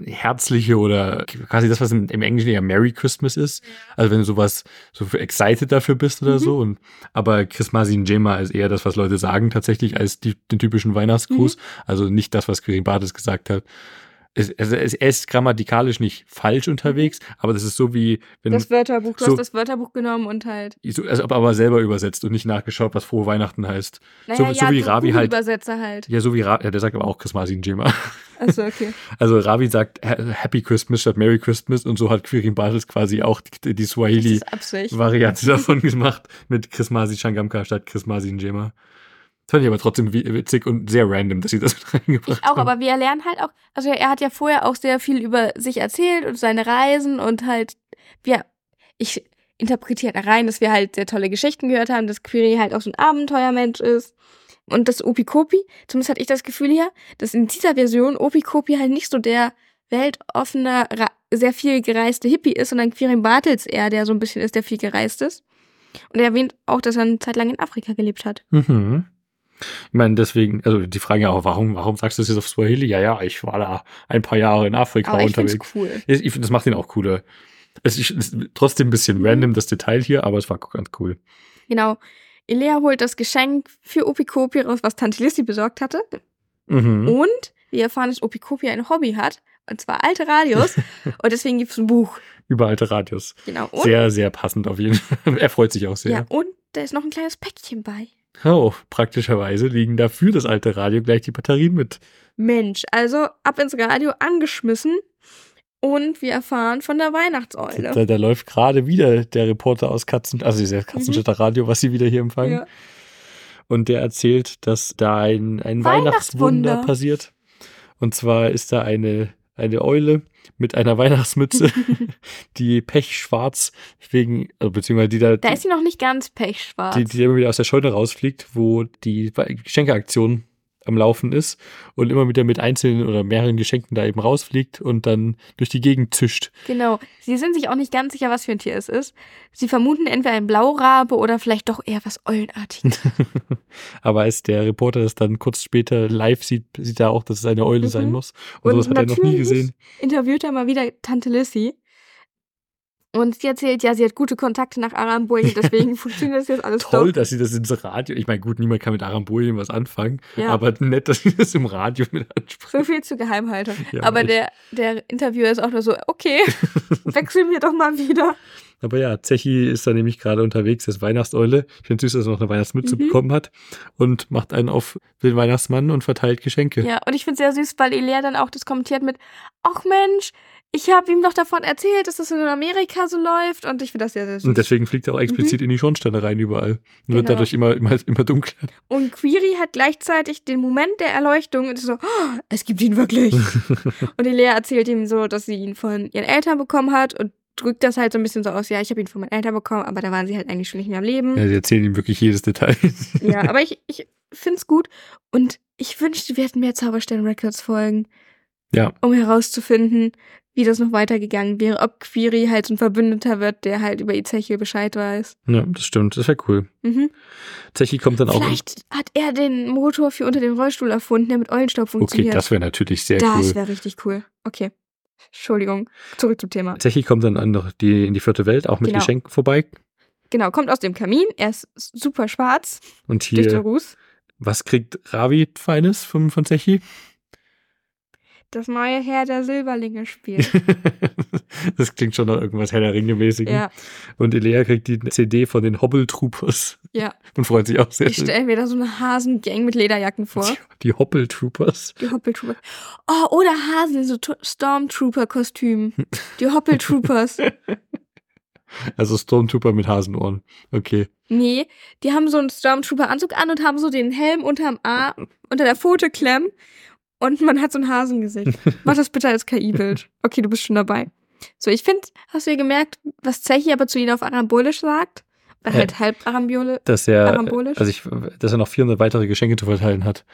herzliche oder quasi das, was im, im Englischen eher Merry Christmas ist. Also wenn du sowas so excited dafür bist oder mhm. so. Und, aber Chrismasi Njema ist eher das, was Leute sagen tatsächlich als die, den typischen Weihnachtsgruß. Mhm. Also nicht das, was Kirin Bartes gesagt hat es, also es, er ist grammatikalisch nicht falsch unterwegs, mhm. aber das ist so wie wenn das Wörterbuch, du so, hast das Wörterbuch genommen und halt so, also aber selber übersetzt und nicht nachgeschaut, was frohe Weihnachten heißt. Naja, so, ja, so wie Ravi halt. Übersetzer halt. Ja, so wie Ravi, ja, der sagt aber auch Chrismasin Jema. Achso, okay. Also Ravi sagt Happy Christmas statt Merry Christmas und so hat Quirin Bartels quasi auch die, die Swahili-Variante davon gemacht mit Chrismasi Shangamka statt Chrismasi Njema. Das fand ich aber trotzdem witzig und sehr random, dass sie das mit reingebracht ich auch, haben. aber wir lernen halt auch, also er hat ja vorher auch sehr viel über sich erzählt und seine Reisen und halt, wir, ich interpretiere da rein, dass wir halt sehr tolle Geschichten gehört haben, dass Query halt auch so ein Abenteuermensch ist. Und das Opikopi, zumindest hatte ich das Gefühl hier, dass in dieser Version Opikopi halt nicht so der weltoffene, sehr viel gereiste Hippie ist, sondern Quirin Bartels eher, der so ein bisschen ist, der viel gereist ist. Und er erwähnt auch, dass er eine Zeit lang in Afrika gelebt hat. Mhm. Ich meine, deswegen, also die fragen ja auch, warum, warum sagst du das jetzt auf Swahili? Ja, ja, ich war da ein paar Jahre in Afrika Aber ich unterwegs. Cool. Ich, ich finde, das macht ihn auch cooler. Es ist trotzdem ein bisschen mhm. random, das Detail hier, aber es war ganz cool. Genau. Elea holt das Geschenk für Opikopi raus, was Tante Lissy besorgt hatte. Mhm. Und wir erfahren, dass Opikopi ein Hobby hat, und zwar alte Radios. und deswegen gibt es ein Buch. Über alte Radios. Genau. Und sehr, sehr passend auf jeden Fall. er freut sich auch sehr. Ja, und da ist noch ein kleines Päckchen bei. Oh, praktischerweise liegen dafür das alte Radio gleich die Batterien mit. Mensch, also ab ins Radio angeschmissen und wir erfahren von der Weihnachtseule. Da, da läuft gerade wieder der Reporter aus Katzen, also dieser Katzenstädter mhm. Radio, was sie wieder hier empfangen. Ja. Und der erzählt, dass da ein, ein Weihnachtswunder passiert. Und zwar ist da eine, eine Eule, mit einer Weihnachtsmütze, die pechschwarz wegen, also beziehungsweise die da. Da ist sie noch nicht ganz pechschwarz. Die, die immer wieder aus der Scheune rausfliegt, wo die Geschenkeaktion am Laufen ist und immer wieder mit einzelnen oder mehreren Geschenken da eben rausfliegt und dann durch die Gegend zischt. Genau. Sie sind sich auch nicht ganz sicher, was für ein Tier es ist. Sie vermuten entweder ein Blaurabe oder vielleicht doch eher was Eulenartiges. Aber als der Reporter das dann kurz später live sieht, sieht er auch, dass es eine Eule mhm. sein muss. Und, und sowas hat er noch nie gesehen. Interviewt er mal wieder Tante Lissy und sie erzählt, ja, sie hat gute Kontakte nach Aramboyen, deswegen funktioniert das jetzt alles Toll, doch. dass sie das ins Radio, ich meine, gut, niemand kann mit Aramboyen was anfangen, ja. aber nett, dass sie das im Radio mit ansprechen. So viel zu Geheimhaltung. Ja, aber der, der Interviewer ist auch nur so, okay, wechseln wir doch mal wieder. Aber ja, Zechi ist da nämlich gerade unterwegs, ist Weihnachtseule. Ich finde süß, dass er noch eine Weihnachtsmütze mhm. bekommen hat und macht einen auf den Weihnachtsmann und verteilt Geschenke. Ja, und ich finde es sehr süß, weil Elia dann auch das kommentiert mit, ach Mensch, ich habe ihm doch davon erzählt, dass das in Amerika so läuft und ich finde das sehr, sehr süß. Und deswegen fliegt er auch explizit mhm. in die Schornsteine rein überall. Und genau. wird dadurch immer, immer, immer dunkler. Und Query hat gleichzeitig den Moment der Erleuchtung und ist so, oh, es gibt ihn wirklich. und die Lea erzählt ihm so, dass sie ihn von ihren Eltern bekommen hat und drückt das halt so ein bisschen so aus, ja, ich habe ihn von meinen Eltern bekommen, aber da waren sie halt eigentlich schon nicht mehr am Leben. Ja, sie erzählen ihm wirklich jedes Detail. ja, aber ich, ich finde es gut und ich wünschte, wir hätten mehr Zauberstern Records folgen. Ja. Um herauszufinden, wie das noch weitergegangen wäre, ob Quiri halt so ein Verbündeter wird, der halt über Ezechiel Bescheid weiß. Ja, das stimmt, das wäre cool. Mhm. Ezechiel kommt dann Vielleicht auch. Vielleicht hat er den Motor für unter dem Rollstuhl erfunden, der mit Eulenstaub funktioniert. Okay, das wäre natürlich sehr das cool. Das wäre richtig cool. Okay. Entschuldigung, zurück zum Thema. Ezechiel kommt dann an die, in die vierte Welt, auch mit genau. Geschenken vorbei. Genau, kommt aus dem Kamin, er ist super schwarz. Und hier, was kriegt Ravi Feines von, von Zechi? Das neue Herr der Silberlinge spielt. das klingt schon nach irgendwas Herr der Ringe-mäßigen. Ja. Und Elea kriegt die CD von den Hobble Troopers. Ja. Und freut sich auch sehr. Ich stelle mir da so eine Hasengang mit Lederjacken vor. Die, die Hobble Troopers. Die Hobble Troopers. Oh, oder Hasen in so Stormtrooper-Kostümen. Die Hobble Troopers. Also Stormtrooper mit Hasenohren. Okay. Nee, die haben so einen Stormtrooper-Anzug an und haben so den Helm unterm A, unter der Pfote klemmen und man hat so ein Hasengesicht. Mach das bitte als KI-Bild. Okay, du bist schon dabei. So, ich finde, hast du ja gemerkt, was Zechi aber zu ihnen auf Arambolisch sagt? Oder halt äh, halb Arambole, dass er, Arambolisch? Also ich, dass er noch 400 weitere Geschenke zu verteilen hat.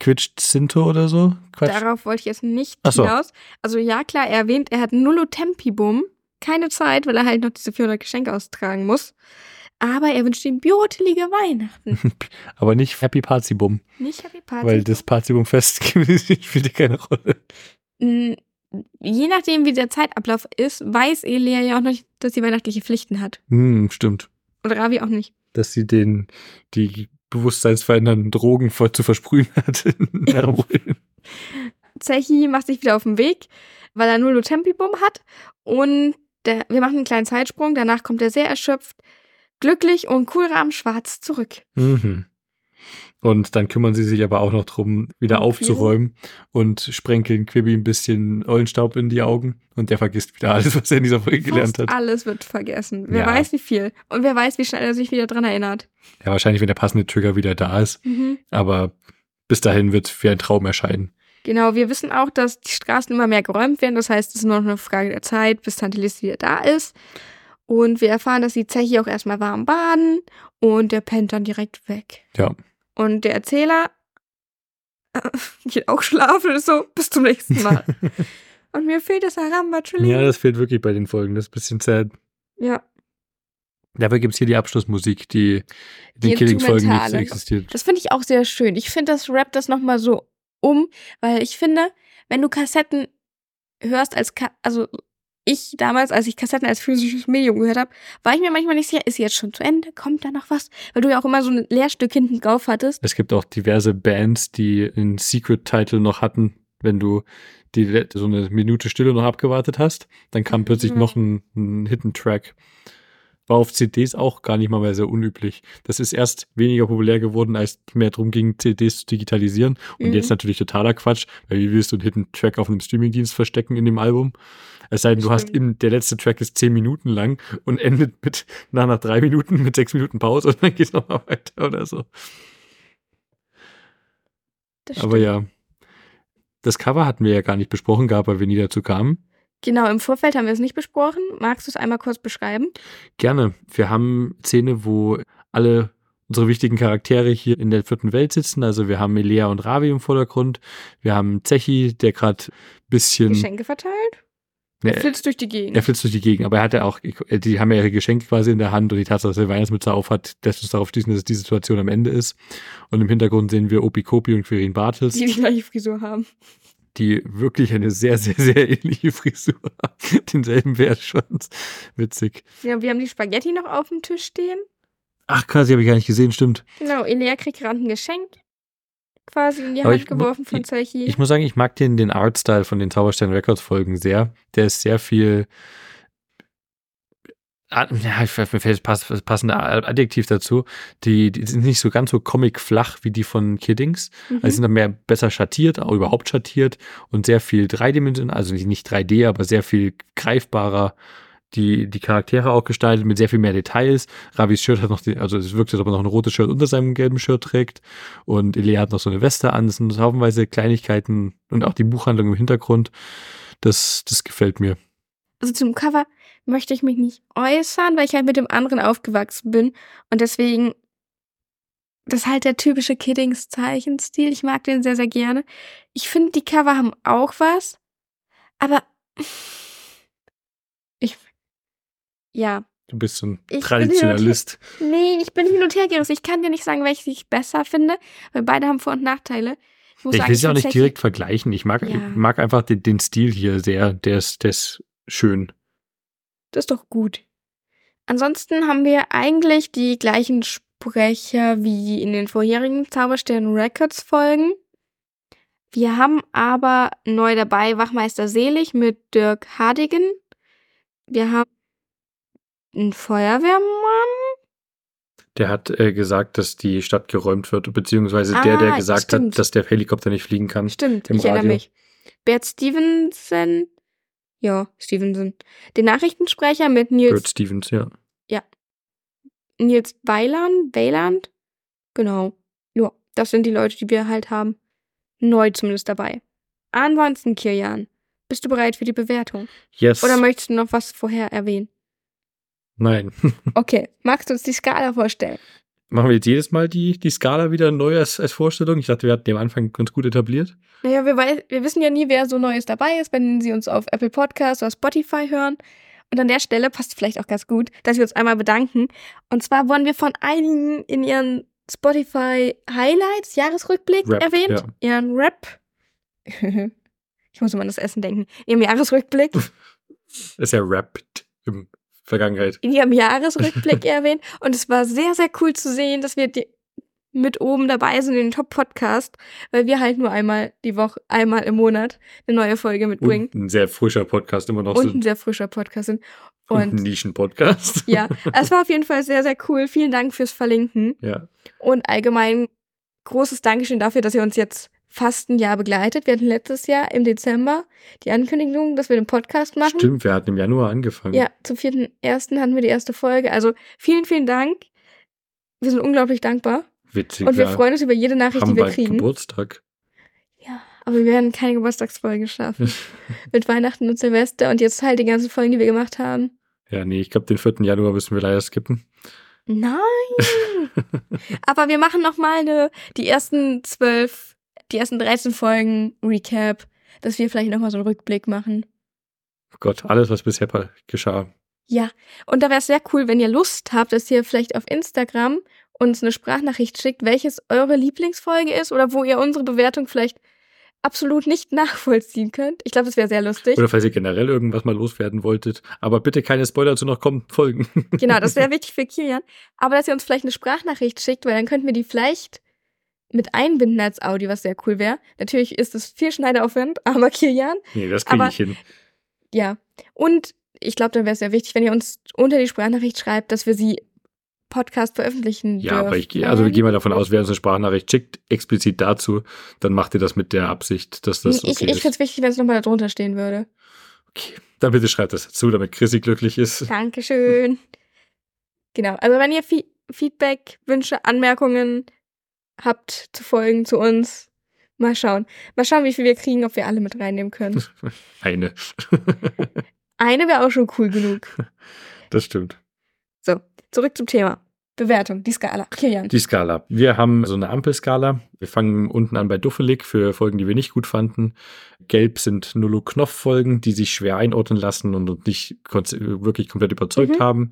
Quitcht Sinto oder so? Quatsch. Darauf wollte ich jetzt nicht so. hinaus. Also ja, klar, er erwähnt, er hat Nullo Tempibum. Keine Zeit, weil er halt noch diese 400 Geschenke austragen muss. Aber er wünscht ihm biotelige Weihnachten. Aber nicht Happy Parzibum. Nicht Happy Parzibum. Weil das Parzibum-Fest spielt keine Rolle. Je nachdem, wie der Zeitablauf ist, weiß Elia ja auch noch, dass sie weihnachtliche Pflichten hat. Hm, stimmt. Und Ravi auch nicht. Dass sie den, die bewusstseinsverändernden Drogen voll zu versprühen hat. Zechi macht sich wieder auf den Weg, weil er nur Tempibum hat. Und der, wir machen einen kleinen Zeitsprung. Danach kommt er sehr erschöpft, glücklich und cool schwarz zurück. Mhm. Und dann kümmern sie sich aber auch noch drum, wieder aufzuräumen und sprenkeln Quibi ein bisschen Eulenstaub in die Augen und der vergisst wieder alles, was er in dieser Folge gelernt hat. Alles wird vergessen. Wer ja. weiß wie viel. Und wer weiß, wie schnell er sich wieder dran erinnert. Ja, wahrscheinlich, wenn der passende Trigger wieder da ist. Mhm. Aber bis dahin wird es wie ein Traum erscheinen. Genau, wir wissen auch, dass die Straßen immer mehr geräumt werden. Das heißt, es ist nur noch eine Frage der Zeit, bis Tante Liz wieder da ist. Und wir erfahren, dass die Zeche auch erstmal warm baden und der pennt dann direkt weg. Ja. Und der Erzähler äh, geht auch schlafen und so, bis zum nächsten Mal. und mir fehlt das Aramba Ja, das fehlt wirklich bei den Folgen. Das ist ein bisschen sad. Ja. Dafür gibt es hier die Abschlussmusik, die in den Killing-Folgen nicht existiert. Das finde ich auch sehr schön. Ich finde, das rappt das nochmal so um, weil ich finde, wenn du Kassetten hörst als, Ka also ich damals, als ich Kassetten als physisches Medium gehört habe, war ich mir manchmal nicht sicher, ist jetzt schon zu Ende? Kommt da noch was? Weil du ja auch immer so ein Lehrstück hinten drauf hattest. Es gibt auch diverse Bands, die einen Secret-Title noch hatten, wenn du die so eine Minute Stille noch abgewartet hast. Dann kam plötzlich mhm. noch ein, ein Hidden-Track. War auf CDs auch gar nicht mal mehr sehr unüblich. Das ist erst weniger populär geworden, als mehr darum ging, CDs zu digitalisieren. Und mhm. jetzt natürlich totaler Quatsch, weil wie willst du einen Hidden Track auf einem Streamingdienst verstecken in dem Album? Es sei denn, du hast im, der letzte Track ist zehn Minuten lang und endet mit nach, nach drei Minuten mit sechs Minuten Pause und dann geht's nochmal weiter oder so. Aber ja. Das Cover hatten wir ja gar nicht besprochen gehabt, weil wir nie dazu kamen. Genau, im Vorfeld haben wir es nicht besprochen. Magst du es einmal kurz beschreiben? Gerne. Wir haben Szene, wo alle unsere wichtigen Charaktere hier in der vierten Welt sitzen. Also wir haben Elea und Ravi im Vordergrund. Wir haben Zechi, der gerade bisschen Geschenke verteilt. Er flitzt durch die Gegend. Er flitzt durch die Gegend, aber er hat ja auch, die haben ja ihre Geschenke quasi in der Hand und die Tatsache, dass er Weihnachtsmütze auf hat, lässt uns darauf schließen, dass die Situation am Ende ist. Und im Hintergrund sehen wir Opi Kopi und Quirin Bartels. Die die gleiche Frisur haben. Die wirklich eine sehr, sehr, sehr ähnliche Frisur haben. Denselben Wertschwanz. Witzig. Ja, wir haben die Spaghetti noch auf dem Tisch stehen. Ach krass, die habe ich gar nicht gesehen, stimmt. Genau, Elea kriegt gerade ein Geschenk quasi in die Aber Hand geworfen von Zeichi. Ich, ich, muss sagen, ich mag den, den Artstyle von den Zauberstern Records Folgen sehr. Der ist sehr viel. Ja, mir fällt das passende Adjektiv dazu. Die, die sind nicht so ganz so comic-flach wie die von Kiddings. Mhm. Also sind dann mehr besser schattiert, auch überhaupt schattiert und sehr viel dreidimensional, also nicht 3D, aber sehr viel greifbarer die, die Charaktere auch gestaltet mit sehr viel mehr Details. Ravis Shirt hat noch, die, also es wirkt, als ob er noch ein rotes Shirt unter seinem gelben Shirt trägt. Und Elia hat noch so eine Weste an. Das sind haufenweise Kleinigkeiten und auch die Buchhandlung im Hintergrund. Das, das gefällt mir. Also zum Cover möchte ich mich nicht äußern, weil ich halt mit dem anderen aufgewachsen bin. Und deswegen, das ist halt der typische Kiddings-Zeichenstil. Ich mag den sehr, sehr gerne. Ich finde, die Cover haben auch was. Aber ich ja. Du bist so ein ich Traditionalist. nee, ich bin hin und her gerissen. Ich kann dir nicht sagen, welches ich besser finde, weil beide haben Vor- und Nachteile. Ich, ich will sie auch nicht direkt vergleichen. Ich mag, ja. ich mag einfach den, den, Stil hier sehr. Der ist, der ist schön. Das ist doch gut. Ansonsten haben wir eigentlich die gleichen Sprecher wie in den vorherigen Zauberstern Records Folgen. Wir haben aber neu dabei Wachmeister Selig mit Dirk Hardigan. Wir haben ein Feuerwehrmann? Der hat äh, gesagt, dass die Stadt geräumt wird, beziehungsweise ah, der, der ah, gesagt stimmt. hat, dass der Helikopter nicht fliegen kann. Stimmt, ich Radio. erinnere mich. Bert Stevenson, Ja, Stevenson. Den Nachrichtensprecher mit Nils. Bert Stevens, ja. Ja. Nils Weiland, Weiland. Genau. Ja, das sind die Leute, die wir halt haben. Neu zumindest dabei. Ansonsten, Kirjan, bist du bereit für die Bewertung? Yes. Oder möchtest du noch was vorher erwähnen? Nein. Okay, magst du uns die Skala vorstellen? Machen wir jetzt jedes Mal die, die Skala wieder neu als, als Vorstellung? Ich dachte, wir hatten die am Anfang ganz gut etabliert. Naja, wir, wir wissen ja nie, wer so Neues dabei ist, wenn sie uns auf Apple Podcasts oder Spotify hören. Und an der Stelle passt vielleicht auch ganz gut, dass wir uns einmal bedanken. Und zwar wurden wir von einigen in ihren Spotify Highlights, Jahresrückblick Rap, erwähnt. Ihren Rap. ich muss immer an das Essen denken. Ihrem Jahresrückblick. Ist ja rappt im Vergangenheit. in ihrem Jahresrückblick erwähnt. Und es war sehr, sehr cool zu sehen, dass wir die mit oben dabei sind in den Top-Podcast, weil wir halt nur einmal die Woche, einmal im Monat eine neue Folge mitbringen. Und ein sehr frischer Podcast immer noch Und, so. ein sehr frischer Podcast sind. Und ein Und Nischen-Podcast. ja, es war auf jeden Fall sehr, sehr cool. Vielen Dank fürs Verlinken. ja. Und allgemein großes Dankeschön dafür, dass ihr uns jetzt fast ein Jahr begleitet. Wir hatten letztes Jahr im Dezember die Ankündigung, dass wir den Podcast machen. Stimmt, wir hatten im Januar angefangen. Ja, zum vierten ersten hatten wir die erste Folge. Also vielen, vielen Dank. Wir sind unglaublich dankbar. Witzig. Und wir freuen uns über jede Nachricht, haben die wir bald kriegen. Geburtstag. Ja, aber wir werden keine Geburtstagsfolge schaffen. Mit Weihnachten und Silvester und jetzt halt die ganzen Folgen, die wir gemacht haben. Ja, nee, ich glaube, den 4. Januar müssen wir leider skippen. Nein! aber wir machen noch mal eine, die ersten zwölf, die ersten 13 Folgen Recap, dass wir vielleicht noch mal so einen Rückblick machen. Oh Gott, alles, was bisher geschah. Ja, und da wäre es sehr cool, wenn ihr Lust habt, dass ihr vielleicht auf Instagram uns eine Sprachnachricht schickt, welches eure Lieblingsfolge ist oder wo ihr unsere Bewertung vielleicht absolut nicht nachvollziehen könnt. Ich glaube, das wäre sehr lustig. Oder falls ihr generell irgendwas mal loswerden wolltet. Aber bitte keine Spoiler zu noch kommenden Folgen. Genau, das wäre wichtig für Kilian. Aber dass ihr uns vielleicht eine Sprachnachricht schickt, weil dann könnten wir die vielleicht mit einbinden als Audio, was sehr cool wäre. Natürlich ist es viel Schneideraufwand, aber Kilian, nee, das kriege ich hin. ja. Und ich glaube, dann wäre es sehr wichtig, wenn ihr uns unter die Sprachnachricht schreibt, dass wir sie Podcast veröffentlichen Ja, aber ich gehe, dürfen. also wir gehen mal davon aus, wer uns eine Sprachnachricht schickt, explizit dazu, dann macht ihr das mit der Absicht, dass das okay ich ich finde es wichtig, wenn es nochmal darunter stehen würde. Okay. Dann bitte schreibt das dazu, damit Chrissy glücklich ist. Dankeschön. Genau, also wenn ihr Fe Feedback, Wünsche, Anmerkungen habt zu Folgen zu uns, mal schauen. Mal schauen, wie viel wir kriegen, ob wir alle mit reinnehmen können. Eine. Eine wäre auch schon cool genug. das stimmt. Zurück zum Thema. Bewertung, die Skala. Kilian. Die Skala. Wir haben so eine Ampelskala. Wir fangen unten an bei Duffelig für Folgen, die wir nicht gut fanden. Gelb sind Nullo Knopf-Folgen, die sich schwer einordnen lassen und uns nicht wirklich komplett überzeugt Mhm. haben.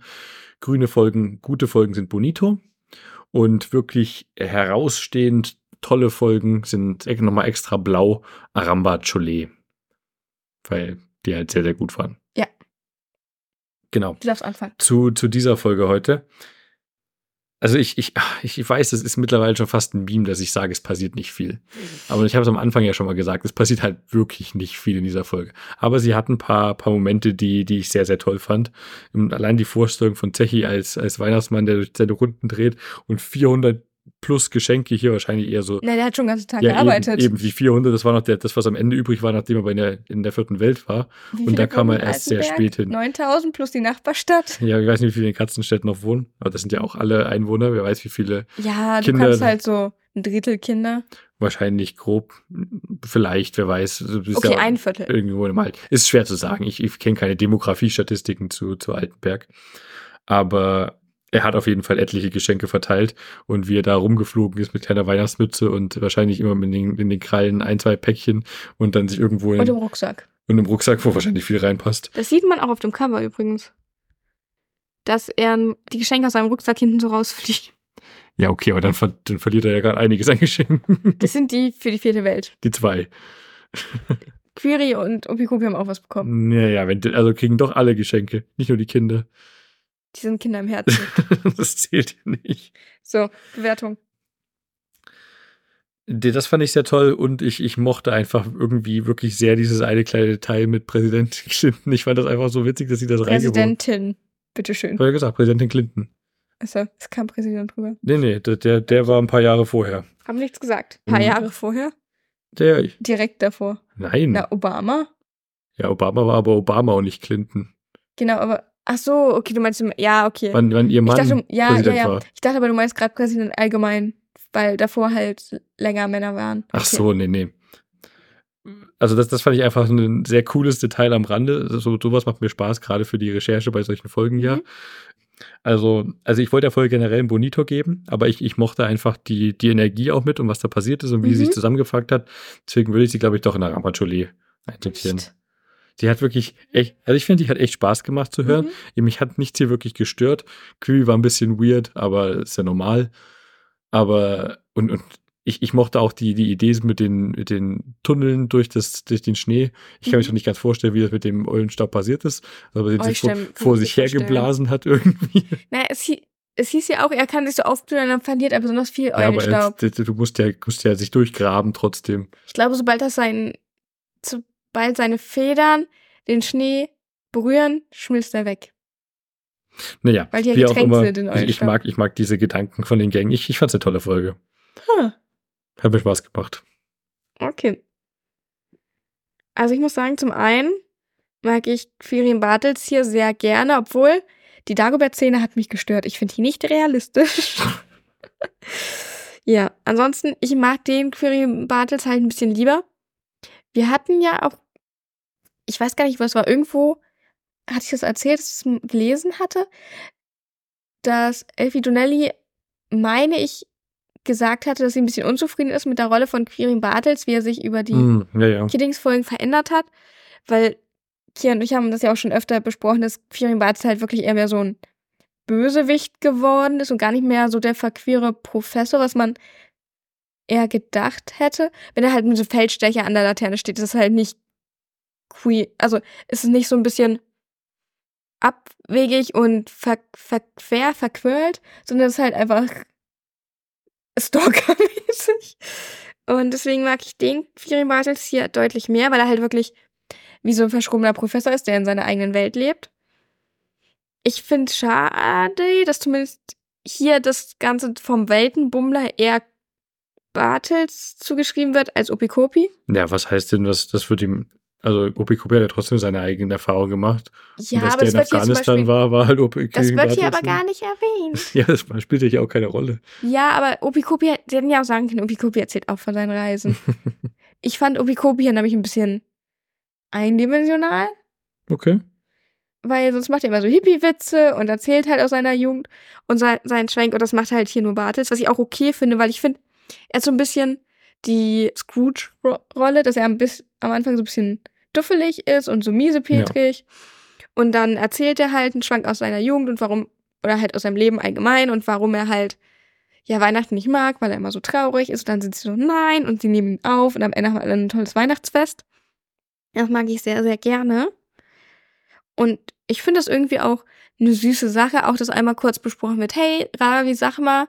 Grüne Folgen, gute Folgen sind Bonito. Und wirklich herausstehend tolle Folgen sind nochmal extra blau Aramba Cholet. Weil die halt sehr, sehr gut waren. Genau Du darfst anfangen. zu, zu dieser Folge heute. Also ich, ich, ich weiß, es ist mittlerweile schon fast ein Meme, dass ich sage, es passiert nicht viel. Aber ich habe es am Anfang ja schon mal gesagt, es passiert halt wirklich nicht viel in dieser Folge. Aber sie hat ein paar, paar Momente, die, die ich sehr, sehr toll fand. Und allein die Vorstellung von Zechi als, als Weihnachtsmann, der durch seine Runden dreht und 400 plus Geschenke hier wahrscheinlich eher so Na, der hat schon den ganzen Tag ja, gearbeitet. Eben, eben die 400, das war noch der, das, was am Ende übrig war, nachdem er bei der, in der vierten Welt war. Wie und da kam er erst sehr spät hin. 9000 plus die Nachbarstadt. Ja, ich weiß nicht, wie viele in Katzenstedt noch wohnen, aber das sind ja auch alle Einwohner. Wer weiß, wie viele Ja, du Kinder- kannst halt so ein Drittel Kinder. wahrscheinlich grob, vielleicht, wer weiß. Okay, ja ein Viertel. Irgendwo im Alt. Ist schwer zu sagen. Ich, ich kenne keine Demografie-Statistiken zu, zu Altenberg. Aber er hat auf jeden Fall etliche Geschenke verteilt und wie er da rumgeflogen ist mit kleiner Weihnachtsmütze und wahrscheinlich immer in den, in den Krallen ein, zwei Päckchen und dann sich irgendwo in, Und im Rucksack. in einem Rucksack, wo wahrscheinlich viel reinpasst. Das sieht man auch auf dem Cover übrigens. Dass er die Geschenke aus seinem Rucksack hinten so rausfliegt. Ja, okay, aber dann, ver dann verliert er ja gerade einiges an Geschenken. Das sind die für die vierte Welt. Die zwei. Query und Opikopi haben auch was bekommen. Naja, wenn, also kriegen doch alle Geschenke, nicht nur die Kinder. Die sind Kinder im Herzen. das zählt ja nicht. So, Bewertung. Das fand ich sehr toll und ich, ich mochte einfach irgendwie wirklich sehr dieses eine kleine Detail mit Präsident Clinton. Ich fand das einfach so witzig, dass sie das reingebaut Präsidentin. Bitteschön. haben. Ja gesagt, Präsidentin Clinton. Also, es kam Präsident drüber. Nee, nee, der, der, der war ein paar Jahre vorher. Haben nichts gesagt. Ein paar Mhm. Jahre vorher. Der, Direkt davor. nein. Na, Obama. Ja, Obama war aber Obama und nicht Clinton. Genau, aber ach so, okay, du meinst ja, okay. Wann, wann ihr Mann ich dachte, ja, Präsident ja, ja. war. Ich dachte aber, du meinst gerade Präsident allgemein, weil davor halt länger Männer waren. Ach Okay. so, nee, nee. Also das, das fand ich einfach ein sehr cooles Detail am Rande. So, sowas macht mir Spaß, gerade für die Recherche bei solchen Folgen ja. Mhm. Also, also ich wollte der Folge generell einen Bonito geben, aber ich, ich mochte einfach die, die Energie auch mit und was da passiert ist und wie sie Mhm. sich zusammengefragt hat. Deswegen würde ich sie, glaube ich, doch in der Ramacholi einsortieren. Echt? Die hat wirklich echt, also ich finde, die hat echt Spaß gemacht zu hören. Mhm. Mich hat nichts hier wirklich gestört. Quibi war ein bisschen weird, aber ist ja normal. Aber, und, und ich, ich mochte auch die, die Idee mit den, mit den Tunneln durch, das, durch den Schnee. Ich kann Mhm. schon nicht ganz vorstellen, wie das mit dem Eulenstab passiert ist. Aber sie Oh, sich ich vor, vor sich hergeblasen hat irgendwie. Naja, es, hie- es hieß ja auch, er kann sich so aufblühen und dann verliert er besonders viel Ja, aber Eulenstaub. jetzt, du musst ja, musst ja sich durchgraben trotzdem. Ich glaube, sobald das sein, sobald seine Federn den Schnee berühren, schmilzt er weg. Naja, Weil die ja wie auch immer. sind in Ich, ich, mag, ich mag diese Gedanken von den Gängen. Ich, ich fand's eine tolle Folge. Hm. Hat mir Spaß gemacht. Okay. Also ich muss sagen, zum einen mag ich Quirin Bartels hier sehr gerne, obwohl die Dagobert-Szene hat mich gestört. Ich finde die nicht realistisch. ja, ansonsten, ich mag den Quirin Bartels halt ein bisschen lieber. Wir hatten ja auch, ich weiß gar nicht, was war, irgendwo hatte ich das erzählt, dass ich es gelesen hatte, dass Elfie Donnelly, meine ich, gesagt hatte, dass sie ein bisschen unzufrieden ist mit der Rolle von Quirin Bartels, wie er sich über die Mm, ja, ja. Kiddings-Folgen verändert hat, weil Kia und ich haben das ja auch schon öfter besprochen, dass Quirin Bartels halt wirklich eher mehr so ein Bösewicht geworden ist und gar nicht mehr so der verquere Professor, was man eher gedacht hätte. Wenn er halt mit so Feldstecher an der Laterne steht, ist es halt nicht queer, also ist es nicht so ein bisschen abwegig und ver verquer, verquirlt, sondern es ist halt einfach Stalker-mäßig. Und deswegen mag ich den Quirin Bartels hier deutlich mehr, weil er halt wirklich wie so ein verschrobener Professor ist, der in seiner eigenen Welt lebt. Ich finde schade, dass zumindest hier das Ganze vom Weltenbummler eher Bartels zugeschrieben wird als Opikopi. Ja, was heißt denn, was das wird ihm. Also, Opi Kopi hat ja trotzdem seine eigene Erfahrung gemacht. Ja, und dass aber der das in Afghanistan Beispiel, war, war halt Opi das wird hier aber gar nicht erwähnt. Ja, das spielt ja auch keine Rolle. Ja, aber Opikopi, sie hätten ja auch sagen können, Opikopi erzählt auch von seinen Reisen. ich fand Opikopi hier nämlich ein bisschen eindimensional. Okay. weil sonst macht er immer so Hippie-Witze und erzählt halt aus seiner Jugend und sein, seinen Schwenk und das macht halt hier nur Bartels, was ich auch okay finde, weil ich finde, er hat so ein bisschen die Scrooge-Rolle, dass er ein bisschen, am Anfang so ein bisschen duffelig ist und so miesepetrig und dann erzählt er halt einen Schwank aus seiner Jugend und warum, oder halt aus seinem Leben allgemein und warum er halt ja Weihnachten nicht mag, weil er immer so traurig ist und dann sind sie so, nein und sie nehmen ihn auf und am Ende haben alle ein tolles Weihnachtsfest. Das mag ich sehr, sehr gerne. Und ich finde das irgendwie auch eine süße Sache, auch dass einmal kurz besprochen wird, hey, Ravi, sag mal,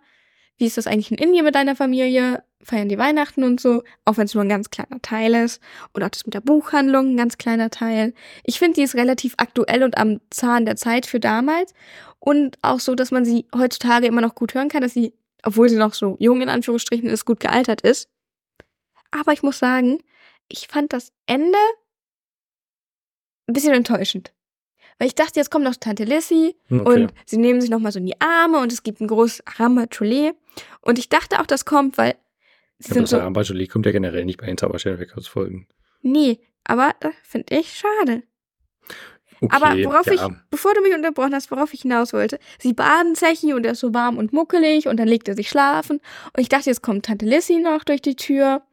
wie ist das eigentlich in Indien mit deiner Familie? Feiern die Weihnachten und so, auch wenn es nur ein ganz kleiner Teil ist. Und auch das mit der Buchhandlung, ein ganz kleiner Teil. Ich finde, die ist relativ aktuell und am Zahn der Zeit für damals. Und auch so, dass man sie heutzutage immer noch gut hören kann, dass sie, obwohl sie noch so jung in Anführungsstrichen ist, gut gealtert ist. Aber ich muss sagen, ich fand das Ende ein bisschen enttäuschend. Weil ich dachte, jetzt kommt noch Tante Lissy okay. und sie nehmen sich nochmal so in die Arme und es gibt ein großes Ramacholet. Und ich dachte auch, das kommt, weil sie aber sind das so. Armband Jolie kommt ja generell nicht bei den Zauberstern-Records-Folgen. Nee, aber das finde ich schade. Okay, Aber worauf ja. ich, bevor du mich unterbrochen hast, worauf ich hinaus wollte, sie baden Zechi und er ist so warm und muckelig und dann legt er sich schlafen. Und ich dachte, jetzt kommt Tante Lissy noch durch die Tür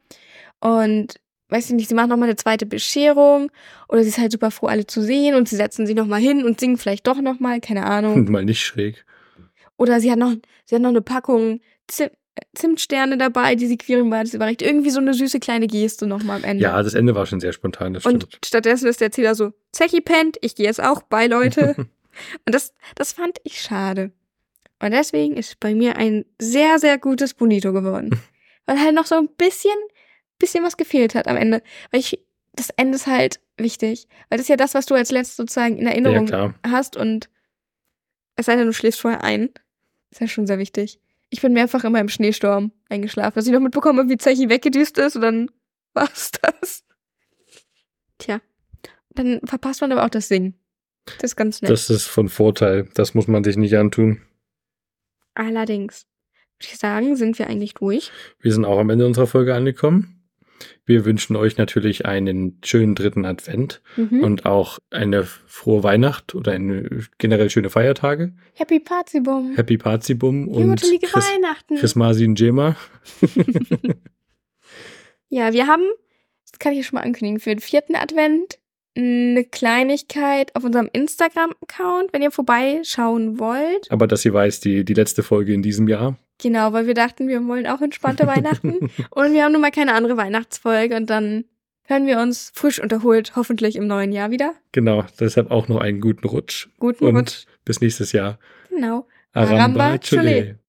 und weiß ich nicht, sie machen nochmal eine zweite Bescherung oder sie ist halt super froh, alle zu sehen und sie setzen sie nochmal hin und singen vielleicht doch nochmal, keine Ahnung. Mal nicht schräg. Oder sie hat noch, sie hat noch eine Packung Zim Zimtsterne dabei, die sie Quirin Bartels überreicht. Irgendwie so eine süße kleine Geste nochmal am Ende. Ja, das Ende war schon sehr spontan, das Und stimmt. stattdessen ist der Erzähler so, Zechi pennt, ich gehe jetzt auch bei, Leute. und das, das fand ich schade. Und deswegen ist bei mir ein sehr, sehr gutes Bonito geworden. Weil halt noch so ein bisschen, bisschen was gefehlt hat am Ende. Weil ich, das Ende ist halt wichtig. Weil das ist ja das, was du als letztes sozusagen in ja, Erinnerung klar. hast und es sei denn, du schläfst vorher ein. Ist ja schon sehr wichtig. Ich bin mehrfach immer im Schneesturm eingeschlafen, dass ich noch mitbekomme, wie Zechi weggedüst ist und dann war's das. Tja. Dann verpasst man aber auch das Singen. Das ist ganz nett. Das ist von Vorteil. Das muss man sich nicht antun. Allerdings. Würde ich sagen, sind wir eigentlich durch. Wir sind auch am Ende unserer Folge angekommen. Wir wünschen euch natürlich einen schönen dritten Advent mhm. und auch eine frohe Weihnacht oder eine generell schöne Feiertage. Happy Pazibum. Happy Pazibum und Chris, Weihnachten. Christmasin Jema. ja, wir haben, das kann ich schon mal ankündigen, für den vierten Advent eine Kleinigkeit auf unserem Instagram-Account, wenn ihr vorbeischauen wollt. Aber dass ihr weiß, die, die letzte Folge in diesem Jahr. Genau, weil wir dachten, wir wollen auch entspannte Weihnachten. und wir haben nun mal keine andere Weihnachtsfolge und dann hören wir uns frisch und erholt hoffentlich im neuen Jahr wieder. Genau, deshalb auch noch einen guten Rutsch. Guten und Rutsch. Bis nächstes Jahr. Genau. Aramba, Aramba Chole.